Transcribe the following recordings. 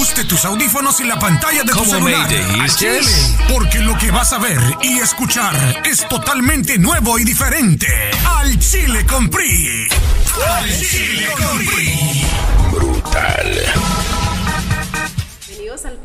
Ajuste tus audífonos y la pantalla de tu ¿Cómo celular. porque lo que vas a ver y escuchar es totalmente nuevo y diferente. Al Chile con PRI. Al Chile con PRI. Brutal.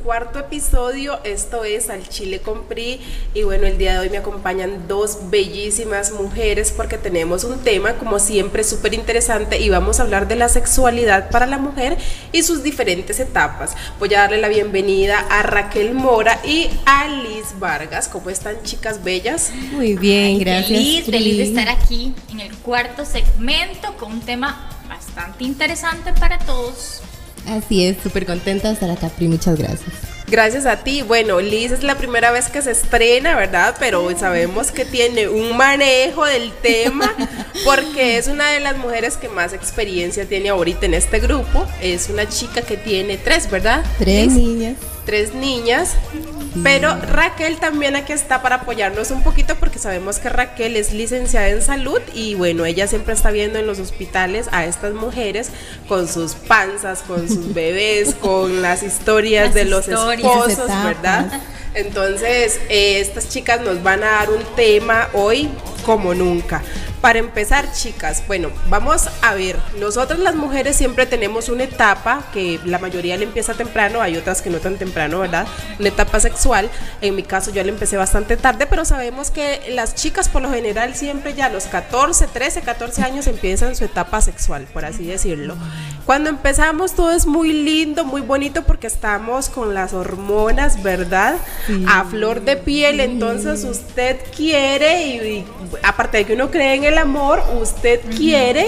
Cuarto episodio, esto es Al Chile con PRI y bueno, el día de hoy me acompañan dos bellísimas mujeres porque tenemos un tema como siempre súper interesante y vamos a hablar de la sexualidad para la mujer y sus diferentes etapas. Voy a darle la bienvenida a Raquel Mora y a Liz Vargas. ¿Cómo están chicas bellas? Muy bien, gracias. Feliz, feliz de estar aquí en el cuarto segmento con un tema bastante interesante para todos. Así es, súper contenta de estar acá, Pri. Muchas gracias. Gracias a ti. Bueno, Liz es la primera vez que se estrena, ¿verdad? Pero sabemos que tiene un manejo del tema porque es una de las mujeres que más experiencia tiene ahorita en este grupo. Es una chica que tiene tres, ¿verdad? Tres Liz? niñas. Tres niñas. Pero Raquel también aquí está para apoyarnos un poquito porque sabemos que Raquel es licenciada en salud y bueno, ella siempre está viendo en los hospitales a estas mujeres con sus panzas, con sus bebés, con las historias Las de los historias. esposos, etapas. ¿verdad? Entonces, eh, estas chicas nos van a dar un tema hoy como nunca. Para empezar, chicas, bueno, vamos a ver, nosotras las mujeres siempre tenemos una etapa que la mayoría le empieza temprano, hay otras que no tan temprano, ¿verdad? Una etapa sexual. En mi caso yo la empecé bastante tarde, pero sabemos que las chicas por lo general siempre ya a los 14, 13, 14 años empiezan su etapa sexual, por así decirlo. Cuando empezamos todo es muy lindo, muy bonito porque estamos con las hormonas, ¿verdad? A flor de piel, entonces usted quiere y, y aparte de que uno cree en el amor, usted quiere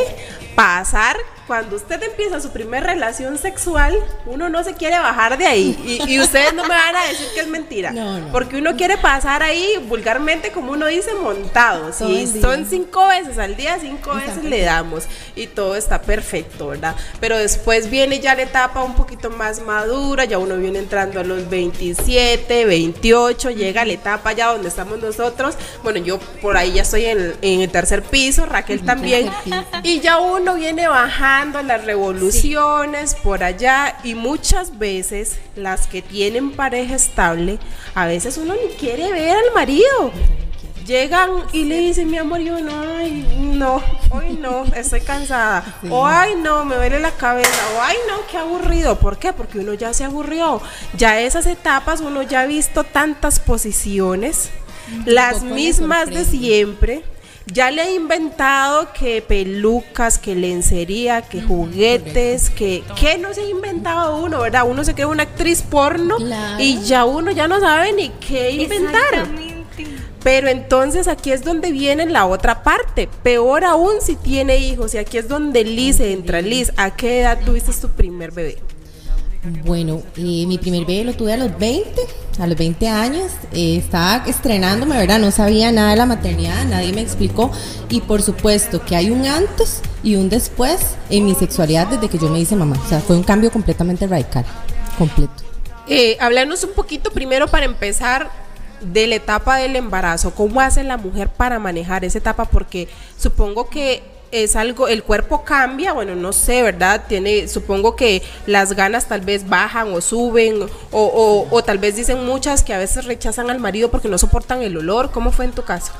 pasar cuando usted empieza su primera relación sexual, uno no se quiere bajar de ahí. Y, y ustedes no me van a decir que es mentira. No, no. Porque uno quiere pasar ahí vulgarmente, como uno dice, montado. Todo día. son cinco veces al día, cinco Está veces le damos. Y todo está perfecto, ¿verdad? Pero después viene ya la etapa un poquito más madura, ya uno viene entrando a los 27, 28, llega la etapa ya donde estamos nosotros. Bueno, yo por ahí ya estoy en, en el tercer piso, Raquel también. piso. Y ya uno viene bajando las revoluciones por allá y muchas veces las que tienen pareja estable, a veces uno ni quiere ver al marido. Llegan y le dicen, mi amor, yo no, ay, no, hoy no, estoy cansada. O ay, no, me duele la cabeza. O ay, no, qué aburrido. ¿Por qué? Porque uno ya se aburrió. Ya esas etapas uno ya ha visto tantas posiciones, las poco le mismas de siempre. Ya le he inventado que pelucas, que lencería, que juguetes, que ¿qué no se ha inventado uno, verdad? Uno se cree una actriz porno Claro. y ya uno ya no sabe ni qué inventar. Pero entonces aquí es donde viene la otra parte. Peor aún si tiene hijos. Y aquí es donde Liz entra. Liz, ¿a qué edad tuviste tu primer bebé? Bueno, eh, mi primer bebé lo tuve a los 20, a los 20 años. eh, estaba estrenándome, ¿verdad? No sabía nada de la maternidad, nadie me explicó. Y por supuesto que hay un antes y un después en mi sexualidad desde que yo me hice mamá. O sea, fue un cambio completamente radical, completo. Eh, hablarnos un poquito primero para empezar de la etapa del embarazo. ¿Cómo hace la mujer para manejar esa etapa? Porque supongo que es algo, el cuerpo cambia, bueno, no sé, ¿verdad? Tiene, supongo que las ganas tal vez bajan o suben, o, o, o tal vez dicen muchas que a veces rechazan al marido porque no soportan el olor. ¿Cómo fue en tu caso?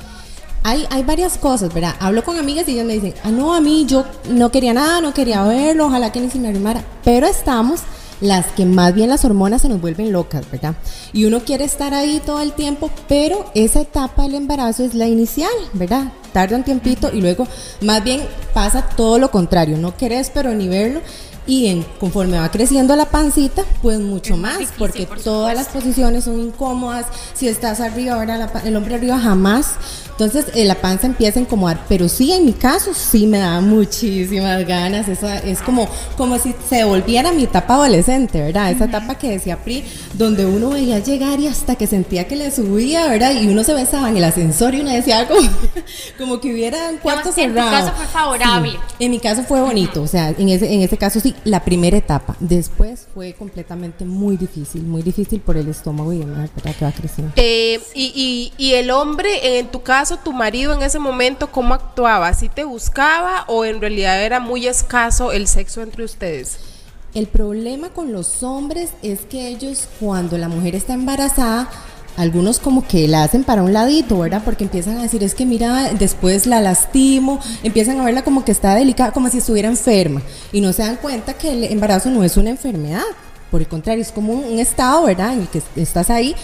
Hay, hay varias cosas, ¿verdad? Hablo con amigas y ellas me dicen, ah, no, a mí yo no quería nada, no quería verlo, ojalá que ni se me arrimara. Pero estamos las que más bien las hormonas se nos vuelven locas, ¿verdad? Y uno quiere estar ahí todo el tiempo, pero esa etapa del embarazo es la inicial, ¿verdad? Tarda un tiempito y luego más bien pasa todo lo contrario, no querés pero ni verlo. Y en, conforme va creciendo la pancita, pues mucho Es más difícil, porque por todas las posiciones son incómodas. Si estás arriba, ahora la el hombre arriba jamás. Entonces eh, la panza empieza a incomodar. Pero sí, en mi caso, sí me da muchísimas ganas. Esa, es como, como si se volviera mi etapa adolescente, ¿verdad? Esa etapa que decía Pri, donde uno veía llegar y hasta que sentía que le subía, ¿verdad? Y uno se besaba en el ascensor y uno decía como, como que hubiera un cuarto en tu cerrado. caso fue favorable. Sí, en mi caso fue bonito, o sea, en ese, en ese caso sí, la primera etapa. Después fue completamente muy difícil, muy difícil por el estómago y demás, ¿verdad? Que va creciendo. Eh, y, y, y el hombre, en tu caso, tu marido en ese momento, ¿cómo actuaba? ¿Sí te buscaba o en realidad era muy escaso el sexo entre ustedes? El problema con los hombres es que ellos cuando la mujer está embarazada, algunos como que la hacen para un ladito, ¿verdad? Porque empiezan a decir, es que mira, después la lastimo, empiezan a verla como que está delicada, como si estuviera enferma, y no se dan cuenta que el embarazo no es una enfermedad, por el contrario, es como un estado, ¿verdad? En el que estás ahí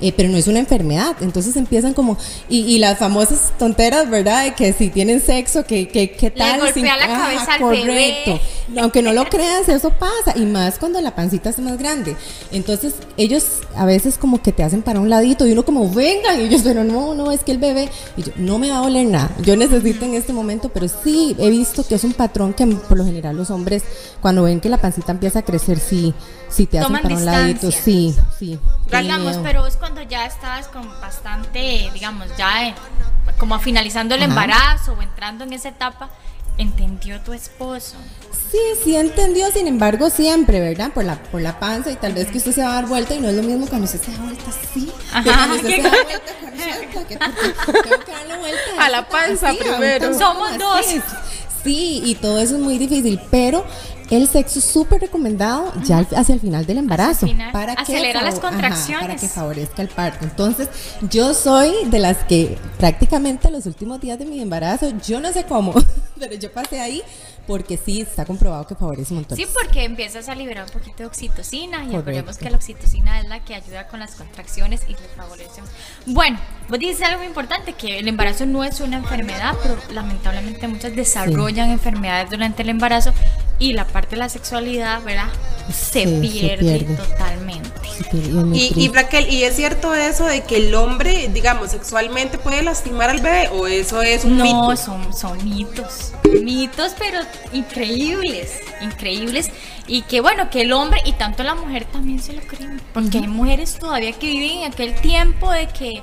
eh, pero no es una enfermedad. Entonces empiezan como, y, y, las famosas tonteras, ¿verdad? De que si tienen sexo, que, que, que tal. Le golpea la cabeza al correcto. Aunque no lo creas, eso pasa. Y más cuando la pancita es más grande. Entonces ellos a veces como que te hacen para un ladito y uno como, venga, y ellos, pero no, no, es que el bebé, y yo, no me va a doler nada. Yo necesito en este momento, pero sí he visto que es un patrón que por lo general los hombres, cuando ven que la pancita empieza a crecer, sí, sí te hacen para un ladito. Sí, sí. Digamos, pero es cuando ya estás con bastante, digamos, ya como finalizando el embarazo o entrando en esa etapa, ¿entendió tu esposo? Sí, sí entendió, sin embargo, siempre, ¿verdad? Por la, por la panza y tal vez que usted se va a dar vuelta y no es lo mismo cuando usted se da vuelta así. Ajá, usted se da vuelta con que tengo que darle vuelta a la panza primero. Somos dos. Sí, y todo eso es muy difícil, pero el sexo es súper recomendado ya hacia el final del embarazo. para Acelera las contracciones. para que favorezca el parto. Entonces, yo soy de las que prácticamente los últimos días de mi embarazo, yo no sé cómo, pero yo pasé ahí porque sí está comprobado que favorece un montón. Sí, porque empiezas a liberar un poquito de oxitocina y recordemos que la oxitocina es la que ayuda con las contracciones y le favorece. Bueno, vos dices algo importante, que el embarazo no es una enfermedad, pero lamentablemente muchas desarrollan enfermedades durante el embarazo y la parte de la sexualidad, ¿verdad? Se, pierde, totalmente. y, y, Raquel, ¿y es cierto eso de que el hombre, digamos, sexualmente puede lastimar al bebé o eso es un mito? No, son, son mitos. Mitos, pero increíbles, increíbles. Y que bueno, que el hombre y tanto la mujer también se lo creen. Porque hay mujeres todavía que viven en aquel tiempo de que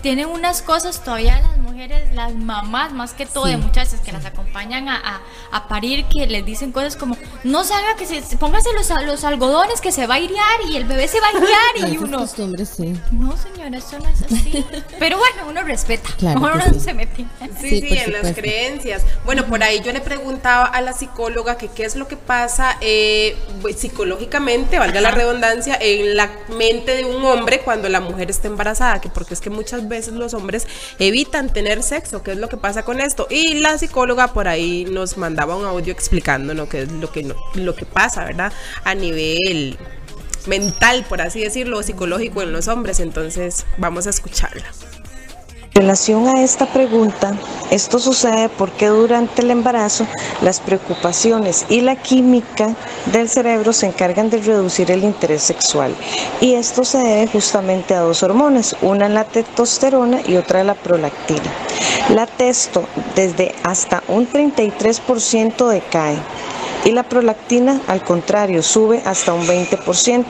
tienen unas cosas todavía las mujeres, las mamás más que todo de muchachas que las acompañan a, a, parir, que les dicen cosas como, no salga que se, póngase los, los algodones que se va a iriar y el bebé se va a iriar y uno... sí. No señora, eso no es así. Pero bueno, uno respeta, claro uno no se mete. Sí, sí, en las creencias. Bueno, por ahí yo le preguntaba a la psicóloga que qué es lo que pasa eh, pues, psicológicamente, valga la redundancia, en la mente de un hombre cuando la mujer está embarazada, que porque es que muchas veces los hombres evitan tener sexo, qué es lo que pasa con esto. Y la psicóloga por ahí nos mandaba un audio explicándonos qué es lo que, lo que pasa, ¿verdad? A nivel mental, por así decirlo, psicológico en los hombres. Entonces, vamos a escucharla. En relación a esta pregunta, esto sucede porque durante el embarazo las preocupaciones y la química del cerebro se encargan de reducir el interés sexual y esto se debe justamente a dos hormonas, una la testosterona y otra la prolactina. La testo desde hasta un 33% decae y la prolactina al contrario sube hasta un 20%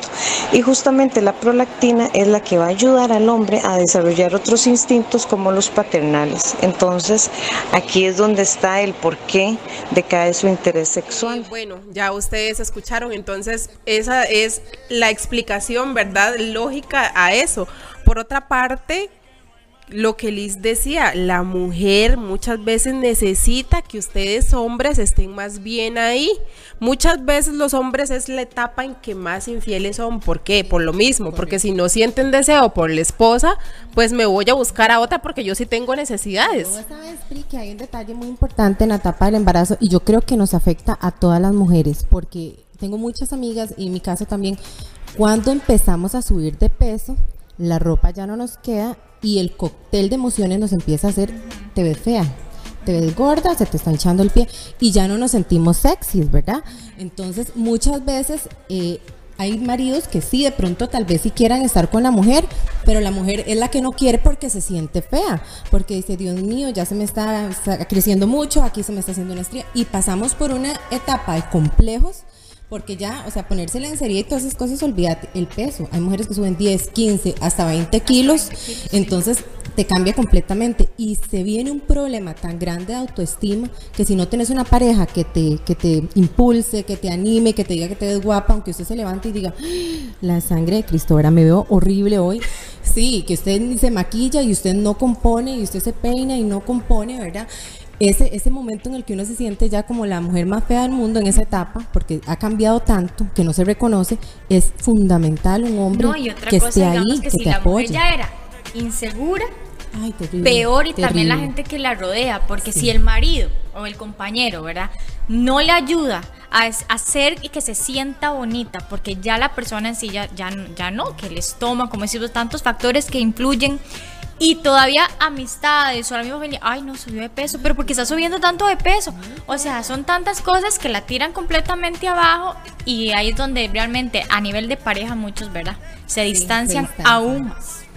y justamente la prolactina es la que va a ayudar al hombre a desarrollar otros instintos como los paternales. Entonces aquí es donde está el porqué de cae su interés sexual. bueno, ya ustedes escucharon, entonces esa es la explicación, ¿verdad? Lógica a eso. Por otra parte, lo que Liz decía, la mujer muchas veces necesita que ustedes hombres estén más bien ahí. Muchas veces los hombres es la etapa en que más infieles son. ¿Por qué? Por lo mismo, porque si no sienten deseo por la esposa, pues me voy a buscar a otra porque yo sí tengo necesidades. sabes, Pri, que hay un detalle muy importante en la etapa del embarazo y yo creo que nos afecta a todas las mujeres porque tengo muchas amigas y en mi caso también, cuando empezamos a subir de peso, la ropa ya no nos queda y el cóctel de emociones nos empieza a hacer, te ves fea, te ves gorda, se te está echando el pie y ya no nos sentimos sexys, ¿verdad? Entonces muchas veces eh, hay maridos que sí, de pronto tal vez sí quieran estar con la mujer, pero la mujer es la que no quiere porque se siente fea, porque dice, Dios mío, ya se me está, está creciendo mucho, aquí se me está haciendo una estría y pasamos por una etapa de complejos porque ya, o sea, ponerse lencería y todas esas cosas, olvídate, el peso. Hay mujeres que suben 10, 15, hasta 20 kilos, entonces te cambia completamente. Y se viene un problema tan grande de autoestima que si no tienes una pareja que te, que te impulse, que te anime, que te diga que te ves guapa, aunque usted se levante y diga, ¡Ah! la sangre de Cristo, me veo horrible hoy. Sí, que usted se maquilla y usted no compone y usted se peina y no compone, ¿verdad? Ese, ese momento en el que uno se siente ya como la mujer más fea del mundo en esa etapa, porque ha cambiado tanto que no se reconoce, es fundamental un hombre No, y otra que cosa, esté ahí, que, que, si te la apoye. mujer ya era insegura, Ay, terrible, peor y también la gente que la rodea, porque Sí. si el marido o el compañero, ¿verdad? No le ayuda a hacer y que se sienta bonita, porque ya la persona en sí ya, ya, ya no, que el estómago, como decimos, tantos factores que influyen. Y todavía amistades o la misma familia, ay no, subió de peso, pero porque está subiendo tanto de peso. O sea, son tantas cosas que la tiran completamente abajo y ahí es donde realmente a nivel de pareja muchos, ¿verdad? Se distancian distancian. aún más.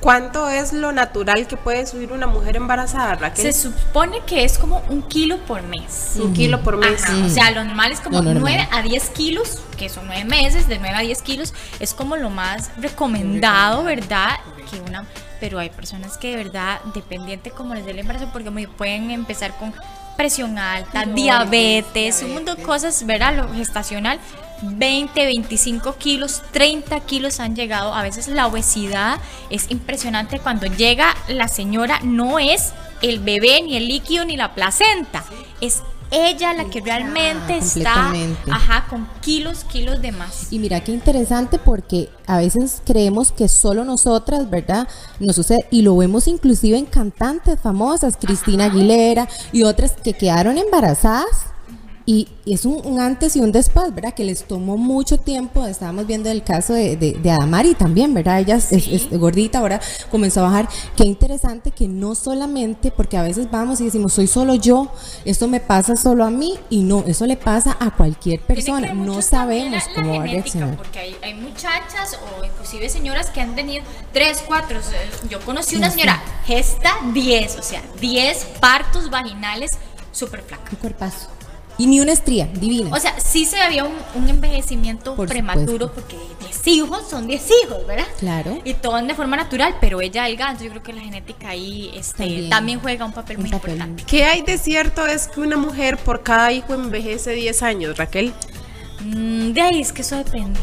¿Cuánto es lo natural que puede subir una mujer embarazada, Raquel? Se supone que es como un kilo por mes. Un kilo por mes. Ajá, O sea, lo normal es como normal. 9 a 10 kilos, que son 9 meses, de 9 a 10 kilos, es como lo más recomendado, ¿verdad? Que una, pero hay personas que de verdad, dependiente como les dé el embarazo, porque pueden empezar con presión alta, diabetes, un montón de cosas, ¿verdad? Lo gestacional. 20, 25 kilos, 30 kilos han llegado. A veces la obesidad es impresionante. Cuando llega la señora, no es el bebé, ni el líquido, ni la placenta. Es ella la que realmente está ajá, con kilos, kilos de más. Y mira qué interesante porque a veces creemos que solo nosotras, ¿verdad? Nos sucede y lo vemos inclusive en cantantes famosas, Cristina Aguilera y otras que quedaron embarazadas. Y es un, un antes y un después, ¿verdad? Que les tomó mucho tiempo. Estábamos viendo el caso de, de, de Adamari también, ¿verdad? Ella es, es- es gordita, ahora comenzó a bajar. Qué interesante que no solamente, porque a veces vamos y decimos, soy solo yo, esto me pasa solo a mí, y no, eso le pasa a cualquier persona. No sabemos la- cómo va a reaccionar. Porque hay, hay muchachas o inclusive señoras que han tenido 3, 4. Yo conocí una señora, gesta 10, o sea, 10 partos vaginales súper flaca. Un cuerpazo. Y ni una estría, divina. O sea, sí se había un, un envejecimiento Por prematuro supuesto. porque 10 hijos son 10 hijos, ¿verdad? Claro. Y todo de forma natural, pero ella delgada, entonces yo creo que la genética ahí este, También. también. juega un papel Un muy papel. importante. ¿Qué hay de cierto es que una mujer por cada hijo envejece 10 años, Raquel? Mm, de ahí es que eso depende.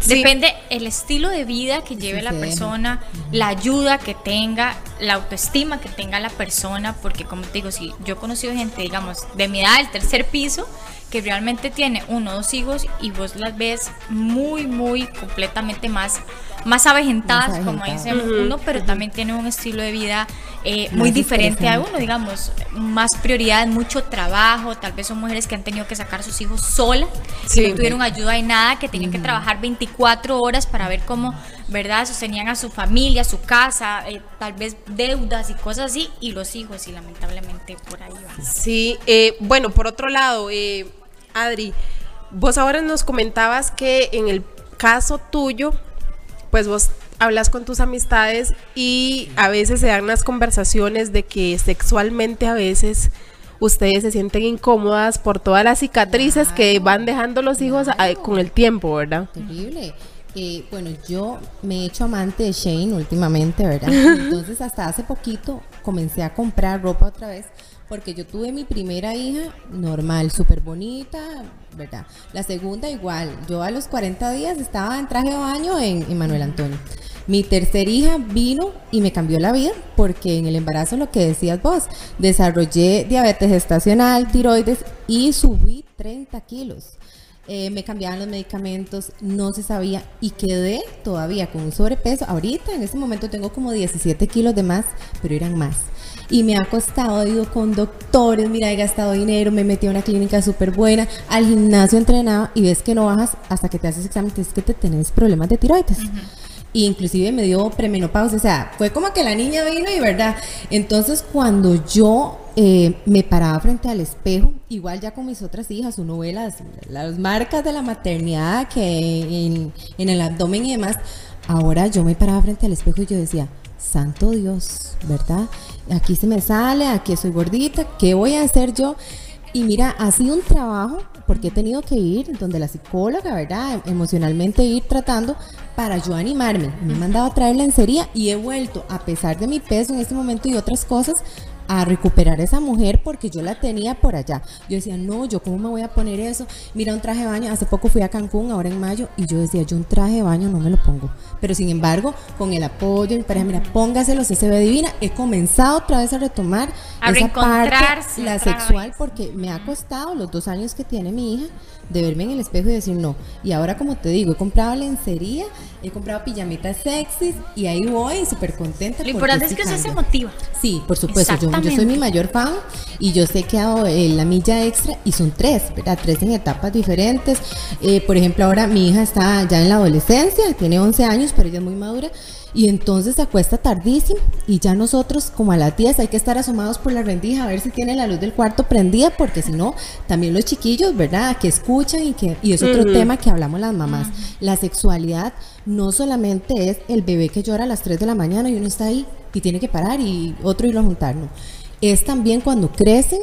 Sí. Depende el estilo de vida que lleve la Sucede. persona, la ayuda que tenga, la autoestima que tenga la persona, porque como te digo, si yo he conocido gente, digamos, de mi edad, del tercer piso, que realmente tiene uno o dos hijos y vos las ves muy, muy completamente más, más avejentadas, Más como dice uno, pero también tiene un estilo de vida eh, muy diferente a uno, digamos, más prioridad, mucho trabajo, tal vez son mujeres que han tenido que sacar a sus hijos sola, Sí. que no tuvieron ayuda y nada, que tenían que trabajar 24 horas para ver cómo, ¿verdad?, sostenían a su familia, su casa, eh, tal vez deudas y cosas así, y los hijos, y lamentablemente por ahí va. Sí, eh, bueno, por otro lado, eh, Adri, vos ahora nos comentabas que en el caso tuyo, pues vos hablas con tus amistades y a veces se dan unas conversaciones de que sexualmente a veces ustedes se sienten incómodas por todas las cicatrices que van dejando los hijos ah, con el tiempo, ¿verdad? Terrible. Eh, bueno, yo me he hecho amante de Shane últimamente, ¿verdad? Entonces, hasta hace poquito comencé a comprar ropa otra vez porque yo tuve mi primera hija normal, súper bonita, ¿verdad? La segunda igual. Yo a los 40 días estaba en traje de baño en, Manuel Antonio. Mi tercera hija vino y me cambió la vida porque en el embarazo, lo que decías vos, desarrollé diabetes gestacional, tiroides y subí 30 kilos. Eh, me cambiaban los medicamentos, no se sabía y quedé todavía con un sobrepeso. Ahorita, en este momento, tengo como 17 kilos de más, pero eran más. Y me ha costado, he ido con doctores, mira, he gastado dinero, me metí a una clínica súper buena, al gimnasio entrenaba y ves que no bajas hasta que te haces examen, es que te tenés problemas de tiroides. Y inclusive me dio premenopausia, o sea, fue como que la niña vino y verdad. Entonces cuando yo eh, me paraba frente al espejo, igual ya con mis otras hijas, uno ve las, las marcas de la maternidad que en, en el abdomen y demás, ahora yo me paraba frente al espejo y yo decía, santo Dios, ¿verdad? Aquí se me sale, aquí soy gordita, ¿qué voy a hacer yo? Y mira, ha sido un trabajo porque he tenido que ir donde la psicóloga, ¿verdad? Emocionalmente ir tratando para yo animarme. Me he mandado a traer lencería y he vuelto, a pesar de mi peso en este momento y otras cosas, a recuperar esa mujer porque yo la tenía por allá. Yo decía, no, yo cómo me voy a poner eso. Mira, un traje de baño, hace poco fui a Cancún, ahora en mayo, y yo decía, yo un traje de baño no me lo pongo. Pero sin embargo, con el apoyo de mi pareja, mira, póngaselo, se ve divina. He comenzado otra vez a retomar A esa parte, la sexual, vez. porque me ha costado los dos años que tiene mi hija de verme en el espejo y decir no. Y ahora, como te digo, he comprado lencería, he comprado pijamitas sexys y ahí voy súper contenta. Lo importante es que eso se motiva. Sí, por supuesto. Yo, yo soy mi mayor fan y yo sé que hago eh, la milla extra y son tres, ¿verdad? Tres en etapas diferentes. Eh, por ejemplo, ahora mi hija está ya en la adolescencia, tiene 11 años, pero ella es muy madura. Y entonces se acuesta tardísimo y ya nosotros como a las 10 hay que estar asomados por la rendija a ver si tiene la luz del cuarto prendida porque si no, también los chiquillos, ¿verdad? Que escuchan y que y es otro tema que hablamos las mamás. La sexualidad no solamente es el bebé que llora a las 3 de la mañana y uno está ahí y tiene que parar y otro irlo a juntar, no. Es también cuando crecen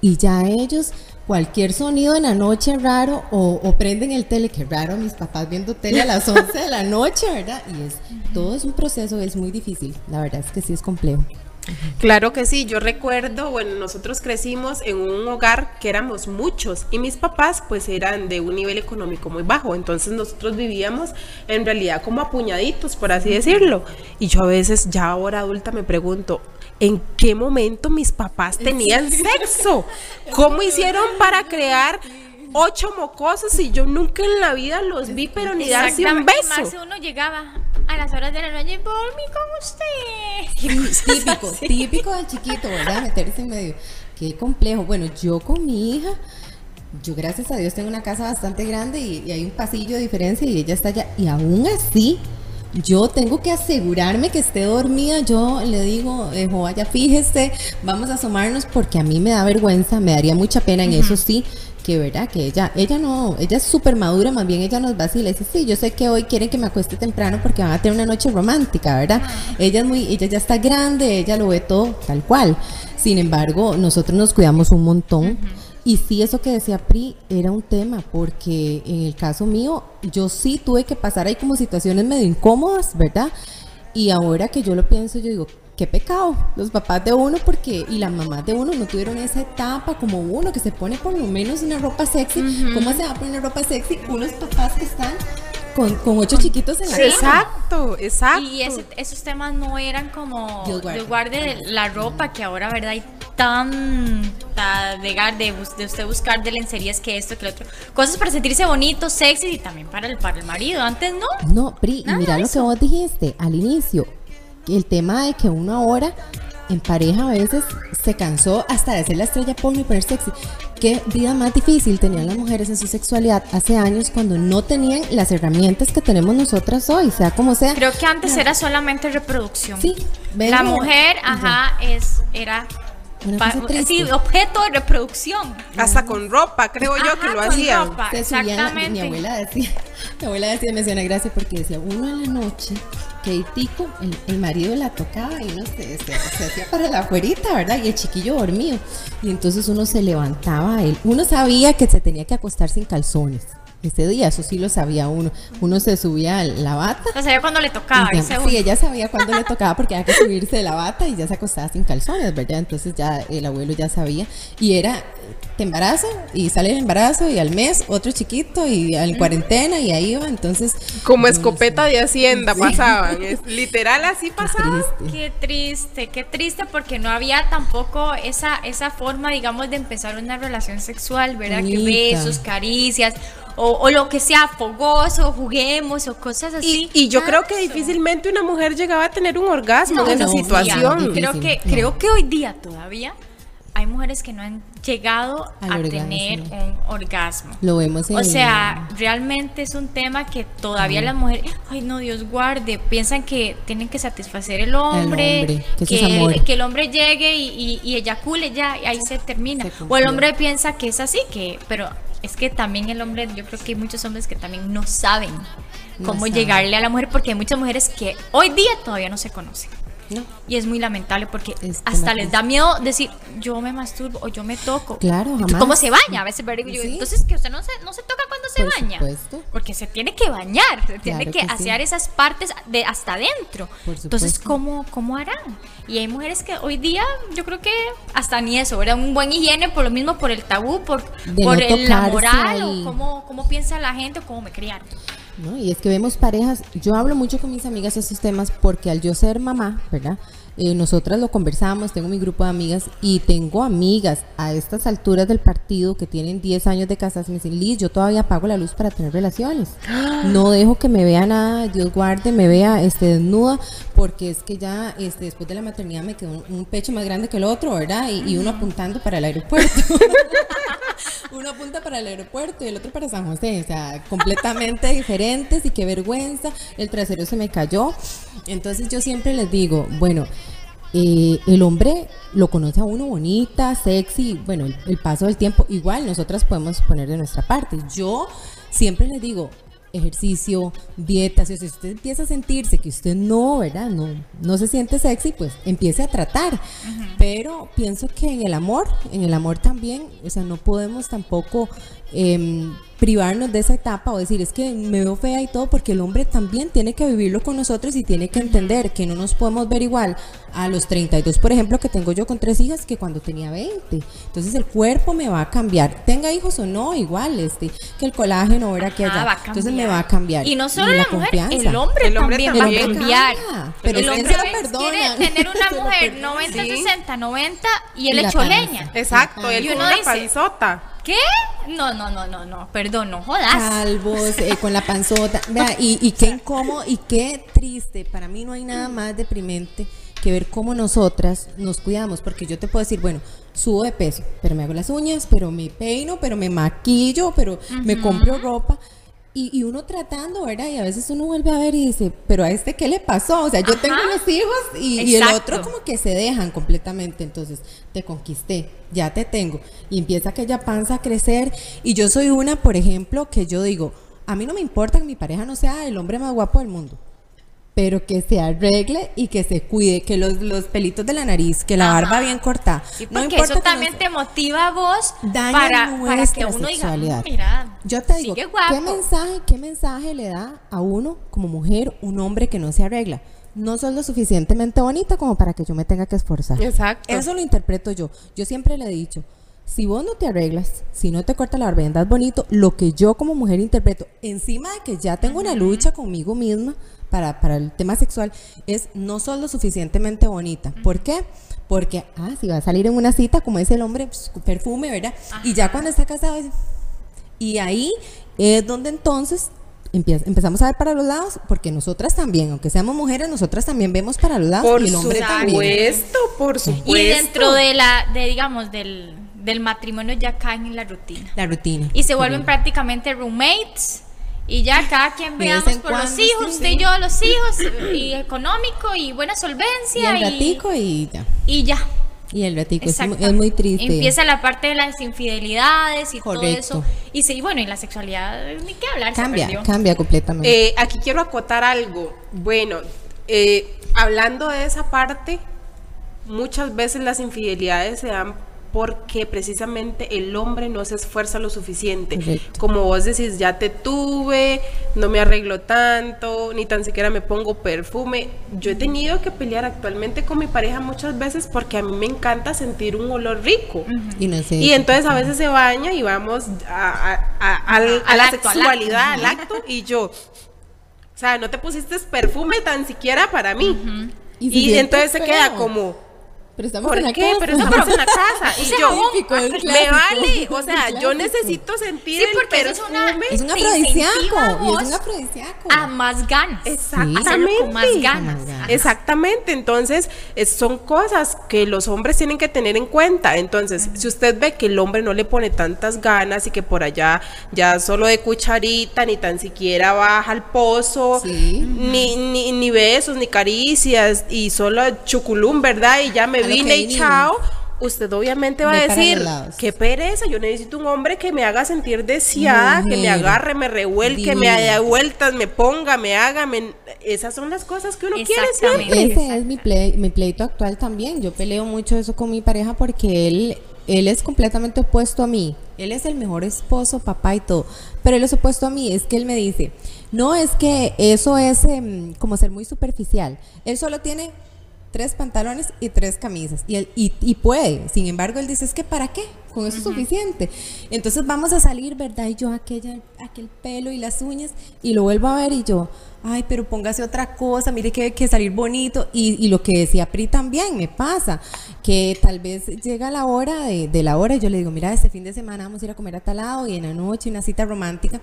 y ya ellos cualquier sonido en la noche raro o, o prenden el tele, que raro mis papás viendo tele a las 11 de la noche, ¿verdad? Y es todo es un proceso, es muy difícil, la verdad es que sí es complejo. Claro que sí, yo recuerdo, bueno, nosotros crecimos en un hogar que éramos muchos y mis papás pues eran de un nivel económico muy bajo, entonces nosotros vivíamos en realidad como apuñaditos, por así decirlo. Y yo a veces ya ahora adulta me pregunto, ¿en qué momento mis papás tenían sexo? ¿Cómo hicieron para crear ocho mocosos y yo nunca en la vida los vi, pero ni darse un beso? Más uno llegaba a las horas de la noche por mí con usted. Típico, típico del chiquito, ¿verdad? Meterse en medio. Qué complejo. Bueno, yo con mi hija, yo gracias a Dios tengo una casa bastante grande y, y hay un pasillo de diferencia y ella está allá. Y aún así, yo tengo que asegurarme que esté dormida. Yo le digo, eh, vaya, fíjese, vamos a asomarnos porque a mí me da vergüenza, me daría mucha pena en eso sí. Que verdad, que ella, ella no, ella es súper madura, más bien ella nos vacila. Dice, sí, yo sé que hoy quieren que me acueste temprano porque van a tener una noche romántica, ¿verdad? Ella es muy, ella ya está grande, ella lo ve todo tal cual. Sin embargo, nosotros nos cuidamos un montón. Y sí, eso que decía Pri era un tema, porque en el caso mío, yo sí tuve que pasar ahí como situaciones medio incómodas, ¿verdad? Y ahora que yo lo pienso, yo digo, qué pecado, los papás de uno, porque, y las mamás de uno no tuvieron esa etapa como uno, que se pone por lo menos una ropa sexy. ¿Cómo se va a poner ropa sexy? Unos papás que están con, con ocho chiquitos en la cama. Exacto, exacto. Y ese- esos temas no eran como Dios guarde. Dios guarde la ropa que ahora, ¿verdad? Hay tanta de, de, de usted buscar de lencerías que esto, que lo otro. Cosas para sentirse bonito, sexy y también para el, para el marido. Antes no. No, Pri, y mira lo que vos dijiste al inicio, el tema de que uno ahora en pareja a veces se cansó hasta de ser la estrella porno y poner sexy. Qué vida más difícil tenían las mujeres en su sexualidad hace años cuando no tenían las herramientas que tenemos nosotras hoy, sea como sea. Creo que antes era solamente reproducción. Sí, La mujer, ya. ajá, es, era sí, objeto de reproducción. Hasta con ropa, creo yo que lo hacían. ropa. Se subían la- mi exactamente. abuela decía, mi abuela decía, me hacía una gracia porque decía, uno en la noche, el marido la tocaba y uno se, se- se hacía para la afuerita, ¿verdad? Y el chiquillo dormido. Y entonces uno se levantaba, él, uno sabía que se tenía que acostar sin calzones. Ese día, eso sí lo sabía uno. Uno se subía la bata. O sea, cuando le tocaba. y ya- sí, ella sabía cuándo le tocaba porque había que subirse de la bata y ya se acostaba sin calzones, ¿verdad? Entonces ya el abuelo ya sabía. Y era, te embarazo y sale el embarazo y al mes otro chiquito y en cuarentena y ahí iba. Entonces. Como no escopeta sé. de hacienda Sí. pasaban. Es, literal así pasaba. Triste. Qué triste, qué triste porque no había tampoco esa, esa forma, digamos, de empezar una relación sexual, ¿verdad? Que besos, caricias, o, o lo que sea, fogoso, juguemos, o cosas así. y yo creo que difícilmente una mujer llegaba a tener un orgasmo No, en esa situación. Creo que, no. creo que hoy día todavía hay mujeres que no han llegado Al a orgasmo. tener un orgasmo. Lo vemos en O sea, realmente es un tema que todavía las mujeres, ay no, Dios guarde, piensan que tienen que satisfacer el hombre, hombre, que el hombre llegue y, y, y eyacule ya, y ahí se termina. Se o el hombre piensa que es así, que, pero es que también el hombre, yo creo que hay muchos hombres que también no saben No cómo saben. llegarle a la mujer, porque hay muchas mujeres que hoy día todavía no se conocen. No. Y es muy lamentable porque Es hasta les da miedo decir, yo me masturbo o yo me toco. Claro, jamás. ¿Cómo se baña? A veces, ¿verdad? Yo, Sí. Entonces, que usted no se, no se toca cuando se baña? supuesto. Porque se tiene que bañar, se tiene Claro que, que sí. asear esas partes de hasta adentro. Entonces. ¿cómo, ¿cómo harán? Y hay mujeres que hoy día, yo creo que hasta ni eso, ¿verdad? Un buen higiene por lo mismo, por el tabú, por, De por no el- la tocarse moral, ahí. o cómo, cómo piensa la gente, o cómo me criaron. ¿No? Y es que vemos parejas, yo hablo mucho con mis amigas estos temas porque al yo ser mamá, ¿verdad? Eh, nosotras lo conversamos, tengo mi grupo de amigas y tengo amigas a estas alturas del partido que tienen 10 años de casadas, me dicen, Liz, yo todavía apago la luz para tener relaciones. No dejo que me vea nada, Dios guarde, me vea este, desnuda, porque es que ya este, después de la maternidad me quedó un, un pecho más grande que el otro, ¿verdad? Y, y uno apuntando para el aeropuerto. Uno apunta para el aeropuerto y el otro para San José, o sea, completamente diferentes y qué vergüenza, el trasero se me cayó. Entonces yo siempre les digo, bueno, eh, el hombre lo conoce a uno bonita, sexy, bueno, el, el paso del tiempo, igual nosotras podemos poner de nuestra parte. Yo siempre les digo, ejercicio, dieta, si usted empieza a sentirse que usted no, ¿verdad? No, no se siente sexy, pues empiece a tratar. Pero pienso que en el amor, en el amor también, o sea, no podemos tampoco em, privarnos de esa etapa o decir, es que me veo fea y todo, porque el hombre también tiene que vivirlo con nosotros y tiene que entender que no nos podemos ver igual a los 32, por ejemplo, que tengo yo con tres hijas que cuando tenía 20. Entonces el cuerpo me va a cambiar, tenga hijos o no, igual, este, que el colágeno, ahora que Ah, allá. Entonces me cambiar. va a cambiar. Y no solo la, mujer, confianza. el hombre, El hombre también, también. va a El cambiar. cambia, pero el él hombre quiere tener una mujer perdonan. 90, Sí. 60, 90 y él panza. leña. Exacto, él Y uno una dice-. ¿Qué? No, no, no, no, no, perdón, no jodas. calvos, eh, con la panzota. Vea, y, y qué incómodo y qué triste. Para mí no hay nada más deprimente que ver cómo nosotras nos cuidamos. Porque yo te puedo decir, bueno, subo de peso, pero me hago las uñas, pero me peino, pero me maquillo, pero me compro ropa. Y, y uno tratando, ¿verdad? Y a veces uno vuelve a ver y dice, pero a este, ¿qué le pasó? O sea, yo Ajá. tengo los hijos y, y el otro como que se dejan completamente. Entonces, te conquisté, ya te tengo. Y empieza aquella panza a crecer. Y yo soy una, por ejemplo, que yo digo, a mí no me importa que mi pareja no sea el hombre más guapo del mundo. Pero que se arregle y que se cuide, que los, los pelitos de la nariz, que la Ajá. barba bien cortada. Sí, no porque eso no también te motiva a vos daña para, para que uno diga, sexualidad. "Mm, mira, Yo te digo, ¿qué mensaje, ¿qué mensaje le da a uno como mujer un hombre que no se arregla? No sos lo suficientemente bonita como para que yo me tenga que esforzar. Exacto. Eso lo interpreto yo. Yo siempre le he dicho, si vos no te arreglas, si no te cortas la barba y andas bonito, lo que yo como mujer interpreto, encima de que ya tengo una lucha conmigo misma para, para el tema sexual, es no sos lo suficientemente bonita. ¿Por qué? Porque, ah, si va a salir en una cita, como es el hombre, pues, perfume, ¿verdad? Y ya cuando está casado, dice, y ahí es donde entonces empezamos a ver para los lados, porque nosotras también, aunque seamos mujeres, nosotras también vemos para los lados Por y el hombre también. supuesto, por supuesto. Y dentro de la, de digamos, del, del matrimonio ya caen en la rutina. La rutina. Y se vuelven prácticamente roommates. Y ya cada quien veamos por los hijos, sí. usted y yo los hijos, y económico y buena Y solvencia. el ratico y ya. y ya. Y el ratico es, muy triste. Empieza la parte de las infidelidades y todo eso. Y sí, bueno, y la sexualidad, ni qué hablar, Cambia, cambia completamente. Eh, aquí quiero acotar algo. Bueno, eh, hablando de esa parte, muchas veces las infidelidades se dan porque precisamente el hombre no se esfuerza lo suficiente. Como vos decís, ya te tuve, no me arreglo tanto, ni tan siquiera me pongo perfume. Yo he tenido que pelear actualmente con mi pareja muchas veces porque a mí me encanta sentir un olor rico. y no sé. Y entonces a veces se baña y vamos a, a- a- al- a Al la acto, sexualidad, al acto. acto, y yo, o sea, no te pusiste perfume tan siquiera para mí. Y entonces se queda como, Pero estamos ¿por en la qué? casa. Pero estamos en la casa. Y yo, me clásico. vale, o sea, yo necesito sentir Sí, el porque es perfume. una- Es un afrodisíaco. es un afrodisíaco. A más ganas. Exactamente. Con más ganas. Exactamente, entonces es- son cosas que los hombres tienen que tener en cuenta. Entonces, si usted ve que el hombre no le pone tantas ganas y que por allá ya solo de cucharita, ni tan siquiera baja al pozo, Sí. ni, ni, ni besos, ni caricias, y solo chuculum, ¿verdad? Y ya me vine y chao. Usted obviamente va a decir, qué pereza, yo necesito un hombre que me haga sentir deseada, que me agarre, me revuelque, me dé vueltas, me ponga, me haga, me- esas son las cosas que uno quiere. Exactamente. Ese es mi, plei- mi pleito actual también. Yo peleo mucho eso con mi pareja porque él él es completamente opuesto a mí. Él es el mejor esposo, papá y todo. Pero él es opuesto a mí. Es que él me dice, no es que eso es em, como ser muy superficial. Él solo tiene tres pantalones y tres camisas. Y, él, y, y puede. Sin embargo, él dice, es que ¿para qué? Con eso es suficiente. Entonces vamos a salir, ¿verdad? Y yo aquella, aquel pelo y las uñas. Y lo vuelvo a ver y yo, ay, pero póngase otra cosa, mire que hay que salir bonito. Y, y lo que decía Pri también me pasa, que tal vez llega la hora de, de la hora y yo le digo, mira, este fin de semana vamos a ir a comer a tal lado y en la noche una cita romántica.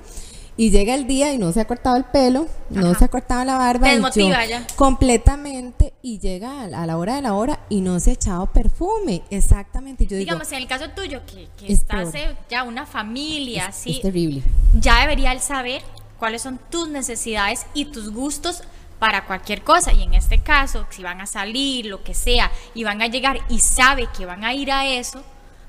Y llega el día y no se ha cortado el pelo, no se ha cortado la barba. Desmotiva ya. Completamente. Y llega a la, hora de la hora y no se ha echado perfume. Exactamente. Y yo digo, Digamos, en el caso tuyo, que, que Es estás peor. eh, ya una familia, es, así, es terrible. ya debería él saber cuáles son tus necesidades y tus gustos para cualquier cosa. Y en este caso, si van a salir, lo que sea, y van a llegar y sabe que van a ir a eso,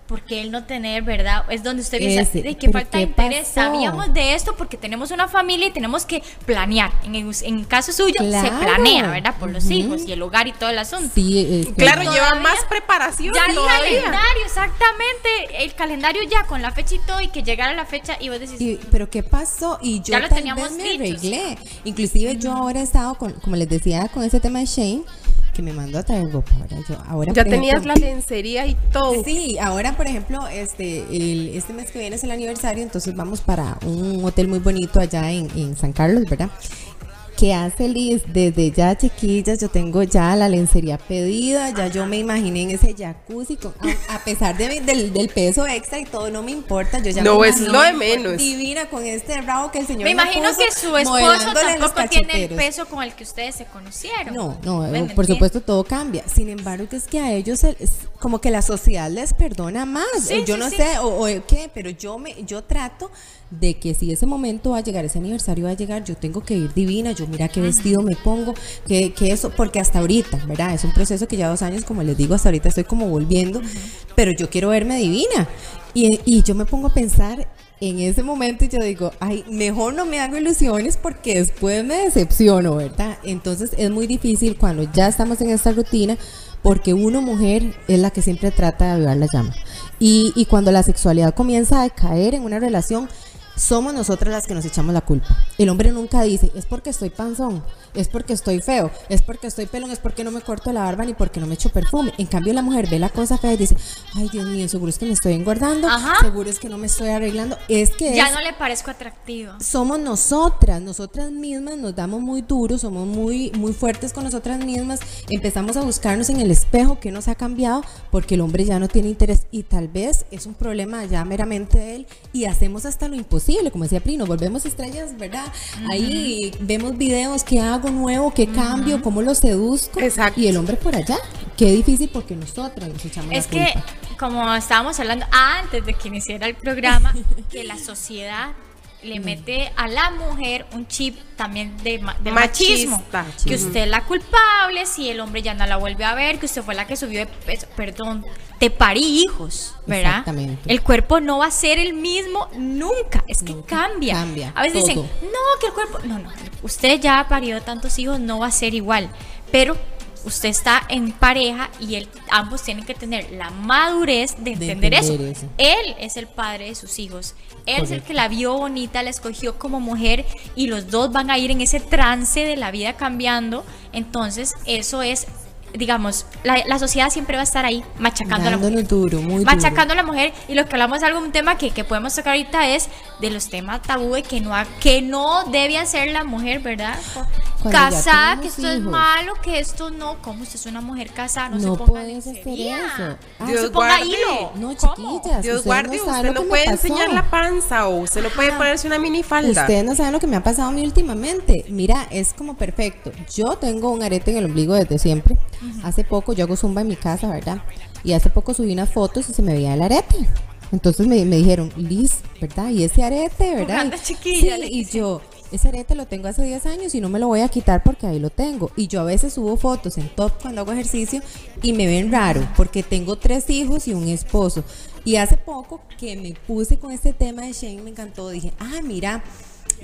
porque él no tener, ¿verdad? Es donde usted dice, de que falta ¿qué interés. pasó? Sabíamos de esto porque tenemos una familia y tenemos que planear. En el, en caso suyo, se planea, ¿verdad? Por los hijos y el hogar y todo el asunto. Sí, es que- Claro, Todavía- lleva más preparación Ya el calendario, exactamente. El calendario ya con la fecha y todo, y que llegara la fecha y vos decís, Y- pero ¿qué pasó? Y yo Ya lo tal teníamos vez me dicho, sí. arreglé. Inclusive yo ahora he estado, con, como les decía, con ese tema de Shane, que me mandó a traer. Ahora, yo, ahora Ya tenías ejemplo- la lencería y todo. Sí, ahora por ejemplo, este, el, este mes que viene es el aniversario, entonces vamos para un hotel muy bonito allá en, en San Carlos, ¿verdad? Que hace Liz, desde ya chiquillas, yo tengo ya la lencería pedida, ya yo me imaginé en ese jacuzzi, con- a, a pesar de mi- del, del peso extra y todo, no me importa, yo ya No, me es lo de menos. Divina con este rabo que el señor Me imagino puso, que su esposo tampoco tiene el peso con el que ustedes se conocieron. No, no, ¿Me eh, por supuesto todo cambia. Sin embargo, que es que a ellos el- es como que la sociedad les perdona más. Sí, o yo sí, no sí. sé o, o qué, pero yo me yo trato de que si ese momento va a llegar, ese aniversario va a llegar, yo tengo que ir divina, yo mira qué vestido me pongo, que, que eso, porque hasta ahorita, ¿verdad? Es un proceso que ya dos años, como les digo, hasta ahorita estoy como volviendo, pero yo quiero verme divina. Y, y yo me pongo a pensar en ese momento y yo digo, ay, mejor no me hago ilusiones porque después me decepciono, ¿verdad? Entonces es muy difícil cuando ya estamos en esta rutina porque uno mujer es la que siempre trata de avivar la llama. Y, y cuando la sexualidad comienza a caer en una relación, somos nosotras las que nos echamos la culpa. El hombre nunca dice, es porque estoy panzón, es porque estoy feo, es porque estoy pelón, es porque no me corto la barba ni porque no me echo perfume. En cambio, la mujer ve la cosa fea y dice, ay Dios mío, seguro es que me estoy engordando, Ajá. seguro es que no me estoy arreglando. Es que Ya es- no le parezco atractiva. somos nosotras, nosotras mismas nos damos muy duros, somos muy, muy fuertes con nosotras mismas, empezamos a buscarnos en el espejo que nos ha cambiado porque el hombre ya no tiene interés y tal vez es un problema ya meramente de él y hacemos hasta lo imposible, como decía Pri, nos volvemos estrellas, ¿verdad? Ahí vemos videos, qué hago nuevo, qué cambio, cómo lo seduzco Exacto. y el hombre por allá, qué difícil porque nosotras nos echamos Es la que, culpa. como estábamos hablando antes de que iniciara el programa, que la sociedad le mete a la mujer un chip también de, de machismo. Que usted es la culpable, si el hombre ya no la vuelve a ver, que usted fue la que subió de peso, perdón, te parí hijos, ¿verdad? Exactamente. El cuerpo no va a ser el mismo nunca, es que Nunca. cambia. Cambia, A veces dicen, no, que el cuerpo, no, no, usted ya ha parido tantos hijos, no va a ser igual, pero usted está en pareja y él, ambos tienen que tener la madurez de De entender, eso. eso. Él es el padre de sus hijos, él es el que la vio bonita, la escogió como mujer y los dos van a ir en ese trance de la vida cambiando, entonces eso es... Digamos, la, la sociedad siempre va a estar ahí machacando a la mujer Dándonos duro, muy duro. machacando a la mujer y lo que hablamos de algún tema que, que podemos tocar ahorita es de los temas tabú de que no que no debe hacer la mujer, ¿verdad? Cuando casada, que esto es hijos. malo, que esto no, ¿cómo usted es una mujer casada? No, No se ponga puedes hacer eso. No Dios se ponga guarde. hilo. No, chiquillas. Dios guarde, no usted lo no que me puede pasó. enseñar la panza o usted no puede Ajá. ponerse una minifalda. Ustedes no saben lo que me ha pasado a mí últimamente. Mira, es como perfecto. Yo tengo un arete en el ombligo desde siempre. Hace poco yo hago zumba en mi casa, ¿verdad? Y hace poco subí unas fotos y se me veía el arete. Entonces me, me dijeron, Liz, ¿verdad? Y ese arete, ¿verdad? Jugando Y- chiquilla, sí, y yo, ese arete lo tengo hace 10 años y no me lo voy a quitar porque ahí lo tengo. Y yo a veces subo fotos en top cuando hago ejercicio y me ven raro porque tengo tres hijos y un esposo. Y hace poco que me puse con este tema de Shane, me encantó. Dije, ah, mira,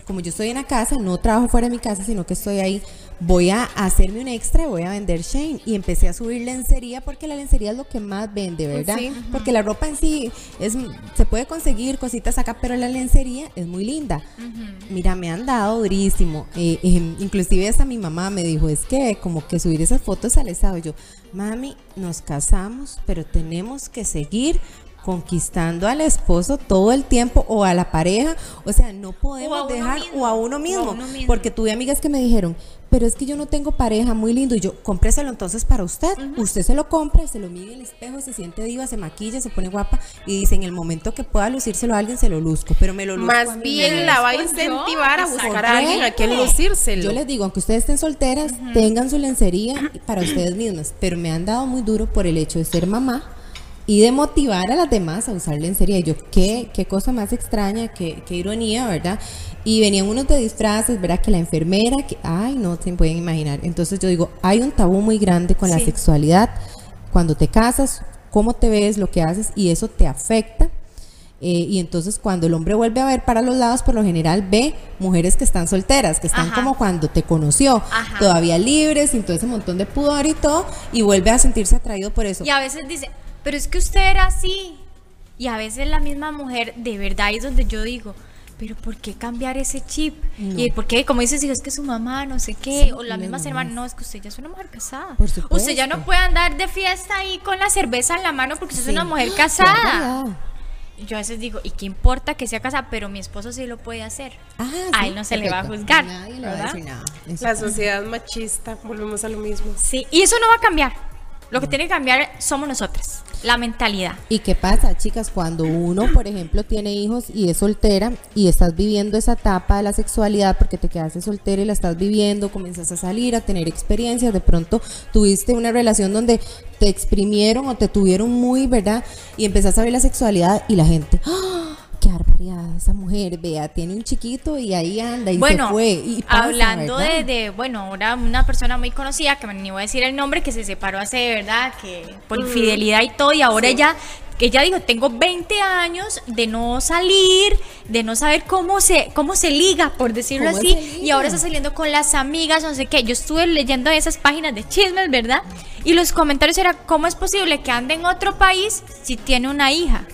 como yo estoy en la casa, no trabajo fuera de mi casa, sino que estoy ahí, voy a hacerme un extra y voy a vender Shane. Y empecé a subir lencería porque la lencería es lo que más vende, ¿verdad? Sí. Porque la ropa en sí es, se puede conseguir cositas acá, pero la lencería es muy linda. Mira, me han dado durísimo. Eh, eh, inclusive hasta mi mamá me dijo, es que como que subir esas fotos al estado. Yo, mami, nos casamos, pero tenemos que seguir conquistando al esposo todo el tiempo o a la pareja, o sea, no podemos dejar mismo, o a uno o a mismo, uno mismo. porque tuve amigas que me dijeron, pero es que yo no tengo pareja, muy lindo, y yo, cómpreselo entonces para usted, usted se lo compra, se lo mide en el espejo, se siente diva, se maquilla, se pone guapa y dice, en el momento que pueda lucírselo a alguien, se lo luzco, pero me lo luzco a Más mí bien la va a Pues yo, incentivar a buscar a alguien a quien lucírselo. Yo les digo, aunque ustedes estén solteras, tengan su lencería para ustedes mismas, pero me han dado muy duro por el hecho de ser mamá y de motivar a las demás a usar lencería. Y yo, qué, qué cosa más extraña, qué, qué ironía, ¿verdad? Y venían unos de disfraces, ¿verdad? Que la enfermera, que, ay, no se pueden imaginar. Entonces yo digo, hay un tabú muy grande con la Sí. sexualidad. Cuando te casas, cómo te ves, lo que haces, y eso te afecta. Eh, y entonces cuando el hombre vuelve a ver para los lados, por lo general ve mujeres que están solteras, que están Ajá. como cuando te conoció, Ajá. todavía libres, sin todo ese montón de pudor y todo, y vuelve a sentirse atraído por eso. Y a veces dice, pero es que usted era así. Y a veces la misma mujer, de verdad, es donde yo digo, pero ¿por qué cambiar ese chip? Y por qué, como dices, es que su mamá, no sé qué, Sí, o la las misma mamás. hermana, no, es que usted ya es una mujer casada. Por Usted ya no supuesto. puede andar de fiesta ahí con la cerveza en la mano porque usted Sí. es una mujer casada. Yo a veces digo, ¿y qué importa que sea casada? Pero mi esposo sí lo puede hacer. Ah, a sí, él no se le va a juzgar. Nadie le va a decir nada. La sociedad machista, volvemos a lo mismo. Sí, y eso no va a cambiar. Lo que tiene que cambiar somos nosotras, la mentalidad. ¿Y qué pasa, chicas? Cuando uno, por ejemplo, tiene hijos y es soltera y estás viviendo esa etapa de la sexualidad porque te quedaste soltera y la estás viviendo, comienzas a salir, a tener experiencias, de pronto tuviste una relación donde te exprimieron o te tuvieron muy, ¿verdad? Y empezás a ver la sexualidad y la gente, ¡ah! Esa mujer, vea, tiene un chiquito y ahí anda y bueno, se fue. Y pasa, hablando de, bueno, ahora una persona muy conocida, que ni voy a decir el nombre, que se separó hace, ¿verdad? Que por Mm. infidelidad y todo, y ahora ella, que ella dijo, tengo 20 años de no salir, de no saber cómo se, cómo se liga, por decirlo ¿Cómo así, y ahora está saliendo con las amigas, no sé qué. Yo estuve leyendo esas páginas de chismes, ¿verdad? Y los comentarios eran, ¿cómo es posible que ande en otro país si tiene una hija?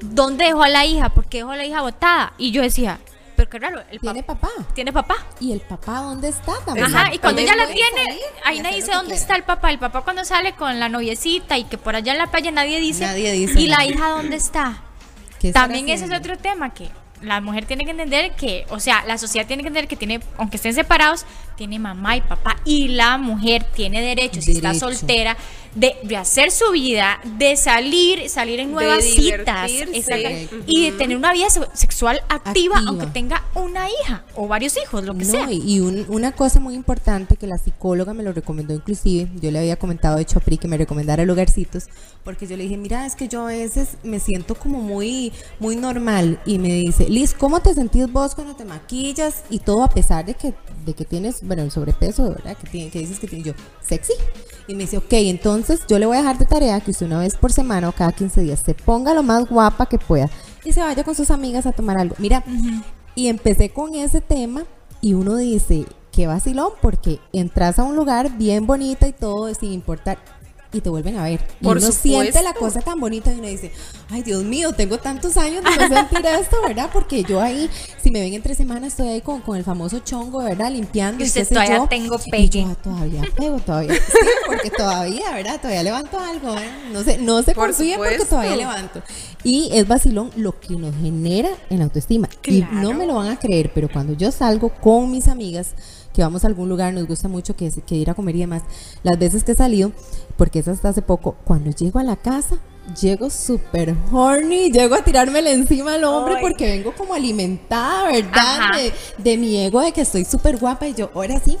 ¿Dónde dejó a la hija? ¿Por qué dejó a la hija botada? Y yo decía, pero qué raro, el Tiene papá. Tiene papá. ¿Y el papá dónde está también? Ajá, y cuando ella la tiene, salir ahí nadie dice dónde quiera. está el papá. El papá cuando sale con la noviecita y que por allá en la playa nadie dice. Nadie dice ¿Y la hija dónde está? ¿Qué estará También ese es otro tema que la mujer tiene que entender que, o sea, la sociedad tiene que entender que tiene, aunque estén separados, tiene mamá y papá. Y la mujer tiene derecho, si está soltera, de, de hacer su vida, de salir, salir en nuevas citas. exacto, Y de tener una vida se- sexual activa, Activa. aunque tenga una hija o varios hijos, lo que No, sea. y un- una cosa muy importante que la psicóloga me lo recomendó inclusive, yo le había comentado de hecho a Pri que me recomendara lugarcitos, porque yo le dije, mira, es que yo a veces me siento como muy, muy normal, y me dice, Liz, ¿cómo te sentís vos cuando te maquillas y todo a pesar de que, de que tienes, bueno, el sobrepeso, ¿verdad? Que, tiene, que dices que tienes yo, sexy. Y me dice, ok, entonces yo le voy a dejar de tarea que usted una vez por semana o cada 15 días se ponga lo más guapa que pueda y se vaya con sus amigas a tomar algo. Mira, y empecé con ese tema y uno dice, qué vacilón, porque entras a un lugar bien bonita y todo, sin importar, y te vuelven a ver. Y uno supuesto. siente la cosa tan bonita y uno dice, ay Dios mío, tengo tantos años de no sentir esto, ¿verdad? Porque yo ahí, si me ven entre semanas, estoy ahí con, con el famoso chongo, ¿verdad? Limpiando. Y Y, usted qué sé todavía yo. tengo Y pegue. yo ah, todavía pego, todavía. Sí, porque todavía, ¿verdad? Todavía levanto algo, ¿eh? No se, no se Por porque todavía levanto. Y es vacilón lo que nos genera en la autoestima. Y no me lo van a creer, pero cuando yo salgo con mis amigas, que vamos a algún lugar, nos gusta mucho que, que ir a comer y demás, las veces que he salido, porque es hasta hace poco, cuando llego a la casa, llego súper horny, llego a tirármele encima al hombre porque vengo como alimentada, ¿verdad? De, de mi ego de que estoy súper guapa y yo, ahora sí,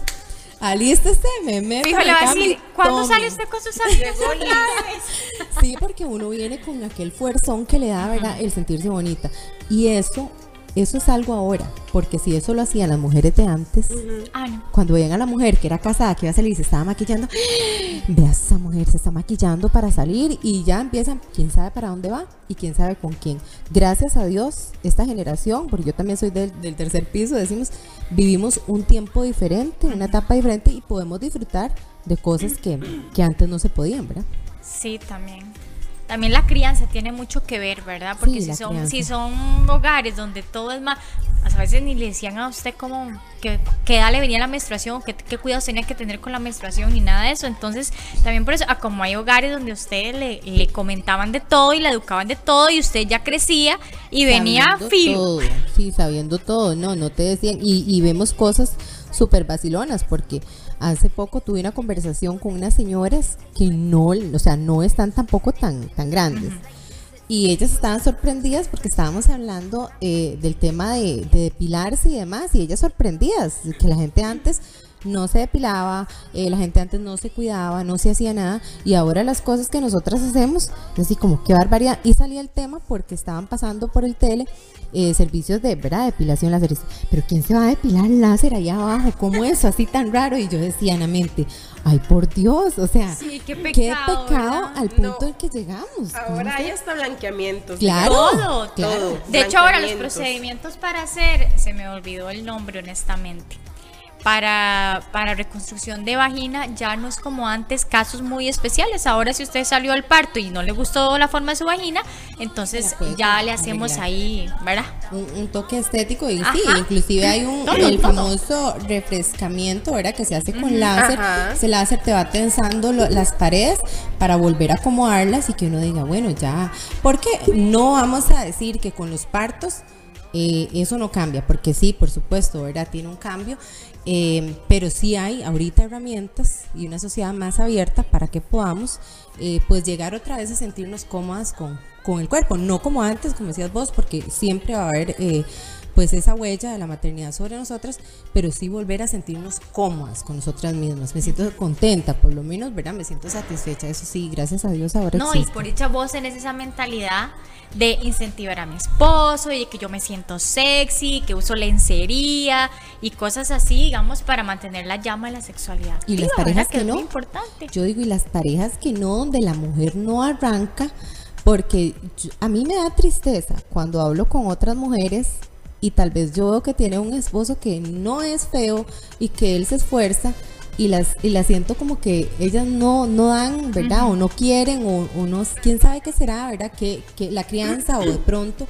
alístese, me meto. Fijo, le va a decir, ¿cuándo tome". sale usted con sus amigas? Sí, porque uno viene con aquel fuerzón que le da, ¿verdad? El sentirse bonita. Y eso eso es algo ahora, porque si eso lo hacían las mujeres de antes, Ah, no. cuando veían a la mujer que era casada, que iba a salir y se estaba maquillando, ve a esa mujer, se está maquillando para salir y ya empiezan, quién sabe para dónde va y quién sabe con quién. Gracias a Dios, esta generación, porque yo también soy del, del tercer piso, decimos, vivimos un tiempo diferente, una etapa diferente y podemos disfrutar de cosas que, que antes no se podían, ¿verdad? Sí, también. También la crianza tiene mucho que ver, ¿verdad? Porque Sí, si la son, crianza. si son hogares donde todo es más, a veces ni le decían a usted como que, que edad le venía la menstruación, que, qué cuidados tenía que tener con la menstruación y nada de eso. Entonces, también por eso, a como hay hogares donde usted le, le comentaban de todo y le educaban de todo y usted ya crecía y venía Sabiendo filo. todo, sí, sabiendo todo, no, no te decían, y, y vemos cosas súper vacilonas, porque hace poco tuve una conversación con unas señoras que no, o sea, no están tampoco tan, tan grandes. Y ellas estaban sorprendidas porque estábamos hablando eh, del tema de, de depilarse y demás, y ellas sorprendidas, que la gente antes no se depilaba, eh, la gente antes no se cuidaba, no se hacía nada, y ahora las cosas que nosotras hacemos, es así como qué barbaridad. Y salía el tema porque estaban pasando por el tele eh, servicios de ¿verdad? depilación láser. Pero ¿quién se va a depilar láser allá abajo? ¿Cómo eso? Así tan raro. Y yo decía en la mente, ay por Dios, o sea, Sí, qué qué pecado, al punto No. en que llegamos. ¿Cómo Ahora hay hasta blanqueamientos. Claro, Todo, claro. todo. De hecho, ahora los procedimientos para hacer, se me olvidó el nombre honestamente, para, para reconstrucción de vagina ya no es como antes casos muy especiales. Ahora si usted salió al parto y no le gustó la forma de su vagina, entonces ya le hacemos arreglar. ahí, ¿verdad? un, un toque estético y sí, inclusive hay un Todo, el todo. famoso refrescamiento, ¿verdad? Que se hace con láser. Ajá. Ese láser te va tensando lo- las paredes para volver a acomodarlas y que uno diga, bueno, ya. Porque no vamos a decir que con los partos eh, eso no cambia, porque sí, por supuesto, ¿verdad? Tiene un cambio. Eh, pero sí hay ahorita herramientas y una sociedad más abierta para que podamos eh, pues llegar otra vez a sentirnos cómodas con, con el cuerpo, no como antes, como decías vos, porque siempre va a haber eh, pues esa huella de la maternidad sobre nosotras, pero sí volver a sentirnos cómodas con nosotras mismas. Me siento contenta, por lo menos, ¿verdad? Me siento satisfecha, eso sí, gracias a Dios ahora No, y por dicha vos tenés esa mentalidad de incentivar a mi esposo y de que yo me siento sexy, que uso lencería y cosas así, digamos, para mantener la llama de la sexualidad. Y las parejas ¿verdad? que es no. muy importante. Yo digo, y las parejas que no, donde la mujer no arranca, porque yo- a mí me da tristeza cuando hablo con otras mujeres y tal vez yo veo que tiene un esposo que no es feo y que él se esfuerza y las y las siento como que ellas no no dan, ¿verdad? O no quieren o, o no, quién sabe qué será, ¿verdad? Que, que la crianza o de pronto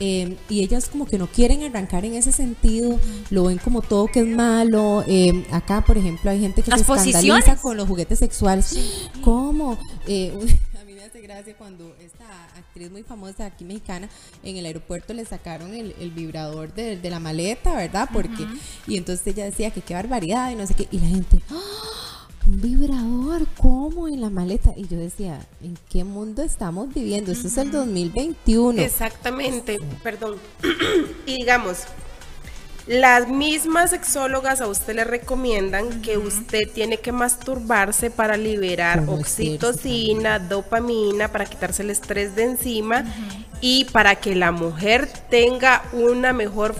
eh, y ellas como que no quieren arrancar en ese sentido, lo ven como todo que es malo. eh, acá, por ejemplo, hay gente que Las se escandaliza posiciones. con los juguetes sexuales. ¿Cómo? Eh, gracia cuando esta actriz muy famosa aquí mexicana en el aeropuerto le sacaron el, el vibrador de, de la maleta, ¿verdad? Porque y entonces ella decía que qué barbaridad y no sé qué y la gente ¡Ah! un vibrador, ¿cómo en la maleta? Y yo decía, ¿en qué mundo estamos viviendo? Esto es el 2021. Exactamente, perdón. y digamos, las mismas sexólogas a usted le recomiendan que usted tiene que masturbarse para liberar Como oxitocina, dopamina, para quitarse el estrés de encima y para que la mujer tenga una mejor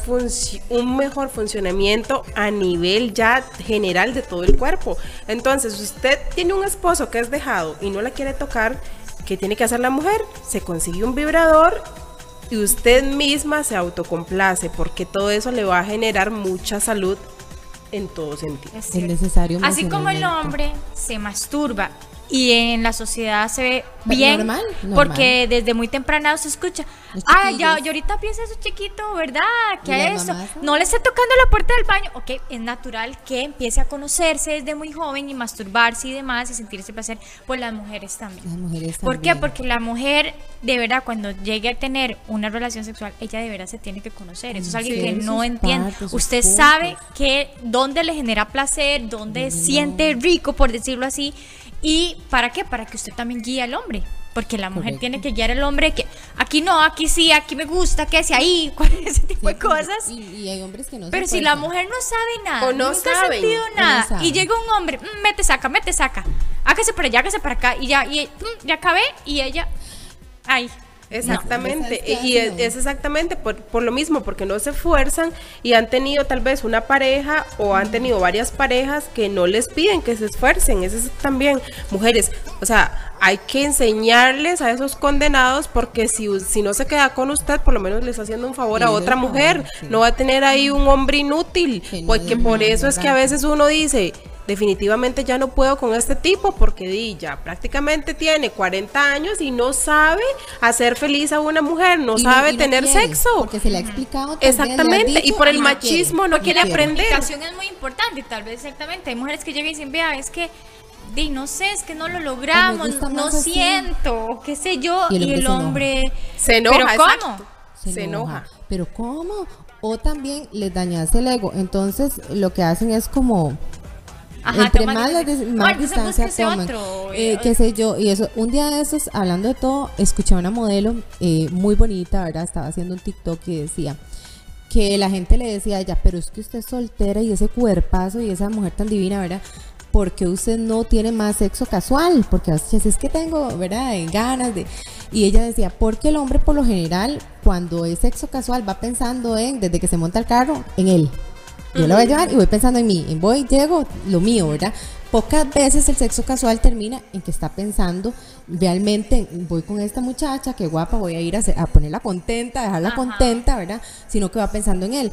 un mejor funcionamiento a nivel ya general de todo el cuerpo. Entonces, usted tiene un esposo que es dejado y no la quiere tocar, ¿qué tiene que hacer la mujer? Se consigue un vibrador y usted misma se autocomplace porque todo eso le va a generar mucha salud en todo sentido. Es necesario Así como el hombre se masturba y en la sociedad se ve bien normal, normal. porque desde muy temprano se escucha ah ya yo ahorita pienso eso chiquito verdad a las eso mamás, ¿no? le esté tocando la puerta del baño ok es natural que empiece a conocerse desde muy joven y masturbarse y demás y sentirse placer pues las mujeres también Las mujeres ¿Por qué? también. Porque la mujer, de verdad, cuando llegue a tener una relación sexual, ella de verdad se tiene que conocer. Eso es algo que no entiende. partes, Usted sabe que dónde le genera placer, dónde siente rico, por decirlo así. ¿Y para qué? Para que usted también guíe al hombre. Porque la mujer Correcto. tiene que guiar al hombre que aquí no, aquí sí, aquí me gusta, que sea ahí, ese tipo de cosas. Y, y hay hombres que no se Pero si la mujer no sabe nada, O no nunca ha sentido no nada, y llega un hombre, "Mm, mete, saca, mete, saca, hágase para allá, hágase para acá, y ya, y mm, ya acabé, y ella, ay, Exactamente, No, y es, exactamente por, por lo mismo, porque no se esfuerzan y han tenido tal vez una pareja o han tenido varias parejas que no les piden que se esfuercen. Eso es también, mujeres, o sea, hay que enseñarles a esos condenados porque si, si no se queda con usted, por lo menos le está haciendo un favor a otra mujer. No va a tener ahí un hombre inútil, porque por eso es que a veces uno dice, definitivamente ya no puedo con este tipo porque di, ya prácticamente tiene 40 años y no sabe hacer feliz a una mujer, no Y sabe y tener quiere, sexo. Porque se le ha explicado. Exactamente, y por el no quiere, machismo no quiere quiere. aprender. comunicación es muy importante, tal vez exactamente. Hay mujeres que llegan y dicen, vea, es que, di, no sé, es que no lo logramos, no más así". siento, qué sé yo. Y el Y el hombre. Se enoja, ¿Pero cómo? exacto. Se enoja. Pero ¿cómo? O también les dañas el ego. Entonces lo que hacen es como Ajá, entre más, dis- distancia toman. otro, Eh, eh, qué sé yo, y eso, un día de esos, hablando de todo, escuché a una modelo eh, muy bonita, ¿verdad? Estaba haciendo un TikTok y decía que la gente le decía a ella, pero es que usted es soltera y ese cuerpazo y esa mujer tan divina, ¿verdad? Porque usted no tiene más sexo casual, porque a veces es que tengo, ¿verdad? En ganas de... Y ella decía, porque el hombre por lo general, cuando es sexo casual, va pensando en, desde que se monta el carro, en él. Yo lo voy a llevar y voy pensando en mí, en voy, llego, lo mío, ¿verdad? Pocas veces el sexo casual termina en que está pensando realmente, en, voy con esta muchacha, qué guapa, voy a ir a, hacer- a ponerla contenta, a dejarla Ajá. contenta, ¿verdad? Sino que va pensando en él.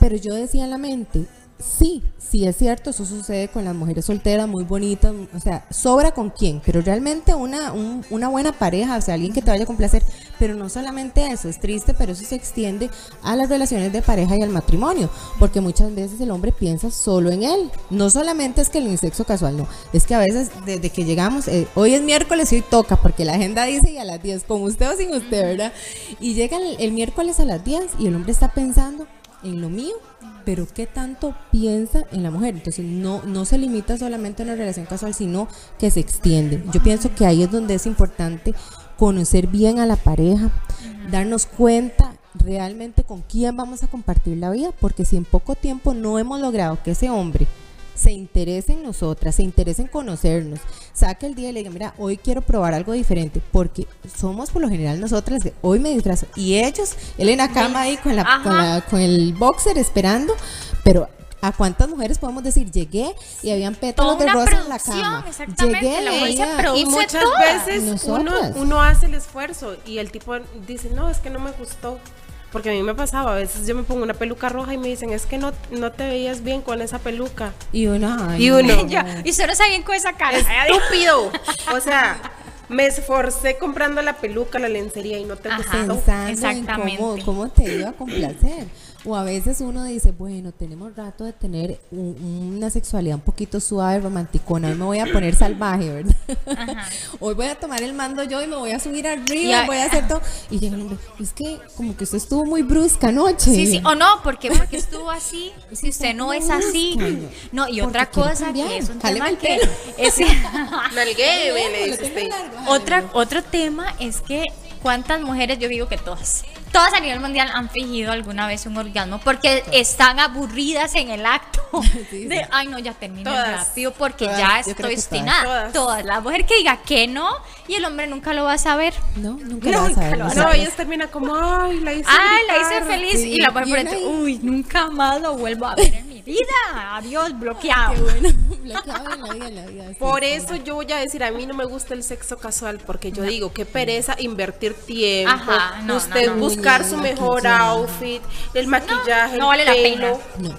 Pero yo decía en la mente, sí, sí es cierto, eso sucede con las mujeres solteras, muy bonitas, o sea, sobra con quién, pero realmente una, un- una buena pareja, o sea, alguien que te vaya a complacer, pero no solamente eso, es triste, pero eso se extiende a las relaciones de pareja y al matrimonio, porque muchas veces el hombre piensa solo en él, no solamente es que el sexo casual, no, es que a veces desde que llegamos, eh, hoy es miércoles y hoy toca, porque la agenda dice y a las 10, con usted o sin usted, ¿verdad? Y llega el, el miércoles a las 10 y el hombre está pensando en lo mío, pero qué tanto piensa en la mujer. Entonces no, no se limita solamente a una relación casual, sino que se extiende. Yo pienso que ahí es donde es importante conocer bien a la pareja, darnos cuenta realmente con quién vamos a compartir la vida, porque si en poco tiempo no hemos logrado que ese hombre se interese en nosotras, se interese en conocernos, saque el día y le diga, mira, hoy quiero probar algo diferente, porque somos por lo general nosotras de hoy me disfrazo y ellos, él en la cama ahí con, la, con, la- con el boxer esperando, pero ¿a cuántas mujeres podemos decir, llegué y habían pétalos de rosa en la cama? Llegué la ella- Y muchas toda. veces uno, uno hace el esfuerzo y el tipo dice, no, es que no me gustó. Porque a mí me pasaba, a veces yo me pongo una peluca roja y me dicen, es que no, no te veías bien con esa peluca. y uno, ay, Y uno, no. Y solo sabían con esa cara. Estúpido. O sea, me esforcé comprando la peluca, la lencería y no te Ajá. gustó. pensando Exactamente. en cómo, cómo te iba a complacer. O a veces uno dice, bueno, tenemos rato de tener un- una sexualidad un poquito suave, romanticona. Hoy me voy a poner salvaje, ¿verdad? Hoy voy a tomar el mando yo y me voy a subir arriba, Y a- voy a hacer todo. Y llega el hombre, es que como que usted estuvo muy brusca anoche. Sí, sí, o no, porque porque estuvo así, si usted no es así. No, y otra cosa cambiar. que es un Jáleme tema que es otra otro tema es que cuántas mujeres, yo digo que todas, todas a nivel mundial han fingido alguna vez un orgasmo porque están aburridas en el acto Sí, de, ay no, ya termine Todas. rápido porque Todas, ya estoy obstinada. todas. Todas. La mujer que diga que no y el hombre nunca lo va a saber. No, nunca lo vas a lo vas No, ellas terminan como, ay, la hice Ay, la hice gritar". feliz Sí, y la mujer por uy, nunca más lo vuelvo a ver vida. Adiós, bloqueado. Qué bueno, bloqueado en la vida, en la vida. sí, Por sí. eso yo voy a decir, a mí no me gusta el sexo casual, porque yo digo, qué pereza invertir tiempo, Ajá, no, usted no, no. buscar su mejor outfit, el maquillaje, no el vale la pelo, pena. No.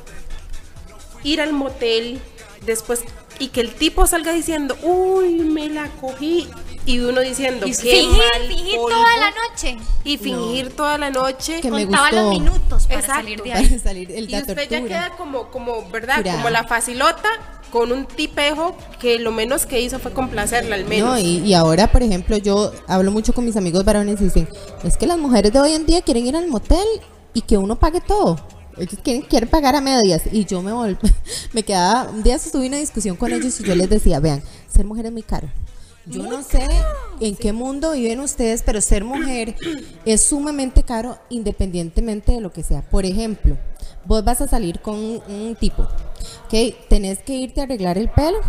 ir al motel, después, y que el tipo salga diciendo, uy, me la cogí, y uno diciendo, Y qué fingir, mal fingir polvo", toda la noche. y fingir toda la noche, Que me Contaba los gustó. minutos para Exacto. salir de ahí. Para salir el, y usted ya queda como, como, ¿verdad? Como la facilota, con un tipejo que lo menos que hizo fue complacerla al menos. No, y, y ahora, por ejemplo, yo hablo mucho con mis amigos varones y dicen, es que las mujeres de hoy en día quieren ir al motel y que uno pague todo. Ellos quieren, pagar a medias. Y yo me volví, me quedaba, un día tuve una discusión con ellos y yo les decía, vean, ser mujer es muy caro. Yo no sé en qué mundo viven ustedes, pero ser mujer es sumamente caro independientemente de lo que sea. Por ejemplo, vos vas a salir con un, un tipo, ¿ok? Tenés que irte a arreglar el pelo,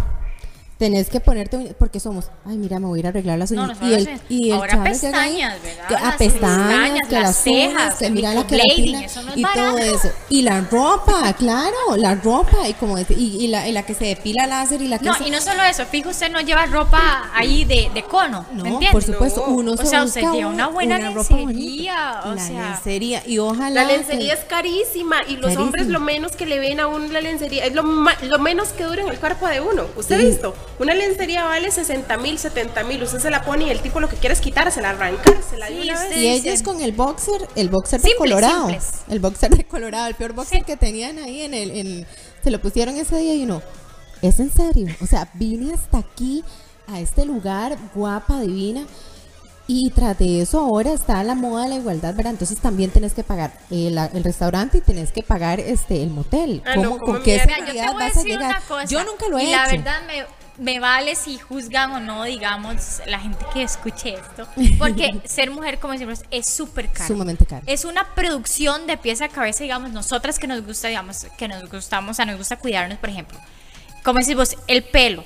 tenés que ponerte uñas, porque somos, ay, mira, me voy a ir a arreglar las No, uñas. no y, el, y el Ahora pestañas, ¿verdad? que- a Las pestañas, que las cejas, que el mira la queratina eso no es y todo barato. eso. Y la ropa, claro, la ropa, y como dice, y, y la, y la que se depila láser y la que No, se- y no solo eso, fijo, usted no lleva ropa ahí de, de cono, No, ¿me entiende? por supuesto, No. uno O se sea, usted busca lleva una buena ropa lencería, bonita. o la sea. lencería, y ojalá La lencería que- es carísima y los Carísima. hombres lo menos que le ven a uno la lencería es lo, ma- lo menos que dura en el cuerpo de uno. ¿Usted Sí. ha visto? Una lencería vale 60 mil, 70 mil. Usted se la pone y el tipo lo que quiere es quitársela, arrancársela de Sí, una usted- vez. Y dicen. ellos con el boxer, el boxer de Simples, Colorado. simples. El boxer de Colorado, el peor boxer Sí. que tenían ahí en el, en- se lo pusieron ese día y uno, ¿es en serio? O sea, vine hasta aquí, a este lugar, guapa, divina. Y tras de eso ahora está la moda de la igualdad, ¿verdad? Entonces también tenés que pagar el, el restaurante y tenés que pagar este el motel. Ah, no, ¿Cómo, ¿cómo ¿Con qué? Mira, yo te seguridad voy a vas a llegar? una cosa. Yo nunca lo he y hecho. la verdad me, me vale si juzgan o no, digamos, la gente que escuche esto. Porque ser mujer, como decimos, es súper caro. Sumamente caro. Es una producción de pieza a cabeza, digamos, nosotras que nos gusta, digamos, que nos gustamos, o sea, nos gusta cuidarnos, por ejemplo. Como decís vos, el pelo.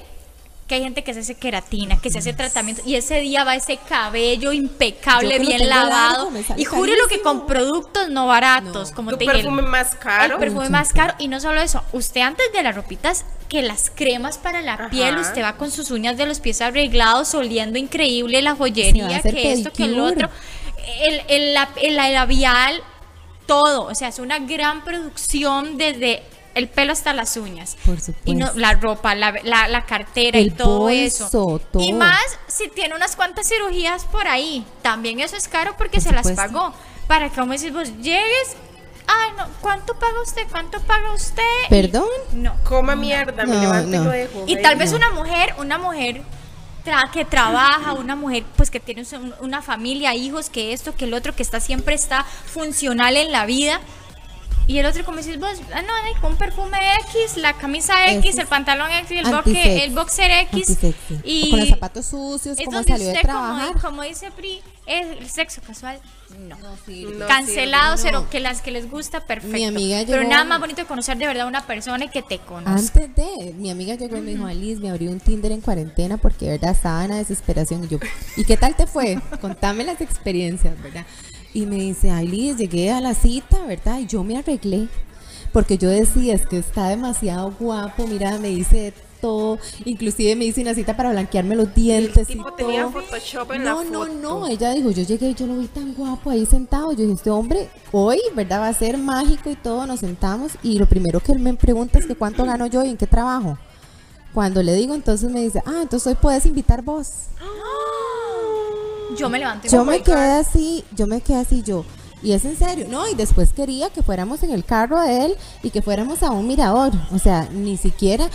Que hay gente que se hace queratina, que se hace tratamiento y ese día va ese cabello impecable, bien lavado. largo, y juro lo que con productos no baratos, como Tu te dije, el- perfume más caro. el perfume más caro. Y no solo eso, usted antes de las ropitas, que las cremas para la Ajá. piel, usted va con sus uñas de los pies arreglados, oliendo increíble, la joyería, que esto, que el otro. El, el, el labial, todo. O sea, es una gran producción desde el pelo hasta las uñas. Por Y no, supuesto. la ropa, la, la, la cartera y todo bolso, eso. Y todo. más si tiene unas cuantas cirugías por ahí. También eso es caro porque Por se las supuesto. pagó. Para que, como decís vos, llegues. Ay, no, ¿cuánto paga usted? ¿Cuánto paga usted? Y- ¿Perdón? no. Coma mierda, me levanto no. y lo dejo. Y tal vez una mujer, una mujer tra- que trabaja, una mujer pues que tiene un- una familia, hijos, que esto, que el otro, que está siempre está funcional en la vida. Y el otro, como decís vos, ah, no, ay, un perfume X, la camisa X, el pantalón X, el, boque, el boxer X. Antisexy. Y O con los zapatos sucios, es como donde salió de usted, como- trabajar. Como, dice Pri, es el sexo casual. No. No Cancelado, sirve, no. cero, que las que les gusta, perfecto. Mi amiga Pero llegó- nada más bonito de conocer de verdad a una persona y que te conozca. Antes de, mi amiga llegó y me dijo, Alice, me abrió un Tinder en cuarentena porque, de verdad, estaba en la desesperación. Y yo, ¿y qué tal te fue? Contame las experiencias, ¿verdad? Y me dice, ay, Liz, llegué a la cita, ¿verdad? Y yo me arreglé. Porque yo decía, es que está demasiado guapo, mira, me hice todo. Inclusive me hice una cita para blanquearme los dientes. tipo y tenía todo. Photoshop en no, la no, foto. no. Ella dijo, yo llegué y yo lo vi tan guapo ahí sentado. Yo dije, este hombre hoy, ¿verdad? Va a ser mágico y todo. Nos sentamos y lo primero que él me pregunta es que cuánto gano yo y en qué trabajo. Cuando le digo, entonces me dice, ah, entonces hoy puedes invitar vos. Yo me levanto y Yo me quedé así, yo me quedé así, yo. Y es en serio, no, y después quería que fuéramos en el carro de él y que fuéramos a un mirador. O sea, ni siquiera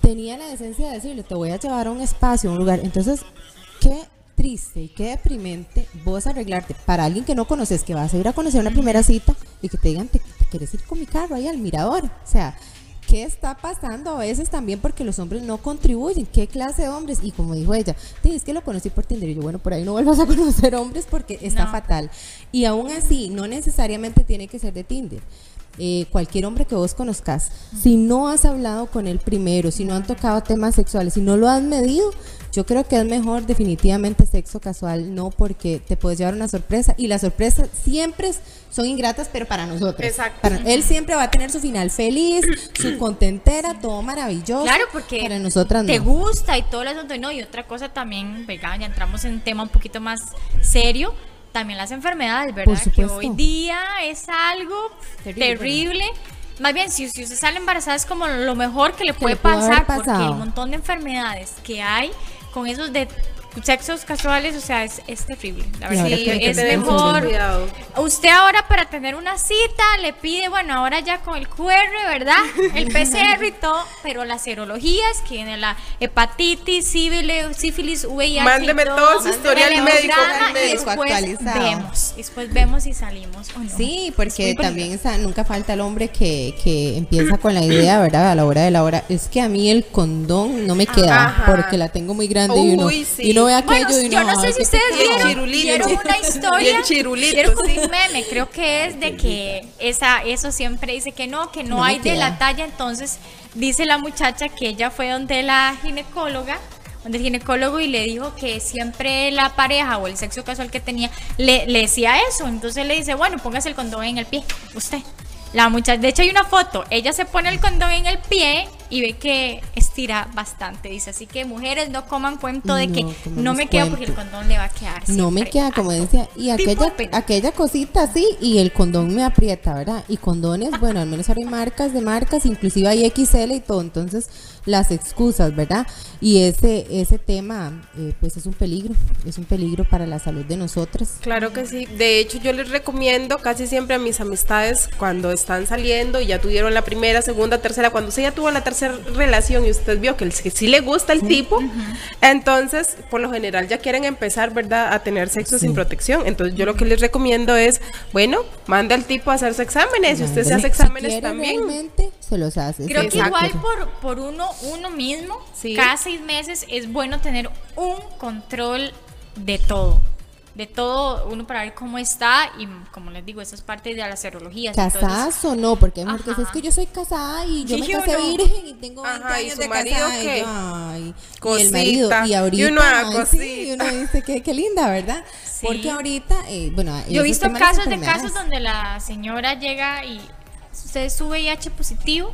tenía la decencia de decirle, te voy a llevar a un espacio, a un lugar. Entonces, qué triste y qué deprimente vos arreglarte para alguien que no conoces, que vas a ir a conocer una primera cita y que te digan, te, te quieres ir con mi carro ahí al mirador. O sea, ¿qué está pasando a veces también porque los hombres no contribuyen? ¿Qué clase de hombres? Y como dijo ella, "Sí, es que lo conocí por Tinder. Y yo, bueno, por ahí no vuelvas a conocer hombres porque está No. fatal. Y aún así, no necesariamente tiene que ser de Tinder. Eh, cualquier hombre que vos conozcas, si no has hablado con él primero, si no han tocado temas sexuales, si no lo has medido, yo creo que es mejor definitivamente sexo casual, no porque te puedes llevar una sorpresa y las sorpresas siempre son ingratas, pero para nosotros. Exacto. Para- él siempre va a tener su final feliz, su contentera, todo maravilloso. Claro, porque para nosotras te no. gusta y todo el asunto. Y no, y otra cosa también, venga, ya entramos en un tema un poquito más serio. También las enfermedades, ¿verdad? Que supuesto. hoy día es algo Terrible. terrible. Más bien, si, si usted sale embarazada es como lo mejor que le puede le haber pasar, porque el montón de enfermedades que hay con esos de sexos casuales, o sea, es, es terrible. La verdad, Sí, es mejor. Usted ahora para tener una cita le pide, bueno, ahora ya con el QR, ¿verdad? El PCR y todo, pero las serologías, que viene la hepatitis, sífilis, sífilis VIH. Mándeme todo su historial médico, Y después actualizado. vemos, después vemos si salimos o no. Sí, porque también está- nunca falta el hombre que, que empieza con la idea, ¿verdad? A la hora de la hora. Es que a mí el condón no me queda Ajá. porque la tengo muy grande y uno, Uy, sí. y uno ve aquello Bueno, y yo no sé si ustedes vieron, vieron una historia. Vieron un meme, creo que es de que esa, eso siempre dice que no, que no, No hay de la talla, entonces dice la muchacha que ella fue donde la ginecóloga donde el ginecólogo y le dijo que siempre la pareja o el sexo casual que tenía le, le decía eso. Entonces le dice, bueno, póngase el condón en el pie, usted. La muchacha, de hecho hay una foto, ella se pone el condón en el pie y ve que estira bastante, dice, así que mujeres no coman cuento de que No, me quedo cuento. porque el condón le va a quedar. No me queda, como decía, y aquella, aquella cosita así, y el condón me aprieta, ¿verdad? Y condones, bueno, al menos ahora hay marcas de marcas, inclusive hay XL y todo, entonces las excusas, ¿verdad? Y ese, ese tema, eh, pues es un peligro, es un peligro para la salud de nosotras. Claro que sí. De hecho, yo les recomiendo casi siempre a mis amistades cuando están saliendo y ya tuvieron la primera, segunda, tercera, cuando usted ya tuvo la tercera relación y usted vio que, el- que sí le gusta el tipo, entonces por lo general ya quieren empezar, ¿verdad?, a tener sexo sin protección. Entonces yo lo que les recomiendo es, bueno, mande al tipo a hacerse exámenes y usted se hace exámenes también. realmente, se los hace. Creo sí, que Exacto. igual por, por uno, uno mismo, Sí. cada seis meses es bueno tener un control de todo. De todo, uno para ver cómo está y como les digo, eso es parte de las serologías. entonces- Casadas o no, porque mujeres que Ajá. es que yo soy casada y yo Sí, me yo casé no. virgen y tengo 20 Ajá, ¿y años su de marido casada. y qué? yo, ay, y el marido, y Y ahorita, uno, ah, ay, sí, y uno dice que qué linda, ¿verdad? Sí. Porque ahorita, eh, bueno, Yo he visto las casos de casos donde la señora llega y usted es VIH positivo,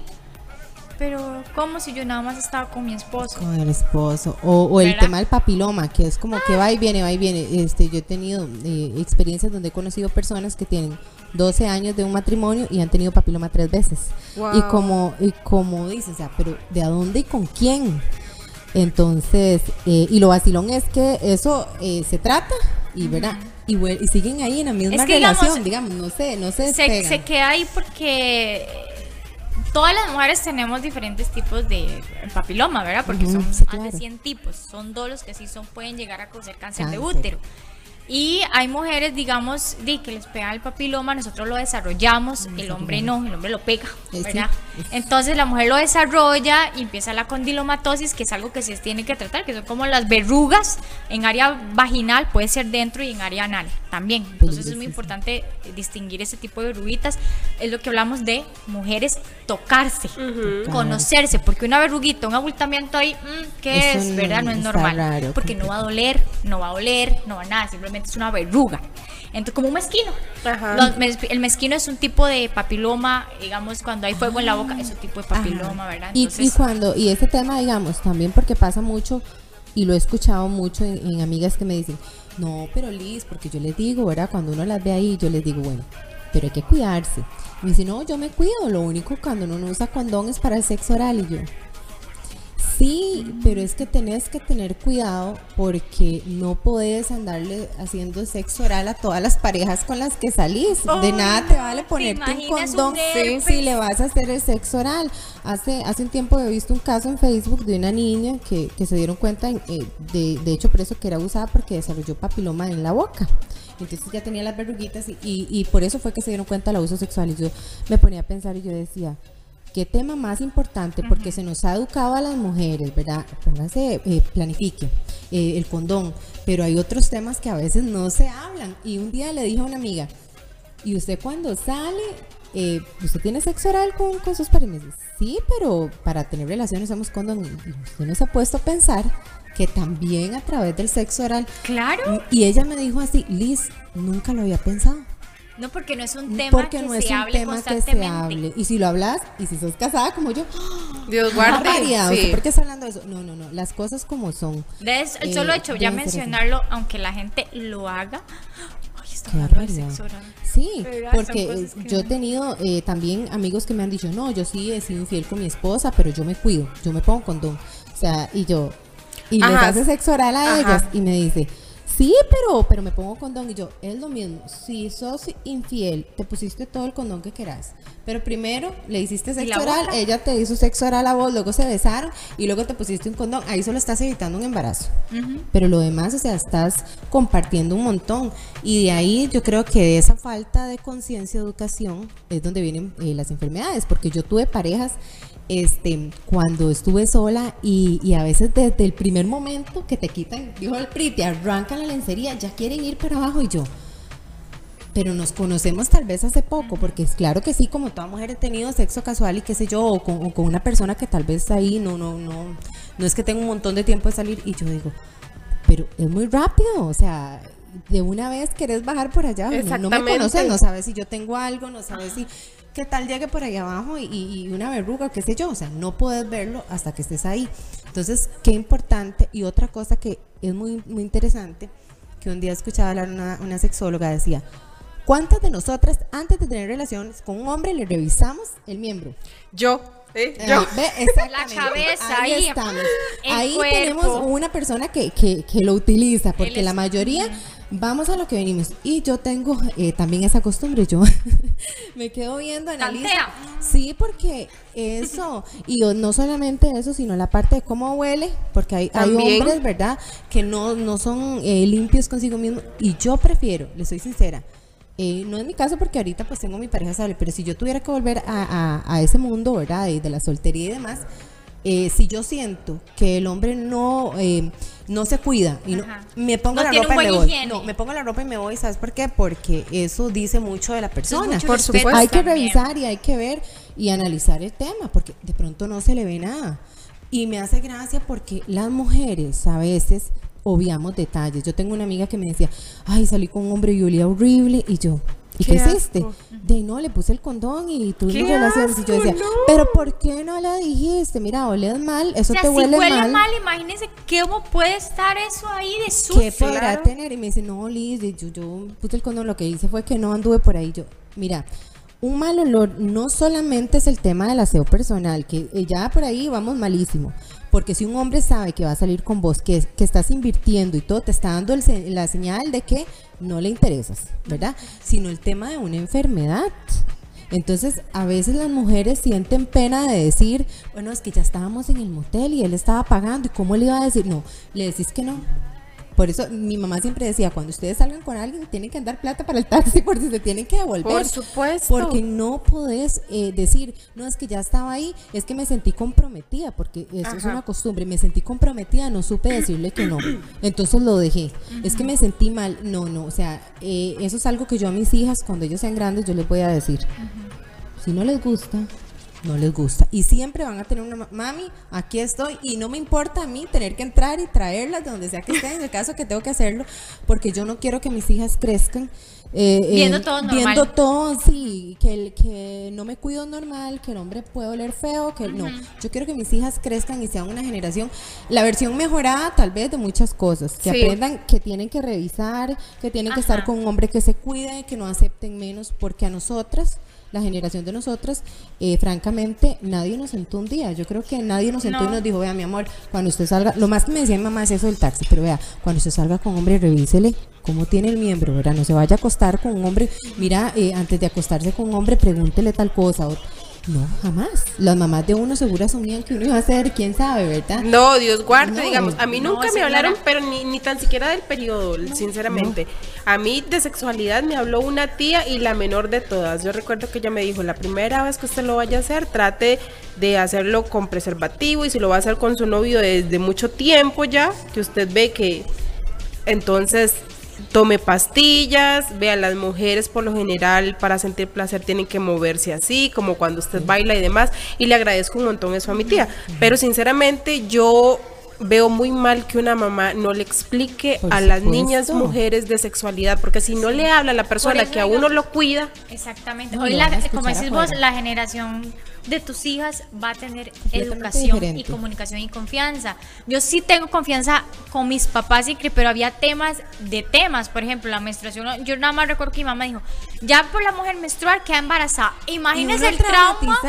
pero ¿cómo si yo nada más estaba con mi esposo? Con el esposo. O, o el ¿Verdad? tema del papiloma, que es como que va y viene, va y viene. Este, yo he tenido eh, experiencias donde he conocido personas que tienen 12 años de un matrimonio y han tenido papiloma tres veces. Wow. Y como, y como dices, o sea, pero ¿de a dónde y con quién? Entonces, eh, y lo vacilón es que eso eh, se trata y, ¿verdad? Y, y siguen ahí en la misma Es que, digamos, relación, digamos, no sé, no se se, se queda ahí porque todas las mujeres tenemos diferentes tipos de papiloma, ¿verdad? Porque son sí, más de 100 tipos. Son dos los que sí son, pueden llegar a causar cáncer, de útero. Y hay mujeres, digamos, de que les pega el papiloma, nosotros lo desarrollamos, el hombre no, el hombre lo pega, Eh. ¿verdad? Entonces la mujer lo desarrolla y empieza la condilomatosis, que es algo que se tiene que tratar, que son como las verrugas en área vaginal, puede ser dentro y en área anal también. Entonces es muy importante distinguir ese tipo de verruguitas. Es lo que hablamos de mujeres tocarse, conocerse, porque una verruguita, un abultamiento ahí, mm, ¿qué Eso es? ¿Verdad? No es normal. raro, porque no va a doler, no va a oler, no va a nada, simplemente es una verruga. Entonces, como un mezquino. Ajá. Los el mezquino es un tipo de papiloma, digamos, cuando hay fuego en la boca, es un tipo de papiloma, ¿verdad? Y, y Entonces, cuando, y este tema, digamos, también porque pasa mucho, y lo he escuchado mucho en, en amigas que me dicen, no, pero Liz, porque yo les digo, ¿verdad? Cuando uno las ve ahí, yo les digo, bueno, pero hay que cuidarse. Me dice, no, yo me cuido, lo único cuando uno no usa condón es para el sexo oral. Y yo, sí, pero es que tenés que tener cuidado porque no podés andarle haciendo sexo oral a todas las parejas con las que salís. de nada te vale ponerte un un condón herpes? si le vas a hacer el sexo oral. Hace, hace un tiempo he visto un caso en Facebook de una niña que, que se dieron cuenta, en, eh, de, de hecho por eso que era abusada porque desarrolló papiloma en la boca. Entonces ya tenía las verruguitas y, y, y por eso fue que se dieron cuenta del abuso sexual. Y yo me ponía a pensar y yo decía, qué tema más importante porque se nos ha educado a las mujeres, ¿verdad? Póngase, eh, planifique eh, el condón, pero hay otros temas que a veces no se hablan. Y un día le dije a una amiga, ¿y usted cuando sale, eh, usted tiene sexo oral con, con sus parejas? Sí, pero para tener relaciones usamos condón. Y usted no se ha puesto a pensar que también a través del sexo oral... claro, Y ella me dijo así, Liz, nunca lo había pensado. No porque no es un tema Porque que no se es un hable tema que se hable. Y si lo hablas, y si sos casada como yo, Dios guarda. guarde. Sí. ¿Por qué está hablando de eso? No, no, no. Las cosas como son. De es- el Eh, solo hecho ya así. mencionarlo, aunque la gente lo haga. Ay, está. Sí, porque eh, yo he tenido eh, también amigos que me han dicho, no, yo sí he sido infiel con mi esposa, pero yo me cuido, yo me pongo condón. O sea, y yo, y les hace sexo oral a Ajá. ellas y me dice, sí, pero, pero me pongo condón. Y yo, es lo mismo, si sos infiel, te pusiste todo el condón que querás. Pero primero le hiciste ¿Y sexo oral, boca? ella te hizo sexo oral a vos, luego se besaron y luego te pusiste un condón. Ahí solo estás evitando un embarazo. Pero lo demás, o sea, estás compartiendo un montón. Y de ahí yo creo que de esa falta de conciencia, educación, es donde vienen eh, las enfermedades. Porque yo tuve parejas este, cuando estuve sola y, y a veces desde el primer momento que te quitan, dijo el PRI, te arrancan la lencería, ya quieren ir para abajo y yo. pero nos conocemos tal vez hace poco, porque es claro que sí, como toda mujer he tenido sexo casual y qué sé yo, o con, o con una persona que tal vez ahí no, no, no, no es que tenga un montón de tiempo de salir y yo digo, pero es muy rápido, o sea, de una vez querés bajar por allá, no, no me conoces, no sabes si yo tengo algo, no sabes si qué tal llegue por ahí abajo y, una verruga, qué sé yo, o sea, no puedes verlo hasta que estés ahí. Entonces, qué importante y otra cosa que es muy, muy interesante, que un día escuchaba hablar una, una sexóloga, decía, ¿cuántas de nosotras antes de tener relaciones con un hombre le revisamos el miembro? Yo, ¿eh? Yo. La cabeza, ahí, ahí, estamos. Ahí cuerpo. tenemos una persona que, que, que lo utiliza, porque la mayoría vamos a lo que venimos. Y yo tengo eh, también esa costumbre, yo me quedo viendo, analizo. Sí, porque eso, y no solamente eso, sino la parte de cómo huele, porque hay, hay hombres, ¿verdad?, que no, no son eh, limpios consigo mismos. Y yo prefiero, le soy sincera, eh, no es mi caso porque ahorita pues tengo mi pareja estable, pero si yo tuviera que volver a, a- a ese mundo, ¿verdad? De, de la soltería y demás, eh, si yo siento que el hombre no, eh, no se cuida y no, me pongo No la ropa y me voy. higiene. No, me pongo la ropa y me voy, ¿sabes por qué? Porque eso dice mucho de la persona. Por supuesto. hay que también. revisar y hay que ver y analizar el tema, porque de pronto no se le ve nada. Y me hace gracia porque las mujeres a veces obviamos detalles. Yo tengo una amiga que me decía, ay, salí con un hombre y olía horrible. Y yo, ¿y qué, Qué hiciste? asco. De no, le puse el condón y tuvimos ¡Qué relaciones. Y yo decía, no! pero ¿por qué no le dijiste? Mira, oles mal, eso O sea, te si huele, huele mal. mal, imagínense cómo puede estar eso ahí de sucio. ¿Qué podrá Claro. tener? Y me dice, no, Liz, yo, yo puse el condón, lo que hice fue que no anduve por ahí. Yo, mira, un mal olor no solamente es el tema del aseo personal, que eh, ya por ahí vamos malísimo. Porque si un hombre sabe que va a salir con vos, que, que estás invirtiendo y todo, te está dando la señal de que no le interesas, ¿verdad? Sino el tema de una enfermedad. Entonces, a veces las mujeres sienten pena de decir, bueno, es que ya estábamos en el motel y él estaba pagando, ¿y cómo le iba a decir? No, le decís que no. Por eso mi mamá siempre decía, cuando ustedes salgan con alguien, tienen que dar plata para el taxi porque se tienen que devolver. Por supuesto. Porque no podés eh, decir, no, es que ya estaba ahí, es que me sentí comprometida, porque eso es una costumbre, me sentí comprometida, no supe decirle que no. Entonces lo dejé. Es que me sentí mal, no, no, o sea, eh, eso es algo que yo a mis hijas, cuando ellos sean grandes, yo les voy a decir. Si no les gusta, no les gusta. Y siempre van a tener una ma- mami, aquí estoy. Y no me importa a mí tener que entrar y traerlas de donde sea que estén, en el caso que tengo que hacerlo, porque yo no quiero que mis hijas crezcan. eh, eh, Viendo todo normal. Viendo todo, sí, que, el- que no me cuido normal, que el hombre puede oler feo, que no. Yo quiero que mis hijas crezcan y sean una generación, la versión mejorada tal vez de muchas cosas, que Sí. aprendan que tienen que revisar, que tienen que estar con un hombre que se cuide, que no acepten menos, porque a nosotras, la generación de nosotras, eh, francamente, nadie nos sentó un día. Yo creo que nadie nos sentó y No. nos dijo, vea, mi amor, cuando usted salga, lo más que me decía mi mamá es eso del taxi, pero vea, cuando usted salga con hombre, revísele cómo tiene el miembro, ¿verdad? No se vaya a acostar con un hombre, mira, eh, antes de acostarse con un hombre, pregúntele tal cosa. o- no, jamás. Las mamás de uno seguro asumían que uno iba a hacer, quién sabe, ¿verdad? No, Dios guarde, No, digamos. A mí no, nunca me hablaron, pero ni, ni tan siquiera del periodo, sinceramente. A mí de sexualidad me habló una tía y la menor de todas. Yo recuerdo que ella me dijo, la primera vez que usted lo vaya a hacer, trate de hacerlo con preservativo y si lo va a hacer con su novio desde mucho tiempo ya, que usted ve que entonces tome pastillas, vea las mujeres por lo general para sentir placer tienen que moverse así, como cuando usted baila y demás, y le agradezco un montón eso a mi tía, pero sinceramente yo veo muy mal que una mamá no le explique Por a las niñas mujeres de sexualidad, porque si no le habla a la persona eso que a uno lo cuida, Exactamente. No, Hoy, la, como decís vos, la generación de tus hijas va a tener educación y comunicación y confianza. Yo sí tengo confianza con mis papás, y pero había temas de temas. Por ejemplo, la menstruación. Yo nada más recuerdo que mi mamá dijo, ya por la mujer menstrual queda embarazada. Imagínese uno el trauma.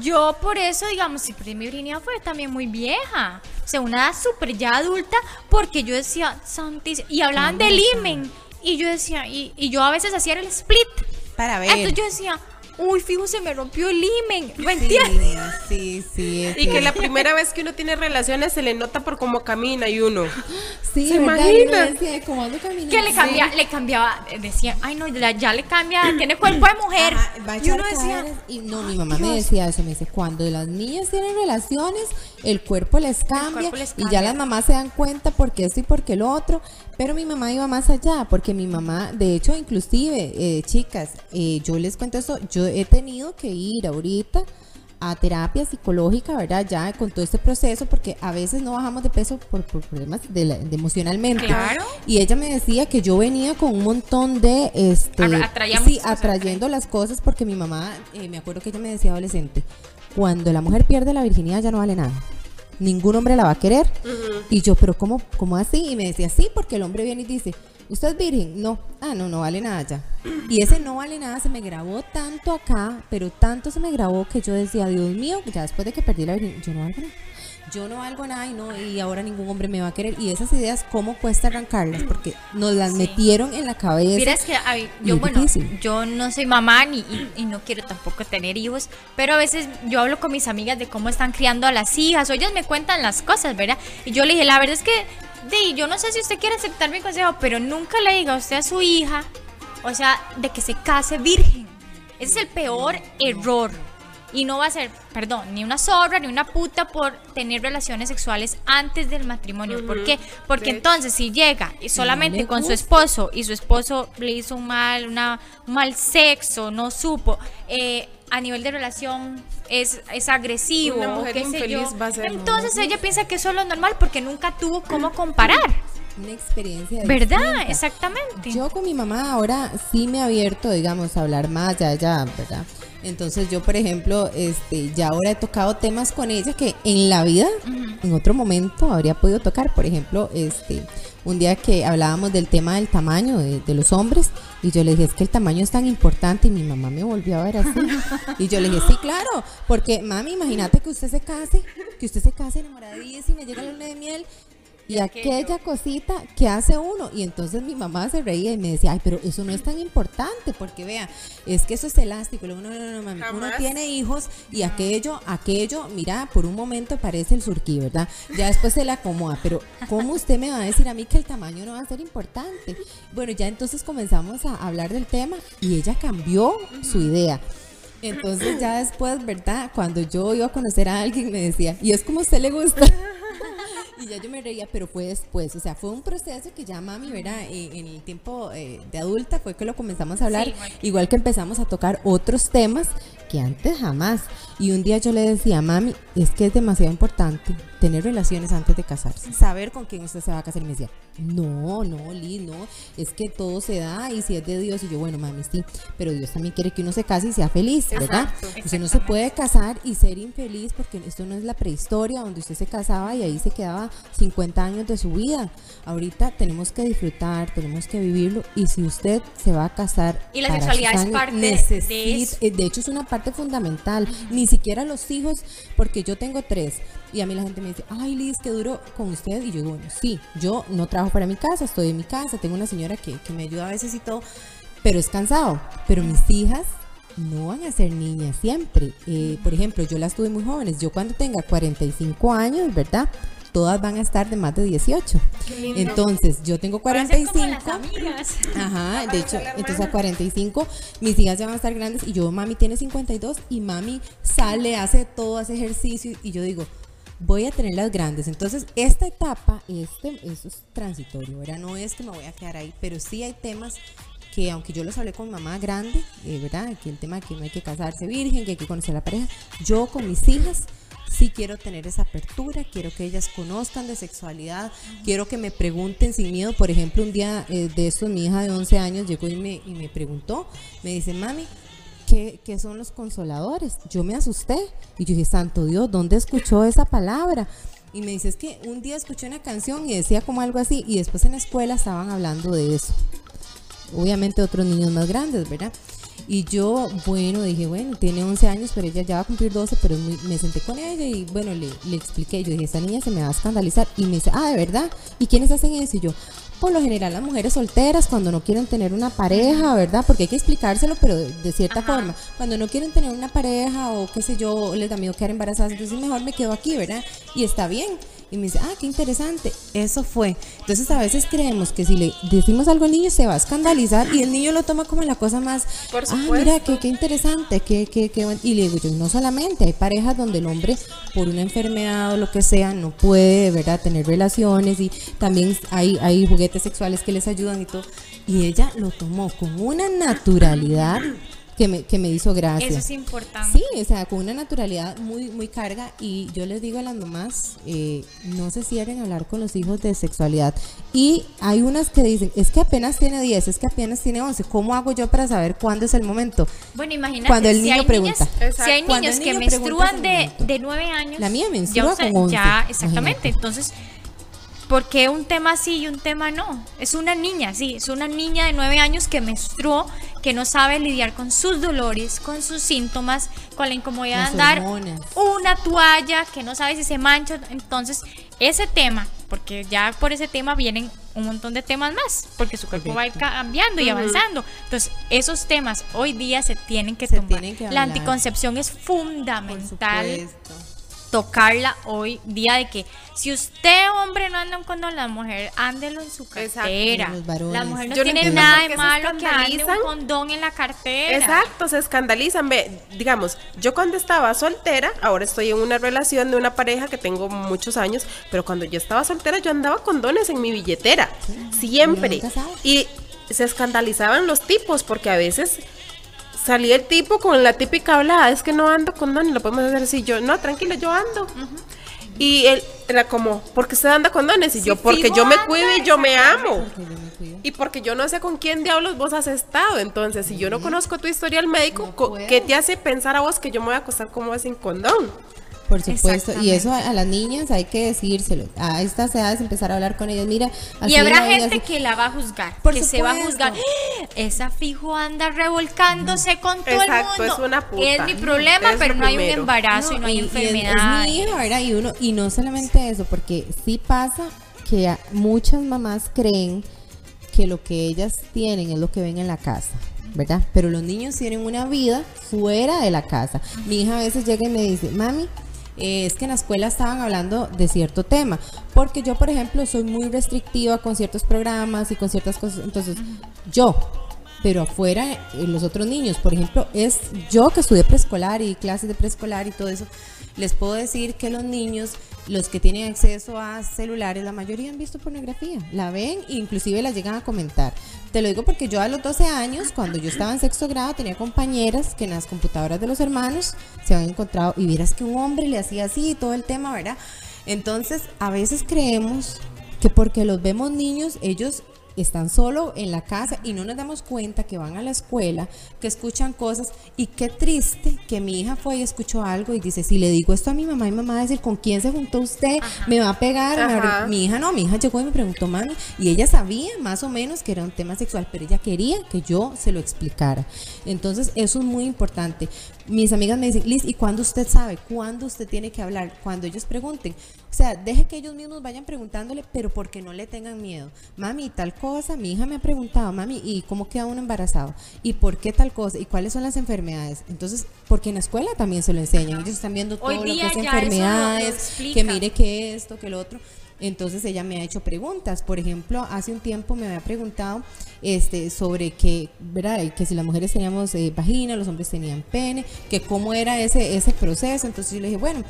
Yo por eso, digamos, si perdí mi virginidad fue también muy vieja. O sea, una edad súper ya adulta, porque yo decía, santísimo. Y hablaban del imen. Y yo decía, y, y yo a veces hacía el split. Para ver. Entonces yo decía, uy, fijo, se me rompió el imen. ¿Me Sí, entiendes? sí, sí. es y que que- la primera vez que uno tiene relaciones se le nota por cómo camina y uno. Sí, ¿Se imagina? decía, ¿cómo ando caminando? Que le, cambia, le cambiaba, decía, ay no, ya, ya le cambia, tiene cuerpo de mujer. Ajá, va a y uno decía. Y no, mi mamá me decía eso, me dice, cuando las niñas tienen relaciones, el cuerpo les cambia cuerpo les y ya las mamás se dan cuenta porque esto y porque lo otro, pero mi mamá iba más allá, porque mi mamá, de hecho, inclusive, eh, chicas, eh, yo les cuento eso, yo he tenido que ir ahorita a terapia psicológica, ¿verdad? Ya con todo este proceso, porque a veces no bajamos de peso por, por problemas de, la- de emocionalmente. Claro. Y ella me decía que yo venía con un montón de, este, sí, atrayendo las cosas, porque mi mamá, eh, me acuerdo que ella me decía adolescente, cuando la mujer pierde la virginidad ya no vale nada. Ningún hombre la va a querer. Y yo, pero ¿cómo, ¿cómo así? Y me decía, sí, porque el hombre viene y dice, ¿usted es virgen? No. Ah, no, no vale nada ya. Y ese no vale nada se me grabó tanto acá, pero tanto se me grabó que yo decía, Dios mío, ya después de que perdí la virginidad, yo no valgo nada. Yo no valgo nada y, no, y ahora ningún hombre me va a querer. Y esas ideas, ¿cómo cuesta arrancarlas? Porque nos las Sí. metieron en la cabeza. Mira, es que a yo, bueno, yo no soy mamá ni, y, y no quiero tampoco tener hijos, pero a veces yo hablo con mis amigas de cómo están criando a las hijas, o ellas me cuentan las cosas, ¿verdad? Y yo le dije, la verdad es que, de, yo no sé si usted quiere aceptar mi consejo, pero nunca le diga a usted a su hija, o sea, de que se case virgen. Ese es el peor error. Y no va a ser, perdón, ni una zorra ni una puta por tener relaciones sexuales antes del matrimonio. ¿Por qué? Porque entonces si llega y solamente con su esposo y su esposo le hizo un mal, una, un mal sexo, no supo, eh, a nivel de relación es, es agresivo, Una mujer qué sé yo. va a ser. Entonces ella piensa que eso es lo normal porque nunca tuvo cómo comparar. Una experiencia ¿Verdad? distinta. Exactamente. Yo con mi mamá ahora sí me he abierto, digamos, a hablar más, ya, ya, ¿verdad? Entonces yo, por ejemplo, este, ya ahora he tocado temas con ella que en la vida, en otro momento, habría podido tocar. Por ejemplo, este, un día que hablábamos del tema del tamaño de, de los hombres y yo le dije, es que el tamaño es tan importante y mi mamá me volvió a ver así. Y yo le dije, sí, claro, porque mami, imagínate que usted se case, que usted se case enamoradísima, llega la luna de miel y aquella cosita que hace uno. Y entonces mi mamá se reía y me decía, ay, pero eso no es tan importante, porque vea, es que eso es elástico. Digo, no, no, no, mami, uno tiene hijos y aquello, aquello, mira, por un momento parece el surquí, ¿verdad? Ya después se le acomoda, pero ¿cómo usted me va a decir a mí que el tamaño no va a ser importante? Bueno, ya entonces comenzamos a hablar del tema y ella cambió su idea. Entonces ya después, ¿verdad? Cuando yo iba a conocer a alguien me decía, y es como a usted le gusta. Y ya yo me reía, pero fue después, o sea, fue un proceso que ya mami, ¿verdad? Eh, en el tiempo eh, de adulta fue que lo comenzamos a hablar, Sí, igual. igual que empezamos a tocar otros temas que antes jamás. Y un día yo le decía, mami, es que es demasiado importante tener relaciones antes de casarse, saber con quién usted se va a casar. Y me decía, no, no, Liz, no, es que todo se da y si es de Dios. Y yo, bueno, mami, sí, pero Dios también quiere que uno se case y sea feliz, ¿verdad? Usted no se puede casar y ser infeliz porque esto no es la prehistoria donde usted se casaba y ahí se quedaba 50 años de su vida. Ahorita tenemos que disfrutar, tenemos que vivirlo y si usted se va a casar Y la sexualidad es parte de eso. eh, de hecho es una parte fundamental. Ni siquiera los hijos, porque yo tengo tres y a mí la gente me dice, ay Liz, qué duro con usted. Y yo bueno, sí, yo no trabajo para mi casa, estoy en mi casa, tengo una señora que, que me ayuda a veces y todo, pero es cansado. Pero mis hijas no van a ser niñas siempre. Eh, por ejemplo, yo las tuve muy jóvenes. Yo cuando tenga 45 años, ¿verdad? Todas van a estar de más de 18. Entonces, yo tengo Van a ser 45. como las amigas. Ajá, de hecho, entonces a 45 mis hijas ya van a estar grandes y yo, mami tiene 52 y mami sale, hace todo, hace ejercicio y yo digo, voy a tener las grandes. Entonces, esta etapa, este, eso es transitorio, ¿verdad? No es que me voy a quedar ahí, pero sí hay temas que aunque yo los hablé con mamá grande, eh, ¿verdad? Que el tema de que no hay que casarse virgen, que hay que conocer a la pareja, yo con mis hijas sí quiero tener esa apertura, quiero que ellas conozcan de sexualidad, quiero que me pregunten sin miedo. Por ejemplo, un día eh, de estos, mi hija de 11 años llegó y me, y me preguntó, me dice, mami, ¿qué, qué son los consoladores? Yo me asusté y yo dije, santo Dios, ¿dónde escuchó esa palabra? Y me dice, es que un día escuché una canción y decía como algo así, y después en la escuela estaban hablando de eso obviamente otros niños más grandes, ¿verdad? Y yo, bueno, dije, bueno, tiene 11 años, pero ella ya va a cumplir 12, pero muy- me senté con ella y bueno, le, le expliqué, yo dije, esta niña se me va a escandalizar. Y me dice, ah, ¿de verdad? ¿Y quiénes hacen eso? Y yo, por lo general las mujeres solteras cuando no quieren tener una pareja, ¿verdad? Porque hay que explicárselo, pero de, de cierta Ajá. forma. Cuando no quieren tener una pareja o qué sé yo, les da miedo quedar embarazadas, entonces mejor me quedo aquí, ¿verdad? Y está bien. Y me dice, ah, qué interesante, eso fue. Entonces a veces creemos que si le decimos algo al niño se va a escandalizar y el niño lo toma como la cosa más, Por ah, mira, qué, qué interesante, qué, qué, qué buen-". Y le digo yo, no solamente, hay parejas donde el hombre por una enfermedad o lo que sea no puede, ¿verdad?, tener relaciones y también hay, hay juguetes sexuales que les ayudan y todo. Y ella lo tomó con una naturalidad que me, que me hizo gracia. Eso es importante. Sí, o sea, con una naturalidad muy, muy carga. Y yo les digo a las mamás, eh, no se cierren a hablar con los hijos de sexualidad. Y hay unas que dicen, es que apenas tiene 10, es que apenas tiene 11. ¿Cómo hago yo para saber cuándo es el momento? Bueno, imagínate. Cuando el si niño hay pregunta. niñas- si hay niños que menstruan de, de 9 años. La mía ya menstrua con 11, Ya, exactamente. imagínate. Entonces, ¿por qué un tema sí y un tema no? Es una niña, sí, es una niña de 9 años que menstruó, que no sabe lidiar con sus dolores, con sus síntomas, con la incomodidad Las de andar hormonas. una toalla, que no sabe si se mancha. Entonces, ese tema, porque ya por ese tema vienen un montón de temas más, porque su cuerpo va a ir cambiando y avanzando. Entonces, esos temas hoy día se tienen que Se tomar. tienen que la anticoncepción es fundamental. Tocarla hoy día de que si usted hombre no anda con condón, la mujer ándelo en su cartera. Los varones. La mujer no Yo tiene nada de malo que ande un escandalizan. condón en la cartera. Exacto, se escandalizan. Ve, digamos, yo cuando estaba soltera, ahora estoy en una relación de una pareja que tengo muchos años, pero cuando yo estaba soltera yo andaba con dones en mi billetera, siempre. Y se escandalizaban los tipos porque a veces salía el tipo con la típica hablada, es que no ando con dones, lo podemos hacer así. Yo, no, tranquilo, yo ando. Y él era como, porque usted anda con dones? Y yo, porque yo me cuido y yo me amo. Porque me. Y porque yo no sé con quién diablos vos has estado. Entonces, si yo no conozco tu historial médico, No. ¿qué te hace pensar a vos que yo me voy a acostar como sin condón? Por supuesto, y eso a, a las niñas hay que decírselo. A estas edades empezar a hablar con ellas. Mira, así Y habrá gente así- que la va a juzgar, Por que se va a juzgar. "Ah, Esa fijo anda revolcándose con todo Exacto, el mundo. es una puta. Es mi problema, Es pero no hay un embarazo y no hay y- y es- enfermedad. Es, mi hija, ¿verdad? Y, uno, y no solamente eso, porque sí pasa que muchas mamás creen que lo que ellas tienen es lo que ven en la casa, ¿verdad? Pero los niños tienen una vida fuera de la casa. Mi hija a veces llega y me dice, mami, eh, es que en la escuela estaban hablando de cierto tema, porque yo, por ejemplo, soy muy restrictiva con ciertos programas y con ciertas cosas, entonces yo pero afuera eh, los otros niños, por ejemplo, es yo que estudié preescolar y clases de preescolar y todo eso, les puedo decir que los niños, los que tienen acceso a celulares, la mayoría han visto pornografía, la ven e inclusive la llegan a comentar. Te lo digo porque yo a los 12 años, cuando yo estaba en sexto grado, tenía compañeras que en las computadoras de los hermanos se habían encontrado y vieras que un hombre le hacía así y todo el tema, ¿verdad? Entonces, a veces creemos que porque los vemos niños, ellos están solo en la casa y no nos damos cuenta que van a la escuela, que escuchan cosas y qué triste que mi hija fue y escuchó algo y dice, si le digo esto a mi mamá, mi mamá va a decir, ¿con quién se juntó usted? Me va a pegar. me va a re-". Ajá. Mi hija no, mi hija llegó y me preguntó, mami, y ella sabía más o menos que era un tema sexual, pero ella quería que yo se lo explicara. Entonces, eso es muy importante. Mis amigas me dicen, Liz, ¿y cuándo usted sabe? ¿Cuándo usted tiene que hablar? Cuando ellos pregunten. O sea, deje que ellos mismos vayan preguntándole, pero porque no le tengan miedo. Mami, tal cosa, mi hija me ha preguntado, mami, ¿y cómo queda uno embarazado? ¿Y por qué tal cosa? ¿Y cuáles son las enfermedades? Entonces, porque en la escuela también se lo enseñan. Ellos están viendo todo Hoy lo que es enfermedades, que mire que esto, que lo otro. Entonces ella me ha hecho preguntas. Por ejemplo, hace un tiempo me había preguntado este, sobre que, ¿verdad? que si las mujeres teníamos eh, vagina, los hombres tenían pene, que cómo era ese, proceso. Entonces yo le dije, bueno,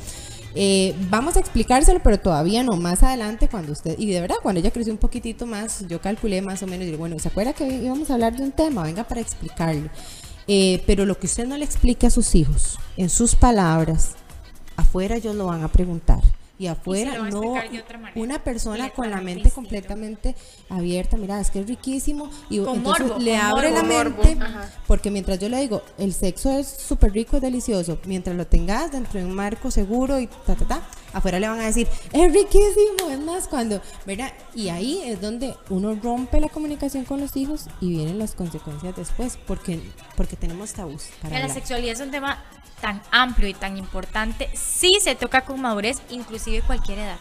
eh, vamos a explicárselo, pero todavía no, más adelante cuando usted, y de verdad, cuando ella creció un poquitito más, yo calculé más o menos, y bueno, ¿se acuerda que íbamos a hablar de un tema? Venga para explicarle. Eh, pero lo que usted no le explique a sus hijos, en sus palabras, afuera ellos lo van a preguntar. Y afuera lo va a no, explicar de otra manera. una persona con la mente completamente abierta, mira, es que es riquísimo y Con entonces morbo, le con abre la mente, porque mientras yo le digo, el sexo es súper rico, es delicioso, mientras lo tengas dentro de un marco seguro y ta, ta, ta, afuera le van a decir, es riquísimo, es más, cuando, ¿verdad? Y ahí es donde uno rompe la comunicación con los hijos y vienen las consecuencias después, porque, porque tenemos tabús para La sexualidad es un tema tan amplio y tan importante. Sí se toca con madurez, inclusive cualquier edad.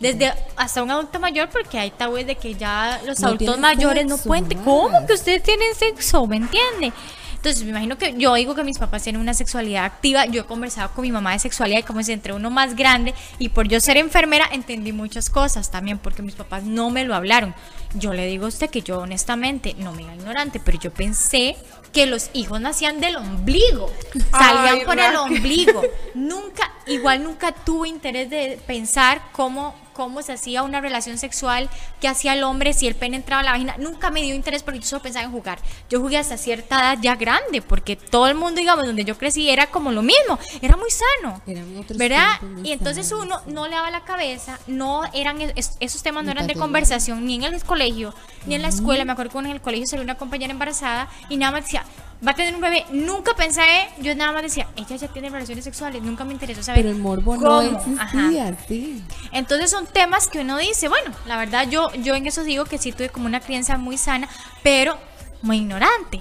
Desde hasta un adulto mayor, porque hay tabúes de que ya los No adultos mayores no pueden. ¿Cómo que ustedes tienen sexo? ¿Me entiende? Entonces, me imagino que yo digo que mis papás tienen una sexualidad activa. Yo he conversado con mi mamá de sexualidad y como es entre uno más grande y por yo ser enfermera entendí muchas cosas también porque mis papás no me lo hablaron. Yo le digo a usted que yo honestamente, no me ignorante, pero yo pensé que los hijos nacían del ombligo, salían Ay, por el ombligo. Nunca, igual nunca tuve interés de pensar cómo, cómo se hacía una relación sexual, qué hacía el hombre, si el pene entraba a la vagina. Nunca me dio interés porque yo solo pensaba en jugar. Yo jugué hasta cierta edad ya grande, porque todo el mundo, digamos, donde yo crecí era como lo mismo, era muy sano. ¿Verdad? Y entonces uno no le daba la cabeza, no eran es- esos temas no eran de conversación ni en el colegio, ni en la escuela. Me acuerdo que en el colegio salió una compañera embarazada y nada más decía, va a tener un bebé. Nunca pensé, yo nada más decía, ella ya tiene relaciones sexuales, nunca me interesó saber. Pero el morbo no cómo. Ajá. sí. Entonces son temas que uno dice, bueno, la verdad yo, yo en eso digo que sí tuve como una crianza muy sana, pero muy ignorante.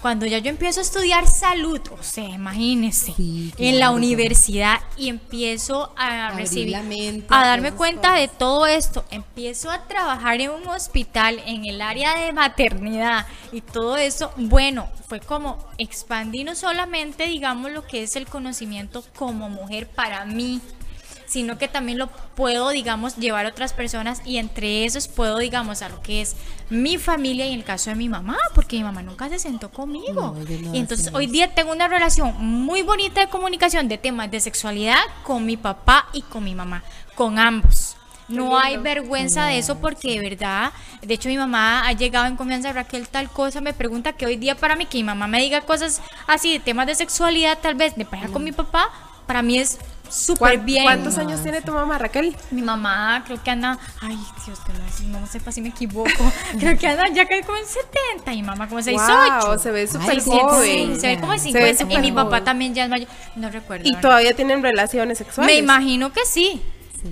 Cuando ya yo empiezo a estudiar salud, o sea, imagínense, Sí, en la universidad y empiezo a Abrir recibir, mente a darme cuenta cosas. de todo esto, empiezo a trabajar en un hospital en el área de maternidad y todo eso, bueno, fue como expandir no solamente, digamos, lo que es el conocimiento como mujer para mí, sino que también lo puedo, digamos, llevar a otras personas y entre esos puedo, digamos, a lo que es mi familia y en el caso de mi mamá, porque mi mamá nunca se sentó conmigo. No, ellos no y entonces hoy día tengo una relación muy bonita de comunicación de temas de sexualidad con mi papá y con mi mamá, con ambos. No hay vergüenza de eso porque de verdad, de hecho mi mamá ha llegado en confianza, Raquel tal cosa, me pregunta que hoy día para mí que mi mamá me diga cosas así de temas de sexualidad, tal vez de pareja con mi papá, para mí es súper ¿Cuán- bien. ¿Cuántos años tiene tu mamá, Raquel? Mi mamá creo que anda, ay Dios, que no, si no sepa si me equivoco, creo que anda ya que como en 70 y mi mamá como 68. Wow, se ve súper sí, joven. Sí, se ve como en Se ve 50 y mi papá joven. también ya es mayor, no recuerdo. ¿Y ahora. todavía tienen relaciones sexuales? Me imagino que sí.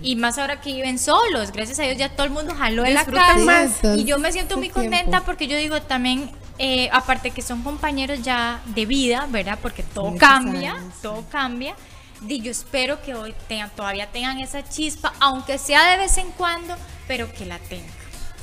Y más ahora que viven solos, gracias a Dios ya todo el mundo jaló de la casa. más. Y yo me siento muy Mucho tiempo. contenta porque yo digo también, eh, aparte que son compañeros ya de vida, ¿verdad? Porque todo Muchos cambia, años, sí. todo cambia. Y yo espero que hoy tengan, todavía tengan esa chispa, aunque sea de vez en cuando, pero que la tengan.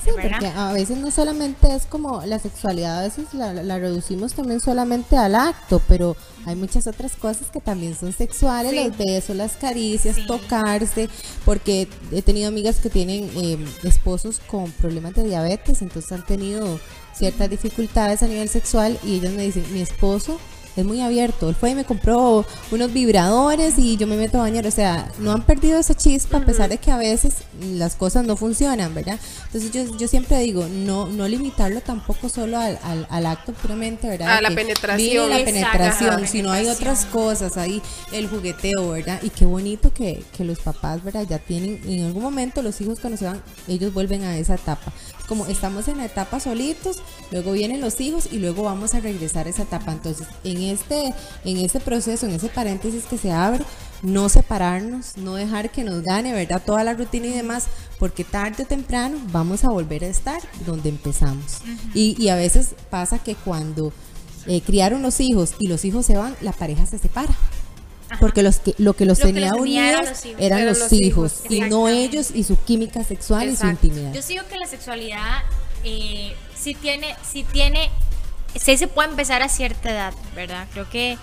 Sí, porque a veces no solamente es como la sexualidad, a veces la, la reducimos también solamente al acto, pero hay muchas otras cosas que también son sexuales, Sí. los besos, las caricias, Sí. tocarse, porque he tenido amigas que tienen eh, esposos con problemas de diabetes, entonces han tenido ciertas dificultades a nivel sexual y ellas me dicen, mi esposo es muy abierto. Él fue y me compró unos vibradores y yo me meto a bañar. O sea, no han perdido esa chispa a pesar de que a veces las cosas no funcionan, ¿verdad? Entonces yo, yo siempre digo, no, no limitarlo tampoco solo al, al, al acto puramente, ¿verdad? A la Que penetración. la penetración, sino hay otras cosas, ahí el jugueteo, ¿verdad? Y qué bonito que, que los papás, ¿verdad? Ya tienen, en algún momento los hijos cuando se van, ellos vuelven a esa etapa. Como estamos en la etapa solitos, luego vienen los hijos y luego vamos a regresar a esa etapa. Entonces, en este, en este proceso, en ese paréntesis que se abre, no separarnos, no dejar que nos gane, ¿verdad? Toda la rutina y demás, porque tarde o temprano vamos a volver a estar donde empezamos. y, y a veces pasa que cuando eh, criaron los hijos y los hijos se van, la pareja se separa. Porque los que, lo que los Lo que tenía eran unidos los hijos. eran, los, hijos, hijos, y no ellos y su química sexual y su intimidad. Yo sigo que la sexualidad eh, sí tiene, sí tiene, sí se puede empezar a cierta edad, ¿verdad? Creo que,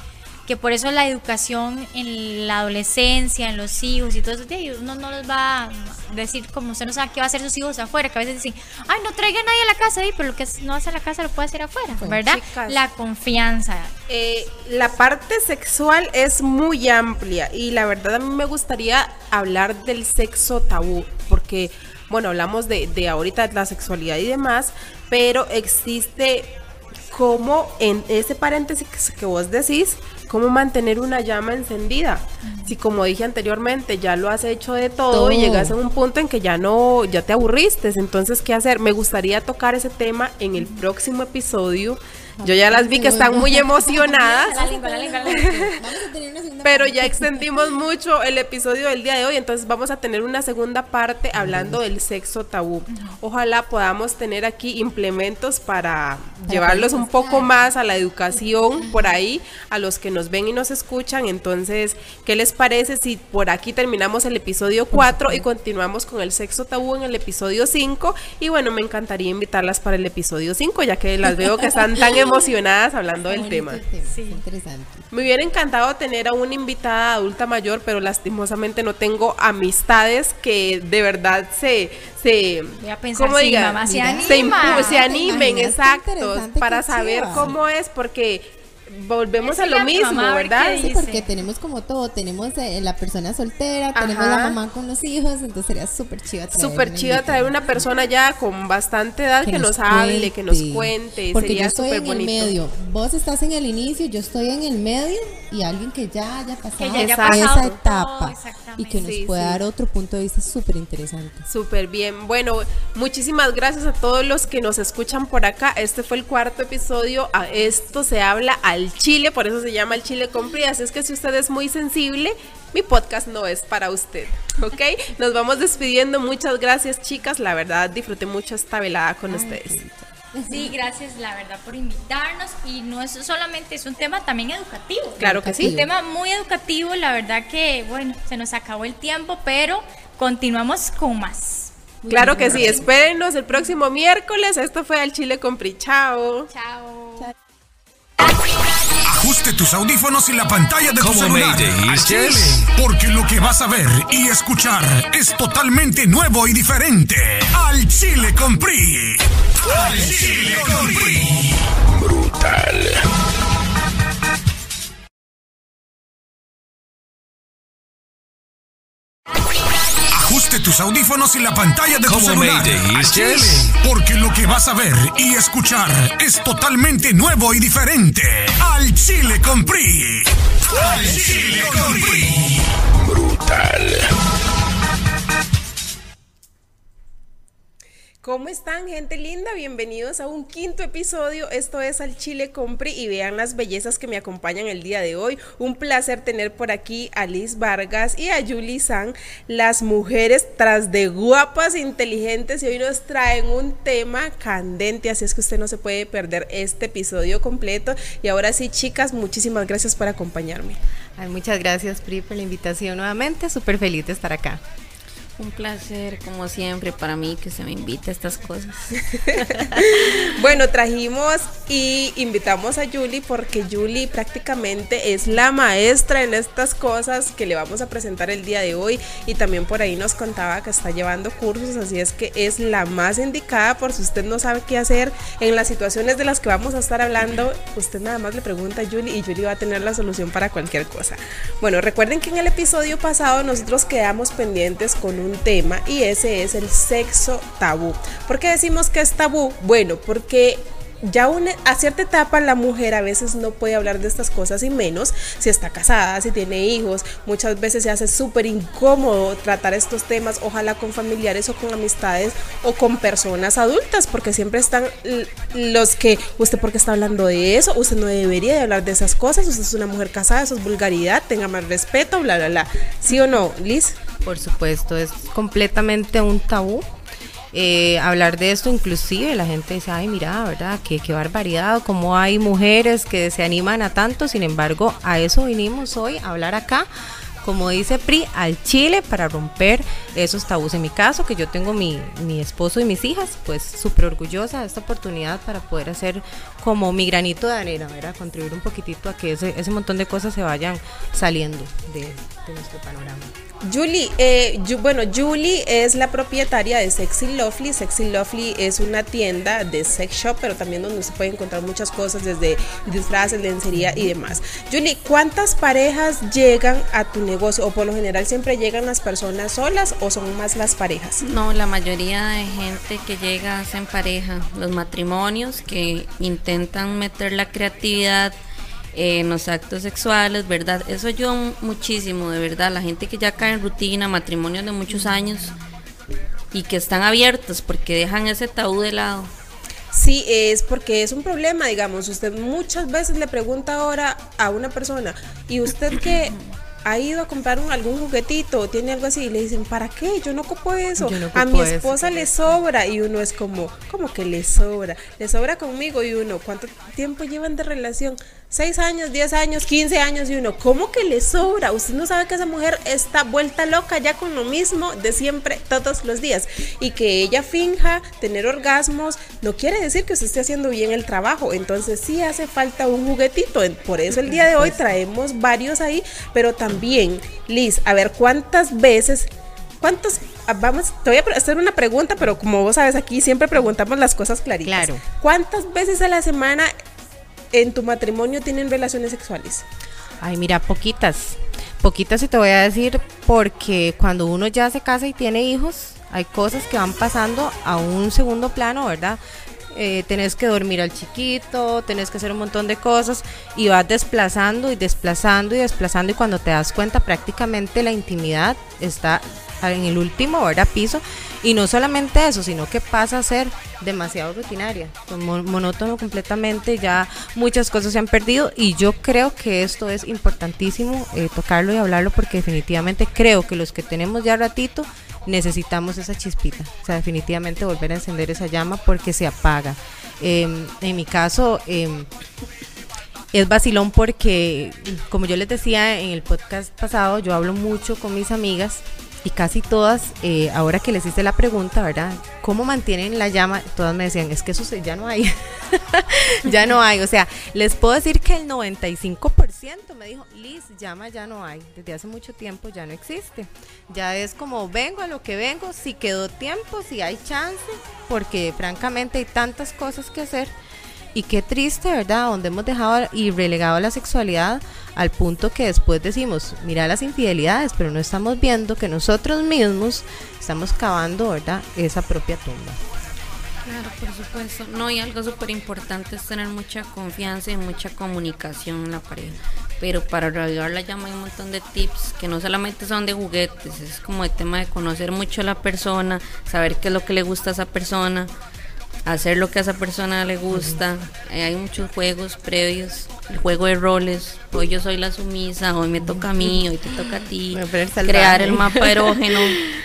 que por eso la educación en la adolescencia, en los hijos y todo eso, uno no les va a decir como usted no sabe qué va a hacer sus hijos afuera, que a veces dicen, ay, no traiga a nadie a la casa, ahí, pero lo que no hace a la casa lo puede hacer afuera, ¿verdad? Chicas. La confianza. Eh, la parte sexual es muy amplia y la verdad a mí me gustaría hablar del sexo tabú, porque, bueno, hablamos de, de ahorita la sexualidad y demás, pero existe como en ese paréntesis que vos decís, cómo mantener una llama encendida. Si como dije anteriormente, ya lo has hecho de todo, Todo. y llegas a un punto en que ya no, ya te aburriste, entonces ¿qué hacer? Me gustaría tocar ese tema en el próximo episodio. Yo ya las vi que están muy emocionadas. La lengua, la lengua, la lengua. Vamos a tener pero ya extendimos mucho el episodio del día de hoy, entonces vamos a tener una segunda parte hablando del sexo tabú. Ojalá podamos tener aquí implementos para llevarlos un poco más a la educación por ahí, a los que nos ven y nos escuchan. Entonces, ¿qué les parece si por aquí terminamos el episodio 4 y continuamos con el sexo tabú en el episodio 5? Y bueno, me encantaría invitarlas para el episodio 5, ya que las veo que están tan emocionadas hablando del tema. Sí. Interesante. Me hubiera encantado tener a una invitada adulta mayor, pero lastimosamente no tengo amistades que de verdad se, se Voy a pensar, ¿cómo sí, diga? mamá, se anima. se ¿Te animen, exacto, para saber cómo es, porque volvemos a lo mismo, mamá ¿verdad? Sí, porque tenemos como todo, tenemos eh, la persona soltera, tenemos la mamá con los hijos, entonces sería súper chiva traer Súper chido traer una persona ya con bastante edad que, nos, hable, que nos cuente, Porque yo sería estoy súper en el medio, vos estás en el inicio, yo estoy en el medio y alguien que ya haya pasado ya haya esa pasado etapa y que nos Sí, pueda sí. dar otro punto de vista súper interesante. Súper bien. Bueno, muchísimas gracias a todos los que nos escuchan por acá. Este fue el cuarto episodio. A esto se habla al chile, por eso se llama el chile con Pri. Así es que si usted es muy sensible, mi podcast no es para usted. ¿Ok? Nos vamos despidiendo. Muchas gracias, chicas. La verdad, disfruté mucho esta velada con ustedes. Sí, gracias, la verdad, por invitarnos. Y no es solamente, es un tema también educativo. Claro que Un sí. tema muy educativo, la verdad que, bueno, se nos acabó el tiempo, pero continuamos con más. Claro que sí. Espérenos el próximo miércoles. Esto fue al chile con Pri. Chao. Chao. Ajuste tus audífonos y la pantalla de tu celular. Chile, yes. porque lo que vas a ver y escuchar es totalmente nuevo y diferente. Al Chile con Pri. Al Chile con Pri. Brutal. Ajuste tus audífonos y la pantalla de tu celular. Chile, porque lo que vas a ver y escuchar es totalmente nuevo y diferente. Al Chile con Pri. Al Chile con Pri. Brutal. ¿Cómo están, gente linda? Bienvenidos a un quinto episodio. Esto es Al Chile Compri y vean las bellezas que me acompañan el día de hoy. Un placer tener por aquí a Liz Vargas y a Julie San, las mujeres tras de guapas, inteligentes y hoy nos traen un tema candente, así es que usted no se puede perder este episodio completo. Y ahora sí, chicas, muchísimas gracias por acompañarme. Ay, muchas gracias, Pri, por la invitación nuevamente. Súper feliz de estar acá. Un placer, como siempre, para mí que se me invite a estas cosas. Bueno, trajimos y invitamos a Julie porque Julie prácticamente es la maestra en estas cosas que le vamos a presentar el día de hoy y también por ahí nos contaba que está llevando cursos, así es que es la más indicada por si usted no sabe qué hacer en las situaciones de las que vamos a estar hablando, usted nada más le pregunta a Julie y Julie va a tener la solución para cualquier cosa. Bueno, recuerden que en el episodio pasado nosotros quedamos pendientes con un tema y ese es el sexo tabú. ¿Por qué decimos que es tabú? Bueno, porque ya a cierta etapa la mujer a veces no puede hablar de estas cosas y menos si está casada, si tiene hijos. Muchas veces se hace súper incómodo tratar estos temas, ojalá con familiares o con amistades o con personas adultas, porque siempre están los que, usted porque está hablando de eso, usted no debería de hablar de esas cosas, usted es una mujer casada, eso es vulgaridad, tenga más respeto, bla, bla, bla. ¿Sí o no, Liz? Por supuesto, es completamente un tabú. eh, hablar de esto, inclusive la gente dice, ay, mira, ¿verdad? Qué, qué barbaridad, cómo hay mujeres que se animan a tanto, sin embargo, a eso vinimos hoy, a hablar acá, como dice Pri, al Chile para romper esos tabús. En mi caso, que yo tengo mi, mi esposo y mis hijas, pues súper orgullosa de esta oportunidad para poder hacer como mi granito de arena, ¿verdad? Contribuir un poquitito a que ese, ese montón de cosas se vayan saliendo de, de nuestro panorama. Julie, eh, bueno, Julie es la propietaria de Sexy Lovely. Sexy Lovely es una tienda de sex shop, pero también donde se puede encontrar muchas cosas, desde disfraces, lencería y demás. Julie, ¿cuántas parejas llegan a tu negocio? O por lo general siempre llegan las personas solas o son más las parejas? No, la mayoría de gente que llega hacen pareja. Los matrimonios que intentan meter la creatividad en los actos sexuales, ¿verdad? Eso ayuda mu- muchísimo, de verdad. La gente que ya cae en rutina, matrimonios de muchos años y que están abiertos porque dejan ese tabú de lado. Sí, es porque es un problema, digamos. Usted muchas veces le pregunta ahora a una persona, ¿y usted qué? ha ido a comprar un- algún juguetito o tiene algo así y le dicen, ¿para qué? Yo no ocupo eso. A mi ocupo eso". esposa le sobra y uno es como, ¿cómo que le sobra? Le sobra conmigo y uno, ¿cuánto tiempo llevan de relación? Seis años, diez años, 15 años y uno, ¿cómo que le sobra? Usted no sabe que esa mujer está vuelta loca ya con lo mismo de siempre todos los días y que ella finja tener orgasmos no quiere decir que usted esté haciendo bien el trabajo, entonces sí hace falta un juguetito, por eso el día de hoy traemos varios ahí, pero también, Liz, a ver cuántas veces ¿Cuántos? ah, Vamos, te voy a hacer una pregunta, pero como vos sabes, aquí siempre preguntamos las cosas claritas. Claro. ¿Cuántas veces a la semana en tu matrimonio tienen relaciones sexuales? Ay, mira, poquitas. Poquitas y te voy a decir porque cuando uno ya se casa y tiene hijos, hay cosas que van pasando a un segundo plano, ¿verdad? Eh, tenés que dormir al chiquito, tenés que hacer un montón de cosas y vas desplazando y desplazando y desplazando y cuando te das cuenta prácticamente la intimidad está en el último, ¿verdad? Piso y no solamente eso, sino que pasa a ser demasiado rutinaria, mon- monótono completamente, ya muchas cosas se han perdido y yo creo que esto es importantísimo eh, tocarlo y hablarlo porque definitivamente creo que los que tenemos ya ratito necesitamos esa chispita, o sea, definitivamente volver a encender esa llama porque se apaga. Em, en mi caso, em, es vacilón porque, como yo les decía en el podcast pasado, yo hablo mucho con mis amigas y casi todas, eh, ahora que les hice la pregunta, ¿verdad? ¿Cómo mantienen la llama? Todas me decían, es que eso ya no hay. ya no hay. O sea, les puedo decir que el 95% me dijo, Liz, llama ya no hay. Desde hace mucho tiempo ya no existe. Ya es como vengo a lo que vengo, si quedó tiempo, si hay chance, porque francamente hay tantas cosas que hacer. Y qué triste, ¿verdad? Donde hemos dejado y relegado la sexualidad al punto que después decimos, mira las infidelidades, pero no estamos viendo que nosotros mismos estamos cavando, ¿verdad? Esa propia tumba. Claro, por supuesto. No, y algo súper importante es tener mucha confianza y mucha comunicación en la pareja. Pero para reavivar la llama hay un montón de tips que no solamente son de juguetes, es como el tema de conocer mucho a la persona, saber qué es lo que le gusta a esa persona, hacer lo que a esa persona le gusta. Eh, hay muchos juegos previos, el juego de roles. Hoy yo soy la sumisa, hoy me toca a mí, hoy te toca a ti. Crear el mapa erógeno,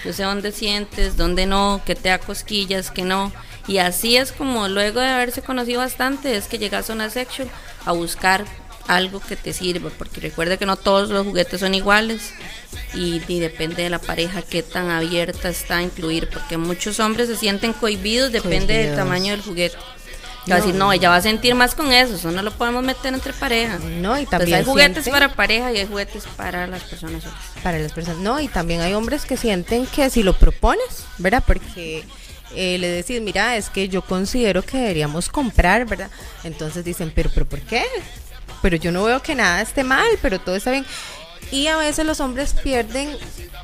yo sé dónde sientes, dónde no, que te da cosquillas, que no. Y así es como luego de haberse conocido bastante, es que llegas a una section a buscar algo que te sirva, porque recuerda que no todos los juguetes son iguales y, y depende de la pareja qué tan abierta está a incluir, porque muchos hombres se sienten cohibidos, depende del tamaño del juguete. Decir, no, ella va a sentir más con eso, eso no lo podemos meter entre pareja. No, y Entonces también hay juguetes sienten- para pareja y hay juguetes para las personas solas. para las personas. No, y también hay hombres que sienten que si lo propones, ¿verdad? Porque eh, le decís, mira, es que yo considero que deberíamos comprar, ¿verdad? Entonces dicen, pero, pero ¿por qué? Pero yo no veo que nada esté mal, pero todo está bien. Y a veces los hombres pierden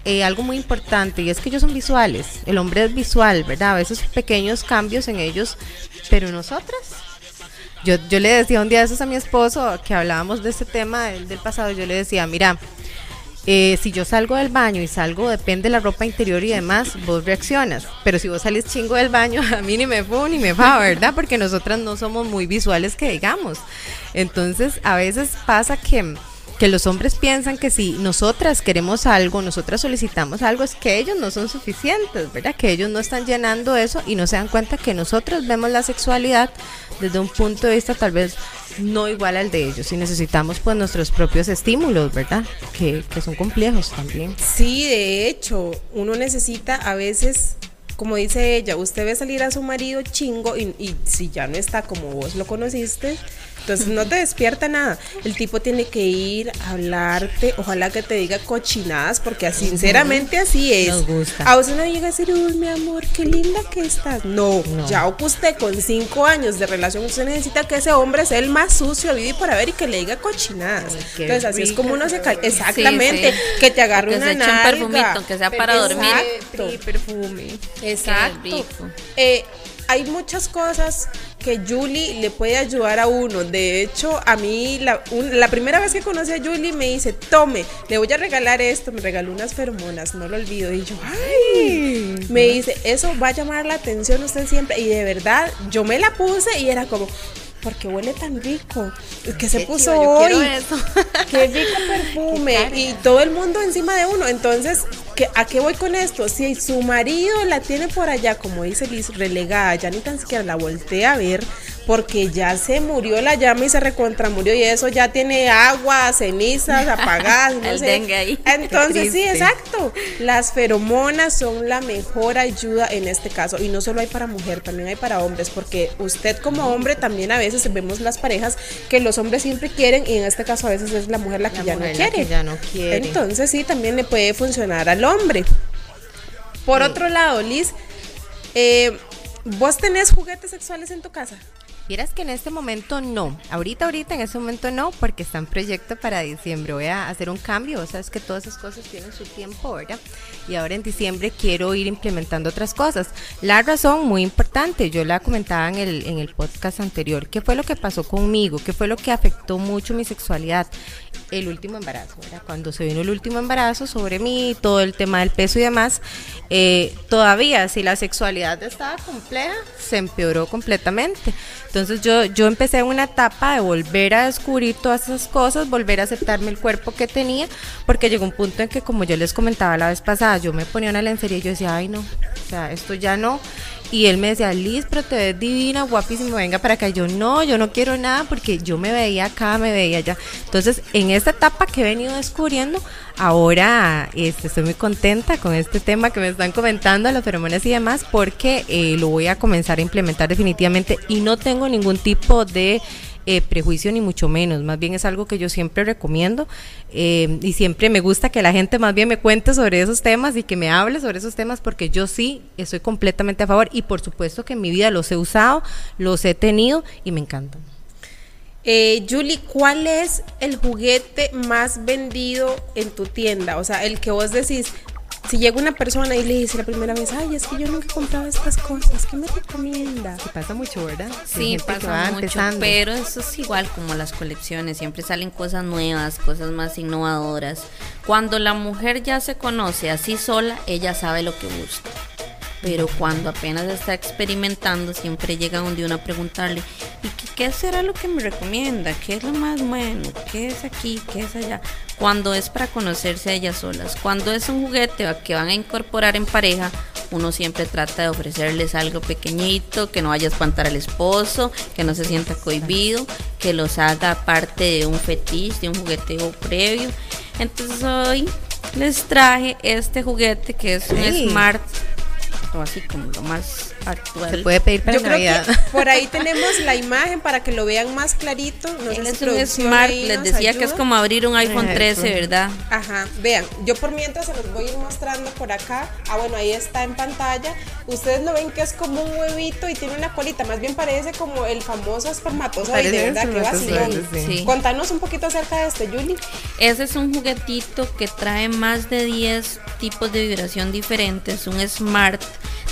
eh, algo muy importante y es que ellos son visuales. El hombre es visual, ¿verdad? A veces pequeños cambios en ellos, pero nosotras. Yo, yo le decía un día de esos a mi esposo que hablábamos de este tema del, del pasado. Yo le decía, mira, eh, si yo salgo del baño y salgo, depende de la ropa interior y demás, vos reaccionas. Pero si vos salís chingo del baño, a mí ni me fu ni me va, ¿verdad? Porque nosotras no somos muy visuales que digamos. Entonces, a veces pasa que, que los hombres piensan que si nosotras queremos algo, nosotras solicitamos algo, es que ellos no son suficientes, ¿verdad? Que ellos no están llenando eso y no se dan cuenta que nosotros vemos la sexualidad desde un punto de vista tal vez no igual al de ellos y necesitamos pues nuestros propios estímulos, ¿verdad? Que, que son complejos también. Sí, de hecho, uno necesita a veces, como dice ella, usted ve salir a su marido chingo y, y si ya no está como vos lo conociste, entonces no te despierta nada. El tipo tiene que ir a hablarte, ojalá que te diga cochinadas, porque sinceramente así es. Nos gusta. A usted no llega a decir, uy, mi amor, qué linda que estás. No, No. ya usted con cinco años de relación, usted necesita que ese hombre sea el más sucio, vive por haber y que le diga cochinadas. Ay, Entonces así es como uno se cal- Exactamente, Sí, sí. que te agarre Que una se un perfumito, aunque sea para dormir. Exacto. perfume. Exacto. Eh, hay muchas cosas que Julie le puede ayudar a uno. De hecho, a mí la, un- la primera vez que conocí a Julie me dice, tome, le voy a regalar esto. Me regaló unas feromonas, no lo olvido. Y yo, ay, me dice, eso va a llamar la atención usted siempre. Y de verdad, yo me la puse y era como, ¿por qué huele tan rico? ¿Qué se Qué puso hoy? eso. Qué rico perfume. y todo el mundo encima de uno. Entonces, ¿qué- ¿a qué voy con esto? Si su marido la tiene por allá, como dice Liz, relegada, ya ni tan siquiera la voltea a ver, porque ya se murió la llama y se recontramurió y eso ya tiene agua, cenizas apagadas. no El sé. dengue ahí. Entonces, sí, exacto. Las feromonas son la mejor ayuda en este caso. Y no solo hay para mujer, también hay para hombres, porque usted como hombre también a veces vemos las parejas que los hombres siempre quieren y en este caso a veces es la mujer la que La ya mujer no la quiere. que ya no quiere. Entonces sí, también le puede funcionar al hombre. Por Sí. otro lado, Liz, eh, ¿vos tenés juguetes sexuales en tu casa? Vieras que en este momento no. Ahorita, ahorita, en este momento no, porque está en proyecto para diciembre. Voy a hacer un cambio. O sea, es que todas esas cosas tienen su tiempo, ¿verdad? Y ahora en diciembre quiero ir implementando otras cosas. La razón muy importante, yo la comentaba en el, en el podcast anterior. ¿Qué fue lo que pasó conmigo? ¿Qué fue lo que afectó mucho mi sexualidad? El último embarazo. Cuando se vino el último embarazo sobre mí, todo el tema del peso y demás, eh, todavía si la sexualidad estaba compleja, se empeoró completamente. Entonces yo, yo empecé una etapa de volver a descubrir todas esas cosas, volver a aceptarme el cuerpo que tenía, porque llegó un punto en que, como yo les comentaba la vez pasada, yo me ponía una lencería y yo decía, ay no, o sea, esto ya no. Y él me decía, Liz, pero te ves divina, guapísima, venga para acá. Yo, no, yo no quiero nada porque yo me veía acá, me veía allá. Entonces, en esta etapa que he venido descubriendo, ahora este, estoy muy contenta con este tema que me están comentando, las feromonas y demás, porque eh, lo voy a comenzar a implementar definitivamente y no tengo ningún tipo de eh, prejuicio ni mucho menos, más bien es algo que yo siempre recomiendo eh, y siempre me gusta que la gente más bien me cuente sobre esos temas y que me hable sobre esos temas porque yo sí estoy completamente a favor y por supuesto que en mi vida los he usado, los he tenido y me encantan. Eh, Julie, ¿cuál es el juguete más vendido en tu tienda? O sea, el que vos decís, si llega una persona y le dice la primera vez, ay, es que yo nunca he comprado estas cosas, ¿qué me recomienda? Que pasa mucho, ¿verdad? Sí, pasa mucho, empezando. pero eso es igual como las colecciones, siempre salen cosas nuevas, cosas más innovadoras. Cuando la mujer ya se conoce así sola, ella sabe lo que busca. Pero cuando apenas está experimentando, siempre llega donde uno a preguntarle, ¿y qué, qué será lo que me recomienda? ¿Qué es lo más bueno? ¿Qué es aquí? ¿Qué es allá? Cuando es para conocerse a ellas solas. Cuando es un juguete que van a incorporar en pareja, uno siempre trata de ofrecerles algo pequeñito, que no vaya a espantar al esposo, que no se sienta cohibido, que los haga parte de un fetiche, de un jugueteo previo. Entonces hoy les traje este juguete que es un. Smart, o así como lo más actual. Se puede pedir para Yo creo Navidad. que por ahí tenemos la imagen para que lo vean más clarito. No Él sé si es un Smart, les decía que es como abrir un iPhone Ajá, 13, pues. ¿verdad? Ajá, vean, yo por mientras se los voy a ir mostrando por acá. Ah, bueno, ahí está en pantalla. Ustedes lo ven que es como un huevito y tiene una colita, más bien parece como el famoso espermatozoide, Parece ¿verdad? Qué espermatozoide, vacilón. sí. Sí. Contanos un poquito acerca de este, Julie. Ese es un juguetito que trae más de 10 tipos de vibración diferentes, un smart.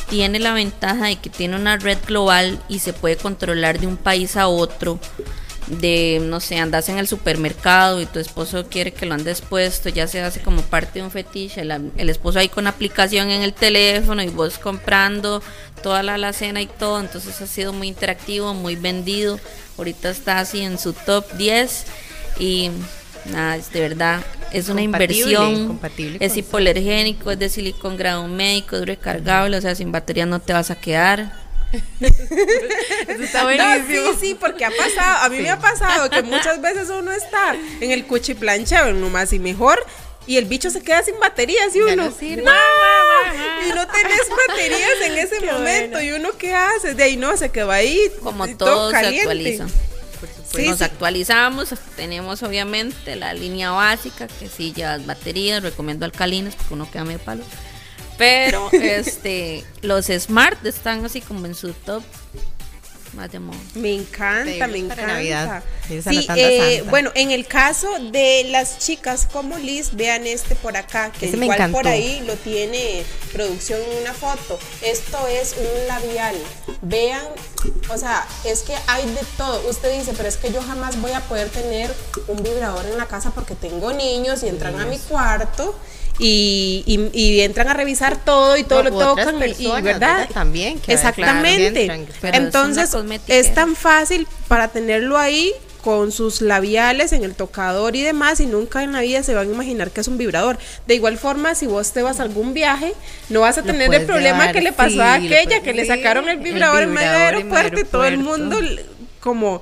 Tiene la ventaja de que tiene una red global y se puede controlar de un país a otro. De, no sé, andas en el supermercado y tu esposo quiere que lo andes puesto, ya se hace como parte de un fetiche. El, el esposo ahí con aplicación en el teléfono y vos comprando toda la alacena y todo. Entonces ha sido muy interactivo, muy vendido. Ahorita está así en su top 10 y nada, es de verdad, es una Compatible, inversión. compatible Es hipoalergénico, es de silicón grado médico, es recargable, o sea, sin batería no te vas a quedar. Eso está No, buenísimo. sí, sí, porque ha pasado, a mí me ha pasado que muchas veces uno está en el cuchiplancha, nomás y mejor, y el bicho se queda sin baterías y uno, no sirve. "No, y no tenés baterías en ese momento, y uno qué hace, de ahí no, se quedó ahí, Como y todo se actualiza. Sí, Nos sí. actualizamos, tenemos obviamente la línea básica, que sí llevas baterías, recomiendo alcalinas porque uno queda medio palo. Pero este los smart están así como en su top más de moda. Me encanta, me encanta. Navidad. Sí, eh, santa. bueno, en el caso de las chicas como Liz, vean este por acá, que Ese me igual por ahí lo tiene producción en una foto. Esto es un labial. Vean, o sea, es que hay de todo. Usted dice, pero es que yo jamás voy a poder tener un vibrador en la casa porque tengo niños y entran a mi cuarto y, y- y entran a revisar todo y todo lo tocan y- verdad. También, que exactamente entran. Pero es entonces es tan fácil para tenerlo ahí con sus labiales en el tocador y demás y nunca en la vida se van a imaginar que es un vibrador. De igual forma, si vos te vas a algún viaje, no vas a tener el problema que le pasó a sí, aquella, que le sacaron el el vibrador, en medio del aeropuerto y todo el mundo como...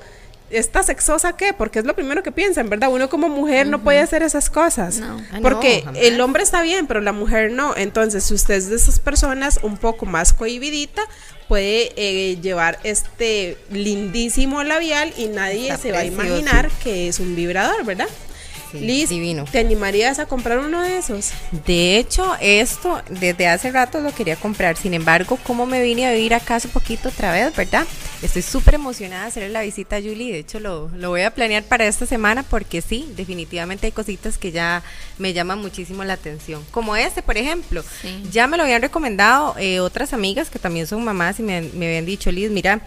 ¿Esta sexosa qué? Porque es lo primero que piensan, ¿verdad? Uno como mujer no puede hacer esas cosas. No. No, Porque el hombre está bien, pero la mujer no. Entonces, si usted es de esas personas un poco más cohibidita, puede eh, llevar este lindísimo labial y nadie Está se va a imaginar que es un vibrador, ¿verdad? Sí, Liz, divino. ¿te animarías a comprar uno de esos? De hecho, esto desde hace rato lo quería comprar. Sin embargo, como me vine a vivir acá hace poquito otra vez, ¿verdad? Estoy súper emocionada de hacerle la visita a Julie. De hecho, lo, lo voy a planear para esta semana porque sí, definitivamente hay cositas que ya me llaman muchísimo la atención. Como este, por ejemplo. Sí. Ya me lo habían recomendado eh, otras amigas que también son mamás y me, me habían dicho, Liz, mira,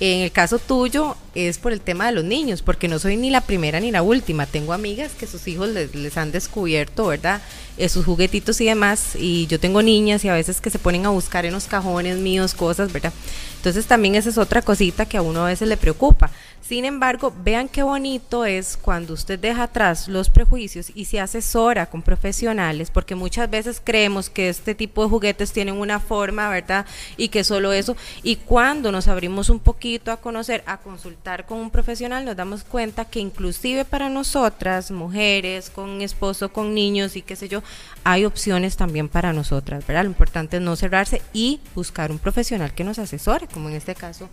en el caso tuyo es por el tema de los niños, porque no soy ni la primera ni la última. Tengo amigas que sus hijos les, les han descubierto, ¿verdad? Eh, sus juguetitos y demás. Y yo tengo niñas y a veces que se ponen a buscar en los cajones míos cosas, ¿verdad? Entonces también esa es otra cosita que a uno a veces le preocupa. Sin embargo, vean qué bonito es cuando usted deja atrás los prejuicios y se asesora con profesionales, porque muchas veces creemos que este tipo de juguetes tienen una forma, ¿verdad? Y que solo eso. Y cuando nos abrimos un poquito a conocer, a consultar con un profesional, nos damos cuenta que inclusive para nosotras, mujeres, con esposo, con niños y qué sé yo, hay opciones también para nosotras, ¿verdad? Lo importante es no cerrarse y buscar un profesional que nos asesore, como en este caso.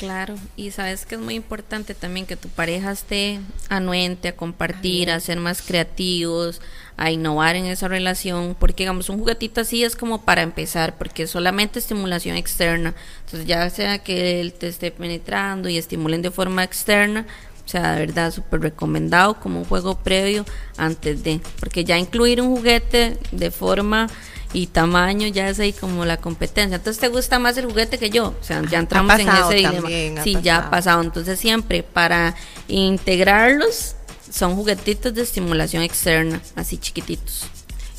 Claro, y sabes que es muy importante también que tu pareja esté anuente a compartir, a ser más creativos, a innovar en esa relación, porque digamos un juguetito así es como para empezar, porque es solamente estimulación externa, entonces ya sea que él te esté penetrando y estimulen de forma externa, o sea, de verdad súper recomendado como un juego previo antes de, porque ya incluir un juguete de forma y tamaño ya es ahí como la competencia. Entonces, ¿te gusta más el juguete que yo? O sea, ya entramos en ese dilema. Sí, ya ha pasado. Entonces, siempre para integrarlos son juguetitos de estimulación externa, así chiquititos.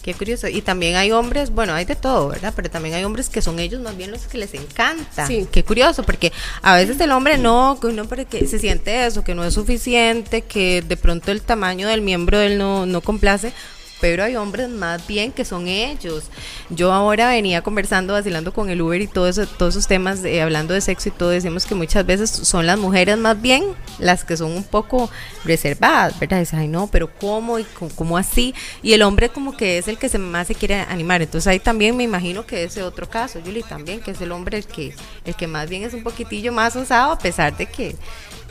Qué curioso. Y también hay hombres, bueno, hay de todo, ¿verdad? Pero también hay hombres que son ellos más bien los que les encanta. Sí. Qué curioso, porque a veces el hombre no, que no porque se siente eso, que no es suficiente, que de pronto el tamaño del miembro de él no, no complace. Pero hay hombres más bien que son ellos. Yo ahora venía conversando, vacilando con el Uber y todo eso, todos esos temas, eh, hablando de sexo y todo, decimos que muchas veces son las mujeres más bien las que son un poco reservadas, ¿verdad? Dice, ay no, pero ¿cómo? ¿Y cómo, cómo así? Y el hombre como que es el que se más se quiere animar. Entonces ahí también me imagino que ese otro caso, Julie, también, que es el hombre el que, el que más bien es un poquitillo más osado, a pesar de que...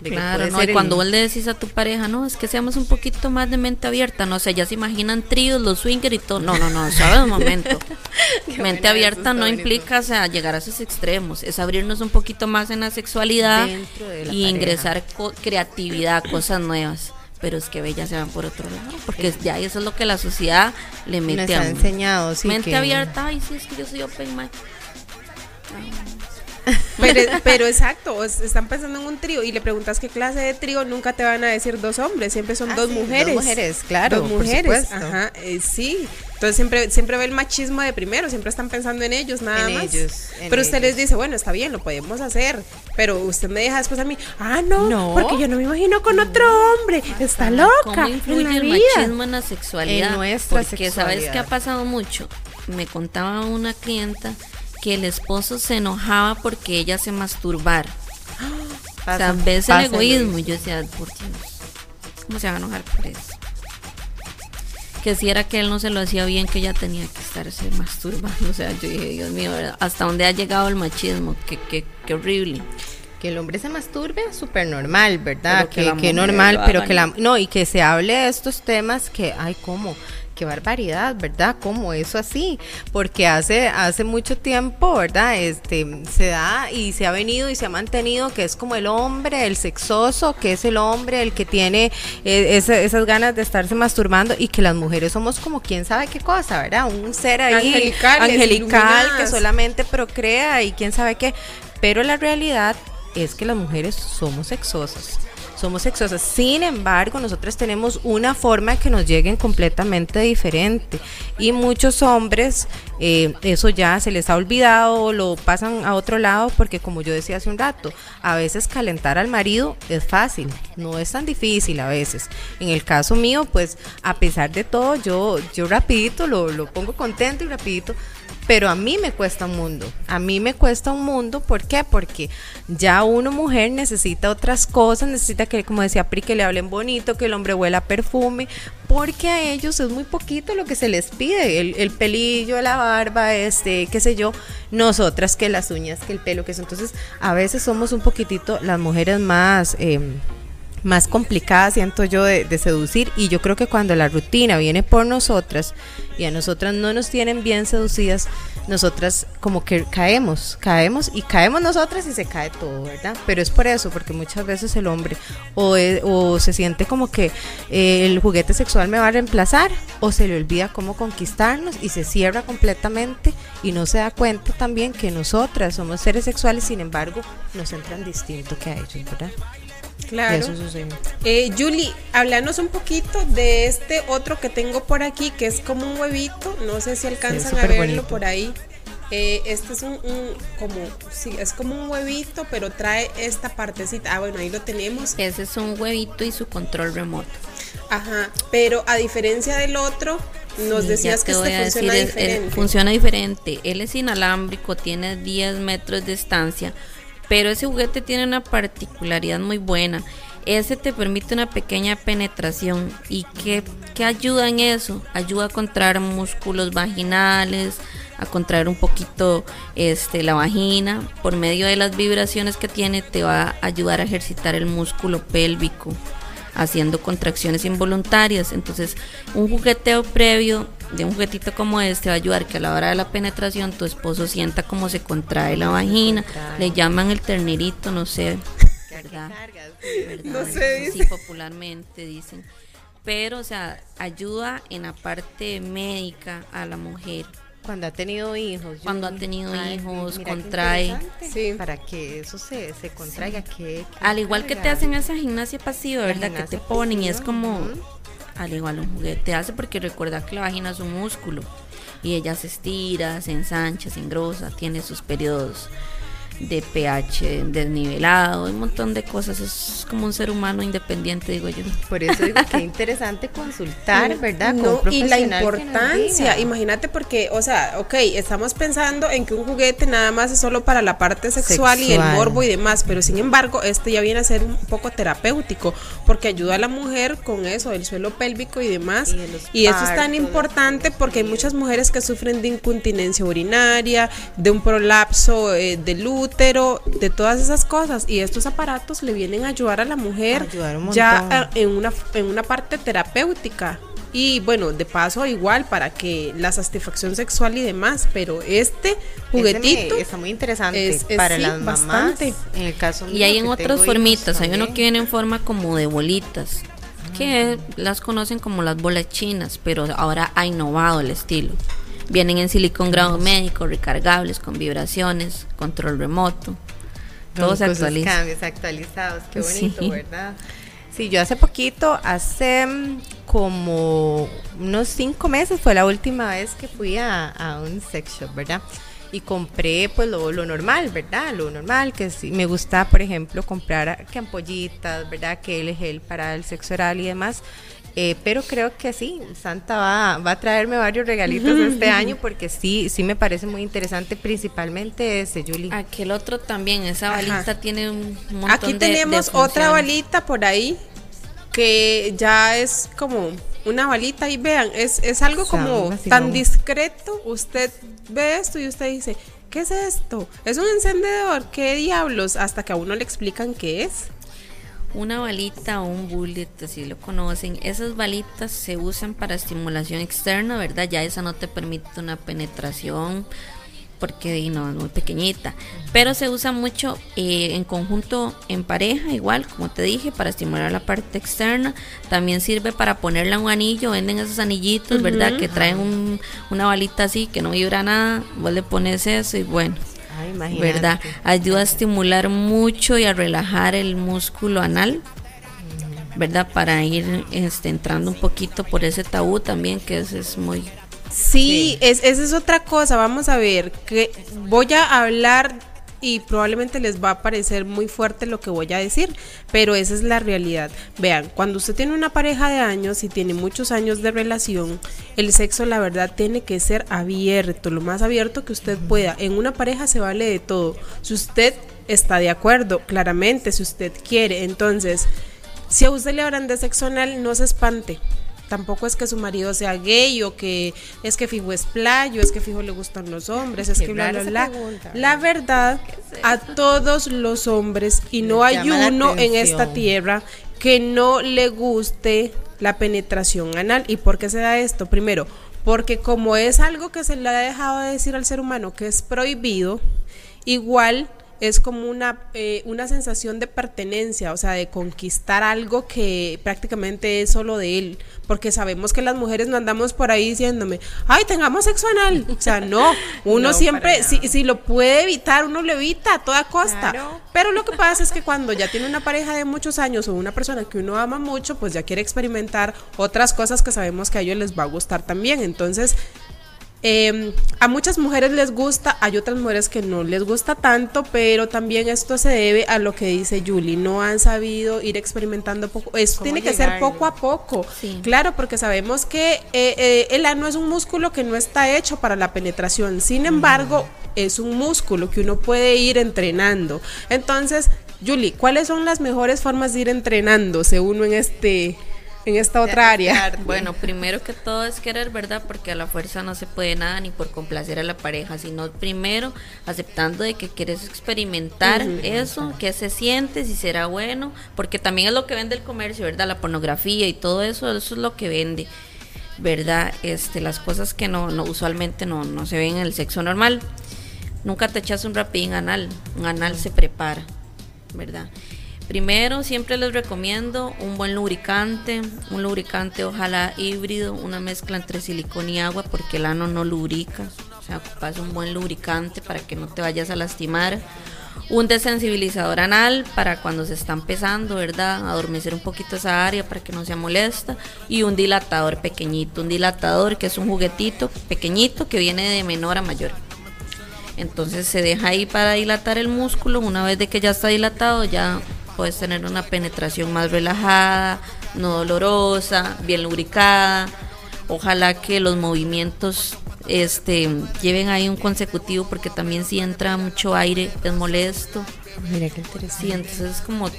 de Claro, ¿no? Y el- cuando vos le decís a tu pareja, no, es que seamos un poquito más de mente abierta, no sé, ya se imaginan tríos, los swingers y todo. No, no, no, suave un momento. Mente abierta no implica, o sea, llegar a esos extremos, es abrirnos un poquito más en la sexualidad Dentro de la y pareja. ingresar co- creatividad, cosas nuevas. Pero es que bellas se van por otro lado, porque ya eso es lo que la sociedad le mete ha a uno. enseñado, sí, Mente que- abierta, ay, sí, es que yo soy open mind. Pero, pero exacto, están pensando en un trío y le preguntas qué clase de trío, nunca te van a decir dos hombres, siempre son Ah, dos sí, dos mujeres. mujeres, claro, Dos por mujeres, supuesto. ajá, eh, sí. Entonces siempre, siempre ve el machismo de primero, siempre están pensando en ellos, nada En más. ellos, en pero usted ellos. les dice, bueno, está bien, lo podemos hacer, pero usted me deja después a mí, ah, no, No. porque yo no me imagino con otro hombre, está loca ¿Cómo en influye la el vida. machismo en la sexualidad? En nuestra Porque sabes sexualidad. que ha pasado mucho. Me contaba una clienta que el esposo se enojaba porque ella se masturbara. o sea, ves el egoísmo. Y yo decía, por Dios, ¿cómo se van a enojar por eso? Que si era que él no se lo hacía bien, que ella tenía que estarse masturbando. O sea, yo dije, Dios mío, ¿verdad? ¿hasta dónde ha llegado el machismo? Qué, qué, qué horrible. Que el hombre se masturbe, súper normal, ¿verdad? Pero que que que normal, pero que la... No, y que se hable de estos temas que, ay, ¿cómo? Qué barbaridad, ¿verdad? ¿Cómo eso así? Porque hace, hace mucho tiempo, ¿verdad? Este, se da y se ha venido y se ha mantenido que es como el hombre, el sexoso, que es el hombre el que tiene eh, esa- esas ganas de estarse masturbando y que las mujeres somos como quién sabe qué cosa, ¿verdad? Un ser ahí Angelicales, angelical que solamente procrea y quién sabe qué. Pero la realidad es que las mujeres somos sexosas. Somos sexosas. Sin embargo, nosotras tenemos una forma que nos lleguen completamente diferente. Y muchos hombres, eh, eso ya se les ha olvidado, lo pasan a otro lado, porque como yo decía hace un rato, a veces calentar al marido es fácil, no es tan difícil a veces. En el caso mío, pues a pesar de todo, yo, yo rapidito lo, lo pongo contento y rapidito pero a mí me cuesta un mundo. A mí me cuesta un mundo, ¿por qué? Porque ya una mujer necesita otras cosas, necesita que, como decía Pri, que le hablen bonito, que el hombre huela perfume, porque a ellos es muy poquito lo que se les pide, el, el pelillo, la barba, este, qué sé yo, nosotras que las uñas, que el pelo, que eso. Entonces, a veces somos un poquitito las mujeres más... Eh, más complicada, siento yo, de, seducir. Y yo creo que cuando la rutina viene por nosotras y a nosotras no nos tienen bien seducidas, nosotras como que caemos, caemos y caemos nosotras y se cae todo, ¿verdad? Pero es por eso, porque muchas veces el hombre o, es, o se siente como que eh, el juguete sexual me va a reemplazar o se le olvida cómo conquistarnos y se cierra completamente y no se da cuenta también que nosotras somos seres sexuales, sin embargo, nos entran distinto que a ellos, ¿verdad? Claro. Eso eh, Julie, háblanos un poquito de este otro que tengo por aquí, que es como un huevito. No sé si alcanzan a verlo bonito. por ahí. Eh, este es un, un, como, sí, es como un huevito, pero trae esta partecita. Ah, bueno, ahí lo tenemos. Ese es un huevito y su control remoto. Ajá, pero a diferencia del otro, nos sí, decías que este funciona decir, diferente. Es, funciona diferente. Él es inalámbrico, tiene 10 metros de distancia pero ese juguete tiene una particularidad muy buena. Ese te permite una pequeña penetración. ¿Y qué, qué ayuda en eso? Ayuda a contraer músculos vaginales, a contraer un poquito este, la vagina. Por medio de las vibraciones que tiene, te va a ayudar a ejercitar el músculo pélvico haciendo contracciones involuntarias. Entonces, un jugueteo previo de un juguetito como este va a ayudar que a la hora de la penetración tu esposo sienta cómo se contrae la vagina. Le llaman el ternerito, no sé, ¿verdad? ¿verdad? No sé, Así popularmente dicen. Pero, o sea, ayuda en la parte médica a la mujer cuando ha tenido hijos. Cuando ha tenido Ay, hijos, contrae. Sí. Para que eso se, se contraiga. Sí. Que, al igual que te hacen esa gimnasia pasiva, ¿verdad? Gimnasia que te ponen pasiva, y es como, uh -huh. al igual un juguete hace porque recuerda que la vagina es un músculo y ella se estira, se ensancha, se engrosa, tiene sus periodos de pH desnivelado, un montón de cosas. Es como un ser humano independiente, digo yo. Por eso digo que interesante consultar, ¿verdad? No, y la importancia, imagínate porque, o sea, ok, estamos pensando en que un juguete nada más es solo para la parte sexual, sexual. y el morbo y demás, pero sin embargo, este ya viene a ser un poco terapéutico, porque ayuda a la mujer con eso, el suelo pélvico y demás. Y, y eso es tan importante porque hay muchas mujeres que sufren de incontinencia urinaria, de un prolapso eh, de luz útero, de todas esas cosas. Y estos aparatos le vienen a ayudar a la mujer a ya en una, en una parte terapéutica. Y bueno, de paso igual para que la satisfacción sexual y demás, pero este juguetito me, está muy interesante es, es, para sí, las mamás. Bastante. En el caso y hay en otras formitas, hay uno que viene en forma como de bolitas, que las conocen como las bolas chinas, pero ahora ha innovado el estilo. Vienen en silicón grado médico, recargables, con vibraciones, control remoto. Todos actualizados. cambios actualizados, qué bonito, sí. ¿verdad? Sí, yo hace poquito, hace como unos cinco meses fue la última vez que fui a, a un sex shop, ¿verdad? y compré pues lo, lo, normal, ¿verdad? Lo normal, que sí, me gusta, por ejemplo, comprar que ampollitas, ¿verdad? Que el gel para el sexo oral y demás. Eh, pero creo que sí, Santa va, va, a traerme varios regalitos este año porque sí, sí me parece muy interesante, principalmente ese, Julie. Aquel otro también, esa balita Ajá. tiene un montón Aquí tenemos de, de otra balita por ahí que ya es como una balita y vean, es, es algo como tan discreto, usted ve esto y usted dice, ¿qué es esto? Es un encendedor, ¿qué diablos? Hasta que a uno le explican qué es una balita o un bullet, así lo conocen. Esas balitas se usan para estimulación externa, ¿verdad? Ya esa no te permite una penetración porque no es muy pequeñita. Pero se usa mucho eh, en conjunto en pareja, igual, como te dije, para estimular la parte externa. También sirve para ponerle un anillo. Venden esos anillitos, uh -huh. ¿verdad? Que traen un, una balita así que no vibra nada. Vos le pones eso y bueno, Ay, ¿verdad? Ayuda a estimular mucho y a relajar el músculo anal. ¿verdad? Para ir este, entrando un poquito por ese tabú también, que es, es muy... Sí, Es, esa es otra cosa. Vamos a ver, que voy a hablar y probablemente les va a parecer muy fuerte lo que voy a decir, pero esa es la realidad. Vean, cuando usted tiene una pareja de años y tiene muchos años de relación, el sexo la verdad tiene que ser abierto, lo más abierto que usted pueda. En una pareja se vale de todo. Si usted está de acuerdo, claramente, si usted quiere, entonces, si a usted le hablan de sexo anal, no se espante tampoco es que su marido sea gay o que es que fijo es playo, es que fijo le gustan los hombres, es que bla, bla, bla. La verdad, a todos los hombres, y no hay uno en esta tierra que no le guste la penetración anal. ¿Y por qué se da esto? Primero, porque como es algo que se le ha dejado de decir al ser humano que es prohibido, igual es como una, eh, una sensación de pertenencia, o sea, de conquistar algo que prácticamente es solo de él, porque sabemos que las mujeres no andamos por ahí diciéndome, ay, tengamos sexo anal, o sea, no, uno siempre, si, si, lo puede evitar, uno lo evita a toda costa, pero lo que pasa es que cuando ya tiene una pareja de muchos años o una persona que uno ama mucho, pues ya quiere experimentar otras cosas que sabemos que a ellos les va a gustar también, entonces Em, a muchas mujeres les gusta, hay otras mujeres que no les gusta tanto, pero también esto se debe a lo que dice Julie, no han sabido ir experimentando poco, esto tiene que ser poco a poco, claro, porque sabemos que eh, eh, el ano es un músculo que no está hecho para la penetración, sin embargo, es un músculo que uno puede ir entrenando. Entonces, Julie, ¿cuáles son las mejores formas de ir entrenándose uno en este en esta otra área? Bueno, primero que todo es querer, ¿verdad? Porque a la fuerza no se puede nada ni por complacer a la pareja, sino primero aceptando de que quieres experimentar eso, que se siente, si será bueno, porque también es lo que vende el comercio, ¿verdad? La pornografía y todo eso, eso es lo que vende. ¿Verdad? Este, las cosas que no, no usualmente no, no se ven en el sexo normal. Nunca te echas un rapidín anal, un anal se prepara, ¿verdad? Primero, siempre les recomiendo un buen lubricante, un lubricante ojalá híbrido, una mezcla entre silicón y agua porque el ano no lubrica. O sea, ocupas un buen lubricante para que no te vayas a lastimar. Un desensibilizador anal para cuando se está empezando, ¿verdad? Adormecer un poquito esa área para que no sea molesta. Y un dilatador pequeñito, un dilatador que es un juguetito pequeñito que viene de menor a mayor. Entonces se deja ahí para dilatar el músculo. Una vez de que ya está dilatado, ya puedes tener una penetración más relajada, no dolorosa, bien lubricada. Ojalá que los movimientos este lleven ahí un consecutivo porque también si entra mucho aire es molesto. Mira qué interesante. Sí, entonces es como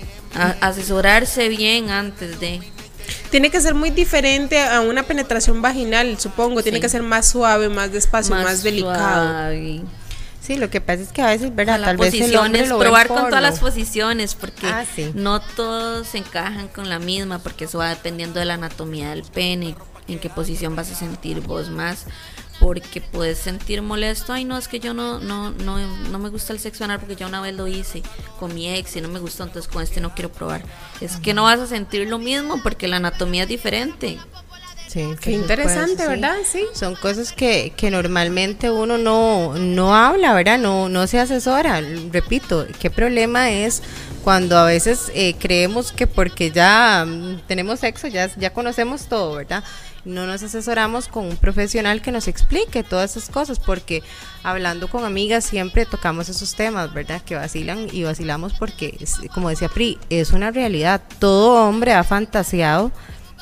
asesorarse bien antes de tiene que ser muy diferente a una penetración vaginal, supongo. Tiene que ser más suave, más despacio, más, delicado. Sí, lo que pasa es que a veces, ¿verdad? Tal vez el probar con todas las posiciones, porque ah, no todos se encajan con la misma, porque eso va dependiendo de la anatomía del pene, en qué posición vas a sentir vos más, porque puedes sentir molesto, ay no, es que yo no, no, no, no me gusta el sexo anal porque ya una vez lo hice con mi ex y no me gustó, entonces con este no quiero probar. Es que no vas a sentir lo mismo porque la anatomía es diferente. Sí, Qué interesante, ¿verdad? Sí. Son cosas que, que normalmente uno no, no habla, ¿verdad? No, no se asesora. Repito, ¿qué problema es cuando a veces eh, creemos que porque ya mm, tenemos sexo, ya, ya conocemos todo, ¿verdad? No nos asesoramos con un profesional que nos explique todas esas cosas, porque hablando con amigas siempre tocamos esos temas, ¿verdad? Que vacilan y vacilamos porque, como decía Pri, es una realidad. Todo hombre ha fantaseado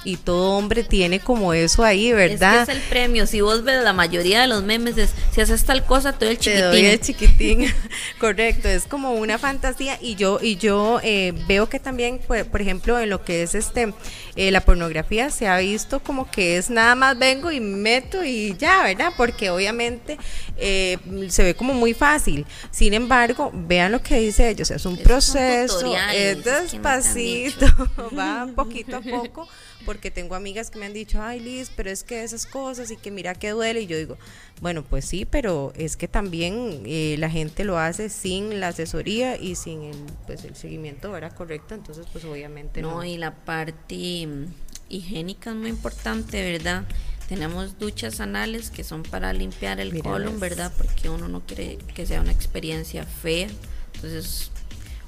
y todo hombre tiene como eso ahí, ¿verdad? Es, que es el premio. Si vos ves la mayoría de los memes es si haces tal cosa, te doy el chiquitín. Te doy el chiquitín. Correcto, es como una fantasía y yo y yo eh, veo que también, por, por, ejemplo, en lo que es este eh, la pornografía se ha visto como que es nada más vengo y meto y ya, ¿verdad? Porque obviamente eh, se ve como muy fácil. Sin embargo, vean lo que dice ellos, es un proceso, es despacito, va poquito a poco porque tengo amigas que me han dicho, ay Liz, pero es que esas cosas y que mira que duele. Y yo digo, bueno, pues sí, pero es que también eh, la gente lo hace sin la asesoría y sin el, pues, el seguimiento, ¿verdad? Correcto, entonces pues obviamente no. No, y la parte mm, higiénica es muy importante, ¿verdad? Tenemos duchas anales que son para limpiar el colon, ¿verdad? Porque uno no quiere que sea una experiencia fea. Entonces,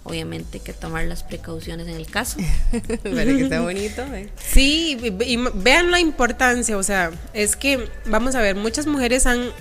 obviamente hay que tomar las precauciones en el caso. Para que esté bonito. ¿eh? Sí, y, vean la importancia, o sea, es que, vamos a ver, muchas mujeres han,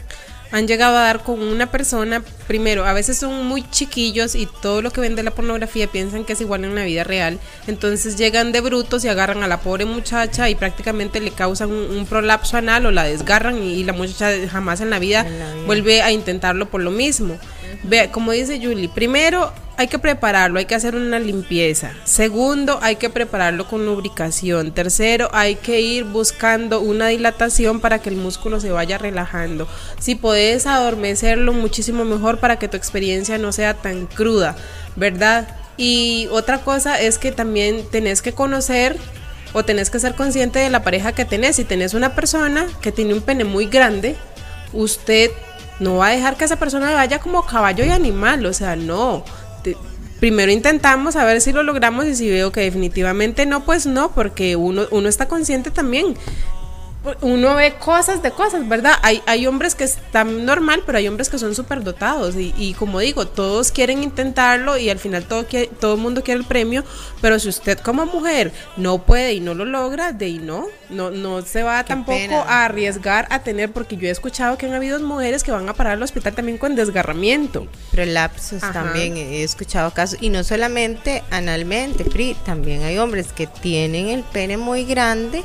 han llegado a dar con una persona, primero, a veces son muy chiquillos y todo lo que ven de la pornografía piensan que es igual en la vida real, entonces llegan de brutos y agarran a la pobre muchacha y prácticamente le causan un, un prolapso anal o la desgarran y, y la muchacha jamás en la vida En la vida. vuelve a intentarlo por lo mismo. Vea, como dice Julie, primero hay que prepararlo, hay que hacer una limpieza. Segundo, hay que prepararlo con lubricación. Tercero, hay que ir buscando una dilatación para que el músculo se vaya relajando. Si puedes adormecerlo, muchísimo mejor para que tu experiencia no sea tan cruda, ¿verdad? Y otra cosa es que también tenés que conocer o tenés que ser consciente de la pareja que tenés. Si tenés una persona que tiene un pene muy grande, usted no va a dejar que esa persona vaya como caballo y animal, o sea, no. Te- primero intentamos a ver si lo logramos y si veo que definitivamente no, pues no, porque uno, uno está consciente también. Uno ve cosas de cosas, ¿verdad? Hay, hay hombres que están normal, pero hay hombres que son súper dotados. Y, y como digo, todos quieren intentarlo y al final todo, quiere- todo el mundo quiere el premio. Pero si usted como mujer no puede y no lo logra, de ahí no. No, no se va tampoco pena. a arriesgar a tener, porque yo he escuchado que han habido mujeres que van a parar al hospital también con desgarramiento. Prolapsos Ajá. también he escuchado casos. Y no solamente analmente, Pri, también hay hombres que tienen el pene muy grande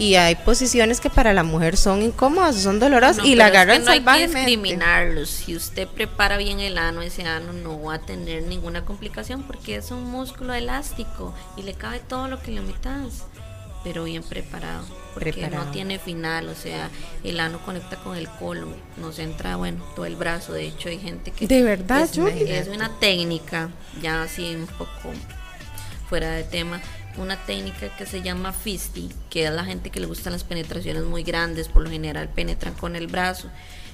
y hay posiciones que para la mujer son incómodas, son dolorosas No, y la pero es que agarran no hay que discriminarlos. Si usted prepara bien el ano, ese ano no va a tener ninguna complicación porque es un músculo elástico y le cabe todo lo que le metas, pero bien preparado. Porque Preparado. no tiene final, o sea, el ano conecta con el colon, nos entra, bueno, todo el brazo. De hecho, hay gente que. ¿De verdad, es, Julie? es una técnica, ya así un poco fuera de tema, una técnica que se llama fisty, que es la gente que le gustan las penetraciones muy grandes, por lo general penetran con el brazo.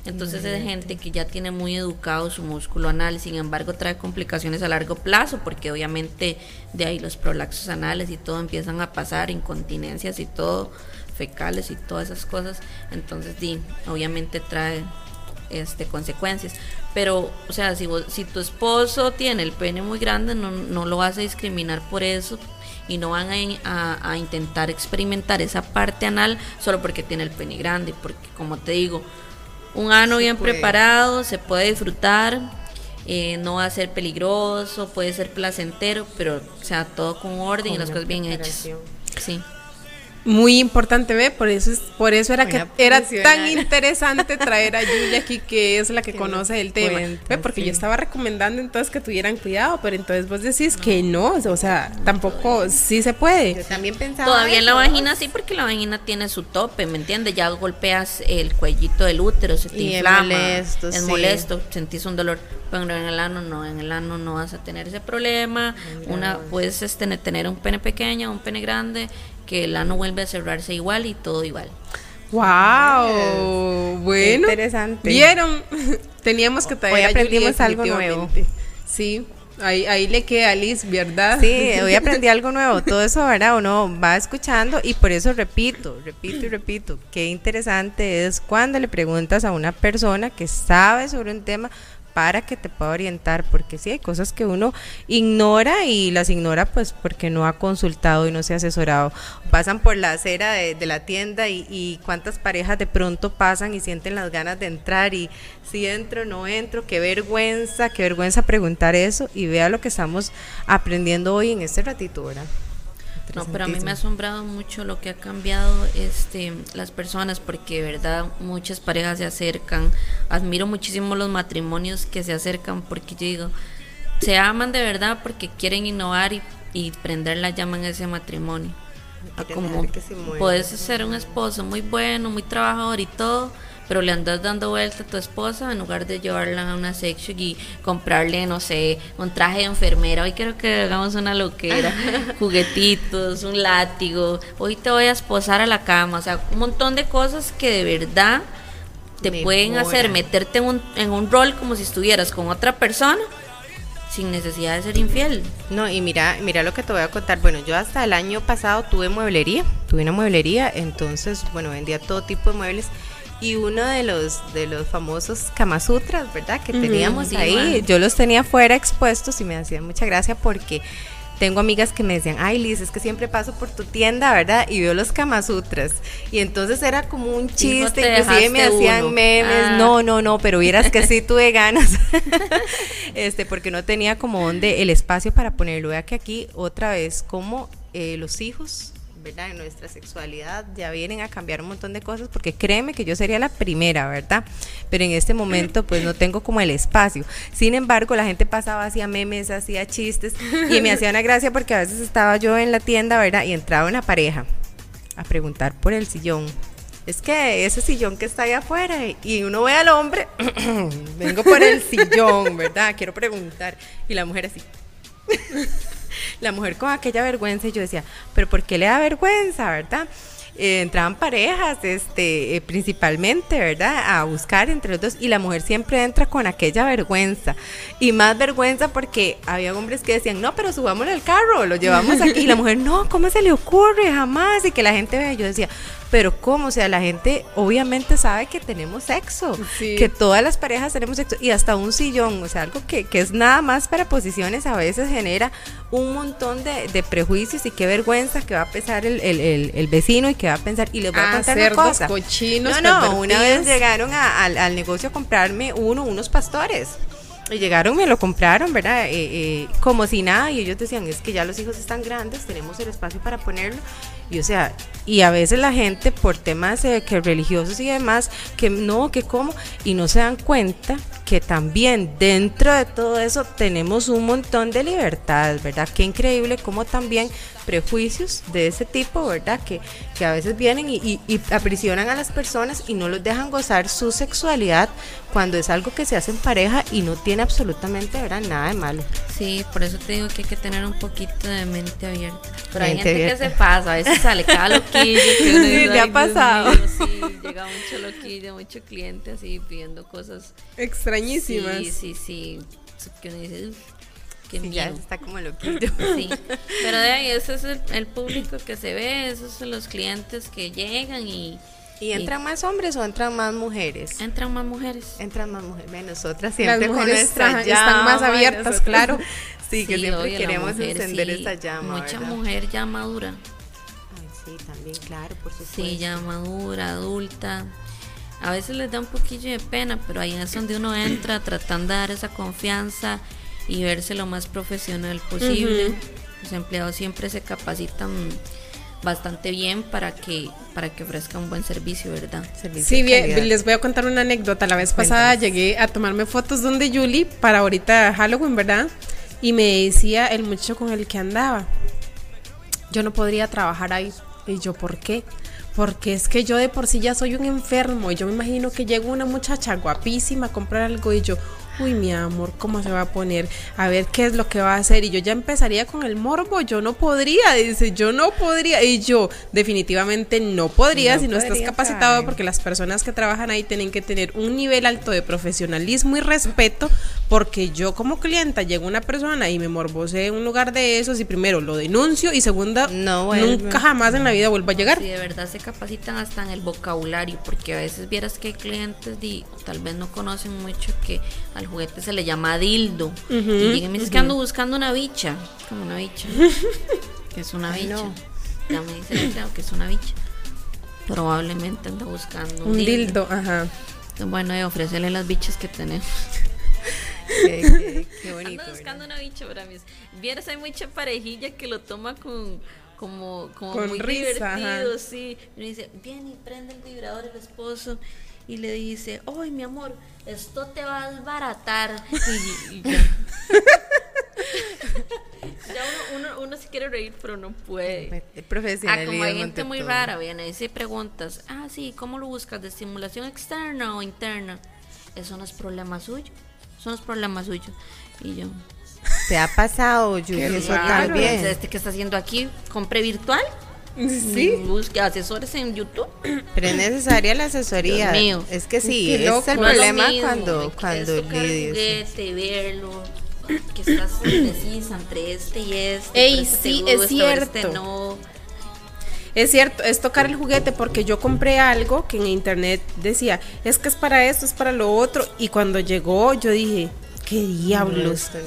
Entonces es gente que ya tiene muy educado su músculo anal, sin embargo trae complicaciones a largo plazo, porque obviamente de ahí los prolaxos anales y todo empiezan a pasar, incontinencias y todo, fecales y todas esas cosas. Entonces, sí, obviamente trae este consecuencias. Pero, o sea, si, vos- si tu esposo tiene el pene muy grande, no, no lo vas a discriminar por eso y no van a, a- a intentar experimentar esa parte anal solo porque tiene el pene grande, porque como te digo, un ano bien puede. preparado se puede disfrutar, eh, no va a ser peligroso, puede ser placentero, pero, o sea, todo con orden y las cosas bien hechas. Sí. Muy importante, ve, por eso es, por eso era que era tan interesante traer a Yuya aquí, que es la que Que conoce el tema. cuenta, Ve, porque sí. yo estaba recomendando entonces que tuvieran cuidado, pero entonces vos decís que no, o sea, tampoco sí se Yo puede. también pensaba Todavía en la vagina sí, porque la vagina tiene su tope, ¿me entiendes? Ya golpeas el cuellito del útero, se te Y es inflama, molesto, es sí. molesto, sentís un dolor, pero en el ano no, en el ano no vas a tener ese problema. Una puedes este, tener un pene pequeño, un pene grande, que el ano vuelve a cerrarse igual y todo igual. Wow, bueno. interesante. Vieron, teníamos que traer Hoy a Julie aprendimos algo definitivamente. Sí, ahí, ahí le queda a Liz, ¿verdad? Sí, hoy aprendí algo nuevo. Todo eso, ¿verdad? Uno va escuchando y por eso repito, repito y repito. Qué interesante es cuando le preguntas a una persona que sabe sobre un tema para que te pueda orientar, porque sí hay cosas que uno ignora y las ignora pues porque no ha consultado y no se ha asesorado. Pasan por la acera de, de la tienda y, y cuántas parejas de pronto pasan y sienten las ganas de entrar y si entro, no entro, qué vergüenza, qué vergüenza preguntar eso y vea lo que estamos aprendiendo hoy en este ratito, ¿verdad? No, pero a mí me ha asombrado mucho lo que ha cambiado este las personas porque de verdad muchas parejas se acercan. Admiro muchísimo los matrimonios que se acercan porque yo digo, se aman de verdad porque quieren innovar y, y prender la llama en ese matrimonio. A como puedes ser un esposo muy bueno, muy trabajador y todo, pero le andas dando vuelta a tu esposa en lugar de llevarla a una section y comprarle, no sé, un traje de enfermera. Hoy quiero que hagamos una loquera, juguetitos, un látigo. Hoy te voy a esposar a la cama, o sea, un montón de cosas que de verdad te pueden hacer meterte en un, en un rol como si estuvieras con otra persona sin necesidad de ser infiel. No, y mira, mira lo que te voy a contar. Bueno, yo hasta el año pasado tuve mueblería, tuve una mueblería, entonces, bueno, vendía todo tipo de muebles Y uno de los de los famosos Kama Sutras, ¿verdad? Que teníamos ahí, yo los tenía fuera expuestos y me hacían mucha gracia porque tengo amigas que me decían, ay Liz, es que siempre paso por tu tienda, ¿verdad? Y veo los Kama Sutras. Y entonces era como un chiste, te inclusive me hacían uno. memes. Ah. No, no, no, pero vieras que sí tuve ganas. este, porque no tenía como donde el espacio para ponerlo. Vea que aquí otra vez, como eh, los hijos. ¿Verdad? En nuestra sexualidad ya vienen a cambiar un montón de cosas porque créeme que yo sería la primera, ¿verdad? Pero en este momento pues no tengo como el espacio. Sin embargo, la gente pasaba, hacía memes, hacía chistes y me hacía una gracia porque a veces estaba yo en la tienda, ¿verdad? Y entraba una pareja a preguntar por el sillón. Es que ese sillón que está ahí afuera y uno ve al hombre, vengo por el sillón, ¿verdad? Quiero preguntar. Y la mujer así. la mujer con aquella vergüenza y yo decía, pero ¿por qué le da vergüenza, verdad? Eh, entraban parejas, este, eh, principalmente, ¿verdad? A buscar entre los dos y la mujer siempre entra con aquella vergüenza y más vergüenza porque había hombres que decían, no, pero subámosle al carro, lo llevamos aquí y la mujer, no, ¿cómo se le ocurre jamás? Y que la gente vea, yo decía, pero ¿cómo? O sea, la gente obviamente sabe que tenemos sexo, Sí. que todas las parejas tenemos sexo y hasta un sillón, o sea, algo que, que es nada más para posiciones, a veces genera un montón de, de prejuicios y qué vergüenza que va a pensar el, el- el- el vecino y que va a pensar, y les voy a Ah, contar una cosa. cochinos, no, no, una vez llegaron a- al negocio a comprarme uno, unos pastores. Y llegaron, me lo compraron, ¿verdad? Eh, eh, como si nada, y ellos decían, es que ya los hijos están grandes, tenemos el espacio para ponerlo. Y o sea, y a veces la gente por temas eh, que religiosos y demás, que no, que cómo, y no se dan cuenta que también dentro de todo eso tenemos un montón de libertades, ¿verdad? Qué increíble cómo también prejuicios de ese tipo, ¿verdad? Que, que a veces vienen y, y- y aprisionan a las personas y no los dejan gozar su sexualidad cuando es algo que se hace en pareja y no tiene absolutamente, ¿verdad? Nada de malo. Sí, por eso te digo que hay que tener un poquito de mente abierta. Pero hay gente abierta. que se pasa, a veces sale cada loquillo. Que uno Sí, le ha "Ay, Dios pasado". mío, sí, llega mucho loquillo, mucho cliente así pidiendo cosas. Extrañísimas. Sí, sí, sí. Que uno dice, "Uf, qué Sí, ya está como loquillo. Sí, pero de ahí ese es el, el público que se ve, esos son los clientes que llegan y ¿Y entran más hombres o entran más mujeres? entran más mujeres. Entran más mujeres. Ve, nosotras Las siempre con mujeres nuestra ajá, están más llama, abiertas, nosotros- claro. Sí, que Sí, siempre obvio, queremos mujer, encender sí, esa llama. Mucha ¿verdad? mujer ya madura. Ay, sí, también, claro, por supuesto. Sí, ya madura, adulta. A veces les da un poquillo de pena, pero ahí es donde uno entra tratando de dar esa confianza y verse lo más profesional posible. Los empleados siempre se capacitan bastante bien para que para que ofrezcan un buen servicio, ¿verdad? Servicio Sí, bien, les voy a contar una anécdota. La vez pasada llegué a tomarme fotos donde Julie para ahorita Halloween, ¿verdad? Y me decía el muchacho con el que andaba, yo no podría trabajar ahí. Y yo, ¿por qué? Porque es que yo de por sí ya soy un enfermo y yo me imagino que llega una muchacha guapísima a comprar algo y yo, uy, mi amor, ¿cómo se va a poner? A ver qué es lo que va a hacer. Y yo ya empezaría con el morbo, yo no podría, dice, yo no podría. Y yo definitivamente no podría No si no estás capacitado porque las personas que trabajan ahí tienen que tener un nivel alto de profesionalismo y respeto porque yo como clienta llego una persona y me morbose en un lugar de esos y primero lo denuncio y segunda No vuelve. nunca jamás en la vida vuelvo a llegar. Sí, de verdad se capacitan hasta en el vocabulario, porque a veces vieras que hay clientes y tal vez no conocen mucho que al juguete se le llama dildo. y llegan y me dicen que ando buscando una bicha. Como una bicha. que es una bicha. no. Ya me dice empleado que es una bicha. Probablemente anda buscando un, Un dildo. dildo, ajá. Bueno, y ofrecerle las bichas que tenemos. Qué, qué- qué bonito. Ando buscando una bicha para mí. Vieras, hay mucha parejilla que lo toma con como, como Con muy risa, ajá. divertido, sí. Y uno dice, viene y prende el vibrador el esposo y le dice, ay mi amor, esto te va a desbaratar. Y, y ya. Ya uno, uno, uno sí quiere reír, pero no puede. ¿verdad? Ah, Profesionalismo. como hay gente muy todo. rara, viene y se preguntas, ah, sí, ¿cómo lo buscas? ¿De estimulación externa o interna? Eso no es problema suyo. Eso no es problema suyo. Y yo, ¿Te ha pasado, Julie? Eso raro. también. ¿Este que está haciendo aquí? ¿Compre virtual? Sí. Busque asesores en YouTube. Pero es necesaria la asesoría. Dios mío. Es que sí, es loco. el No es problema cuando, es cuando tocar el lidias. juguete, verlo, que estás indecisa entre este y este. Ey, este sí, es este cierto. no. Es cierto, es tocar el juguete porque yo compré algo que en internet decía, es que es para esto, es para lo otro. Y cuando llegó, yo dije, ¿qué diablos? esto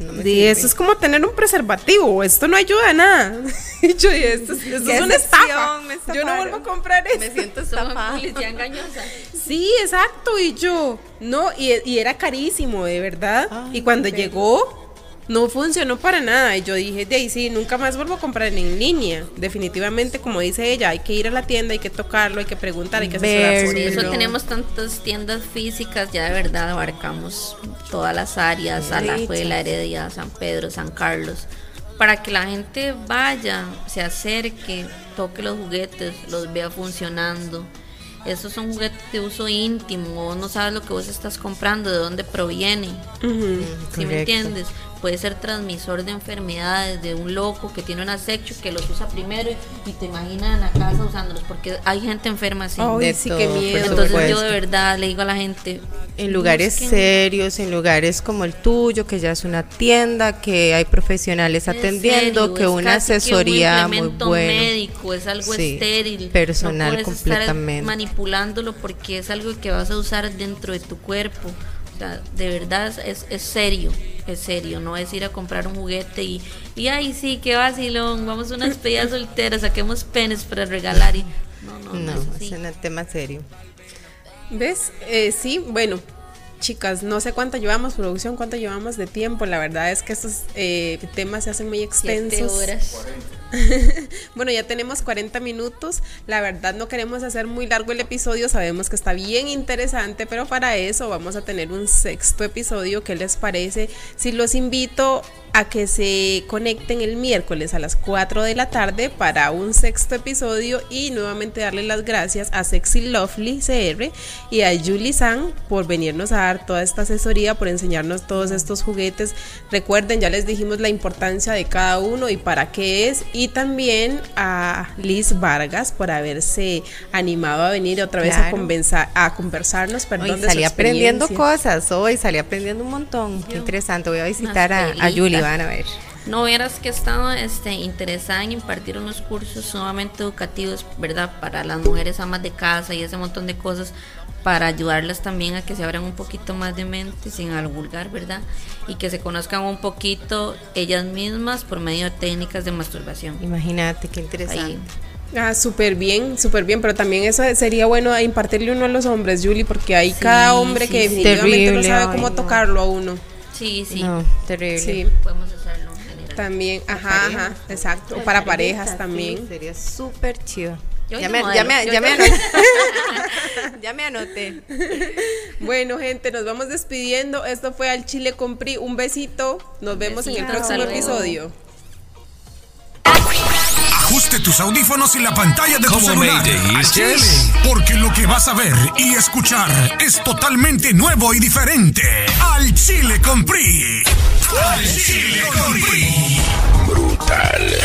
no, no me eso es como tener un preservativo, esto no ayuda a nada. Y yo esto, es- esto Qué es una estafa. Yo no vuelvo a comprar esto. Me siento estafada. publicidad engañosa. Sí, exacto. Y yo, no, y, y era carísimo, de verdad. Ay, y cuando llegó, no funcionó para nada. Y yo dije, de ahí sí, nunca más vuelvo a comprar en línea. Definitivamente, como dice ella, hay que ir a la tienda, hay que tocarlo, hay que preguntar, hay que asesorarse. Por eso tenemos tantas tiendas físicas, ya de verdad abarcamos todas las áreas, Alajuela, Heredia, San Pedro, San Carlos, para que la gente vaya, se acerque, toque los juguetes, los vea funcionando. Esos son juguetes de uso íntimo, vos no sabes lo que vos estás comprando, de dónde proviene. ¿Sí me entiendes? Puede ser transmisor de enfermedades, de un loco que tiene un asexo que los usa primero y, y te imaginas en la casa usándolos, porque hay gente enferma así. Ay, De sí, todo, qué por miedo. Entonces yo de verdad le digo a la gente, En lugares busquen- serios, en lugares como el tuyo, que ya es una tienda, que hay profesionales en atendiendo, serio, que es una casi que asesoría un muy buena. médico, es algo Sí, estéril, personal no puedes estar completamente. manipulándolo porque es algo que vas a usar dentro de tu cuerpo. O sea, de verdad es, es serio, es serio, no es ir a comprar un juguete y, y ay sí, qué vacilón, vamos a una despedida soltera, saquemos penes para regalar y no, no, no, No, es un tema serio. ¿Ves? Eh, sí, bueno, chicas, no sé cuánto llevamos, producción, cuánto llevamos de tiempo. La verdad es que estos eh, temas se hacen muy Siete extensos. horas. Bueno, ya tenemos 40 minutos. La verdad no queremos hacer muy largo el episodio. Sabemos que está bien interesante, pero para eso vamos a tener un sexto episodio. ¿Qué les parece? Si los invito a que se conecten el miércoles a las 4 de la tarde para un sexto episodio y nuevamente darle las gracias a Sexy Lovely CR y a Julie San por venirnos a dar toda esta asesoría, por enseñarnos todos estos juguetes. Recuerden, ya les dijimos la importancia de cada uno y para qué es y también a Liz Vargas por haberse animado a venir otra vez a, Claro. convenza- a conversarnos, perdón, Hoy de su salí aprendiendo cosas, hoy salí aprendiendo un montón. Qué interesante. Voy a visitar a, a. Julie, van a ver. No vieras que estado este, interesada en impartir unos cursos sumamente educativos, ¿verdad? Para las mujeres amas de casa y ese montón de cosas, para ayudarlas también a que se abran un poquito más de mente, sin algulgar, ¿verdad? Y que se conozcan un poquito ellas mismas por medio de técnicas de masturbación. Imagínate, qué interesante. Ahí. Ah, súper bien, súper bien, pero también eso sería bueno impartirle uno a los hombres, Julie, porque hay cada hombre sí, que sí. definitivamente no Terrible, sabe ay, cómo no. tocarlo a uno. Sí, sí. No, terrible. Sí, Podemos hacerlo en general. también, ajá, ajá, exacto, o para parejas Sí, también. sería súper chido. Yo Ya me, ya, me, yo- ya, me yo- anoté. ya me anoté. Bueno, gente, nos vamos despidiendo. Esto fue al Chile Compri. Un besito. Nos vemos en el próximo episodio. Ajuste tus audífonos y la pantalla de tu ¿Cómo celular. porque lo que vas a ver y escuchar es totalmente nuevo y diferente. Al Chile con PRI. Al Chile con PRI. Brutal.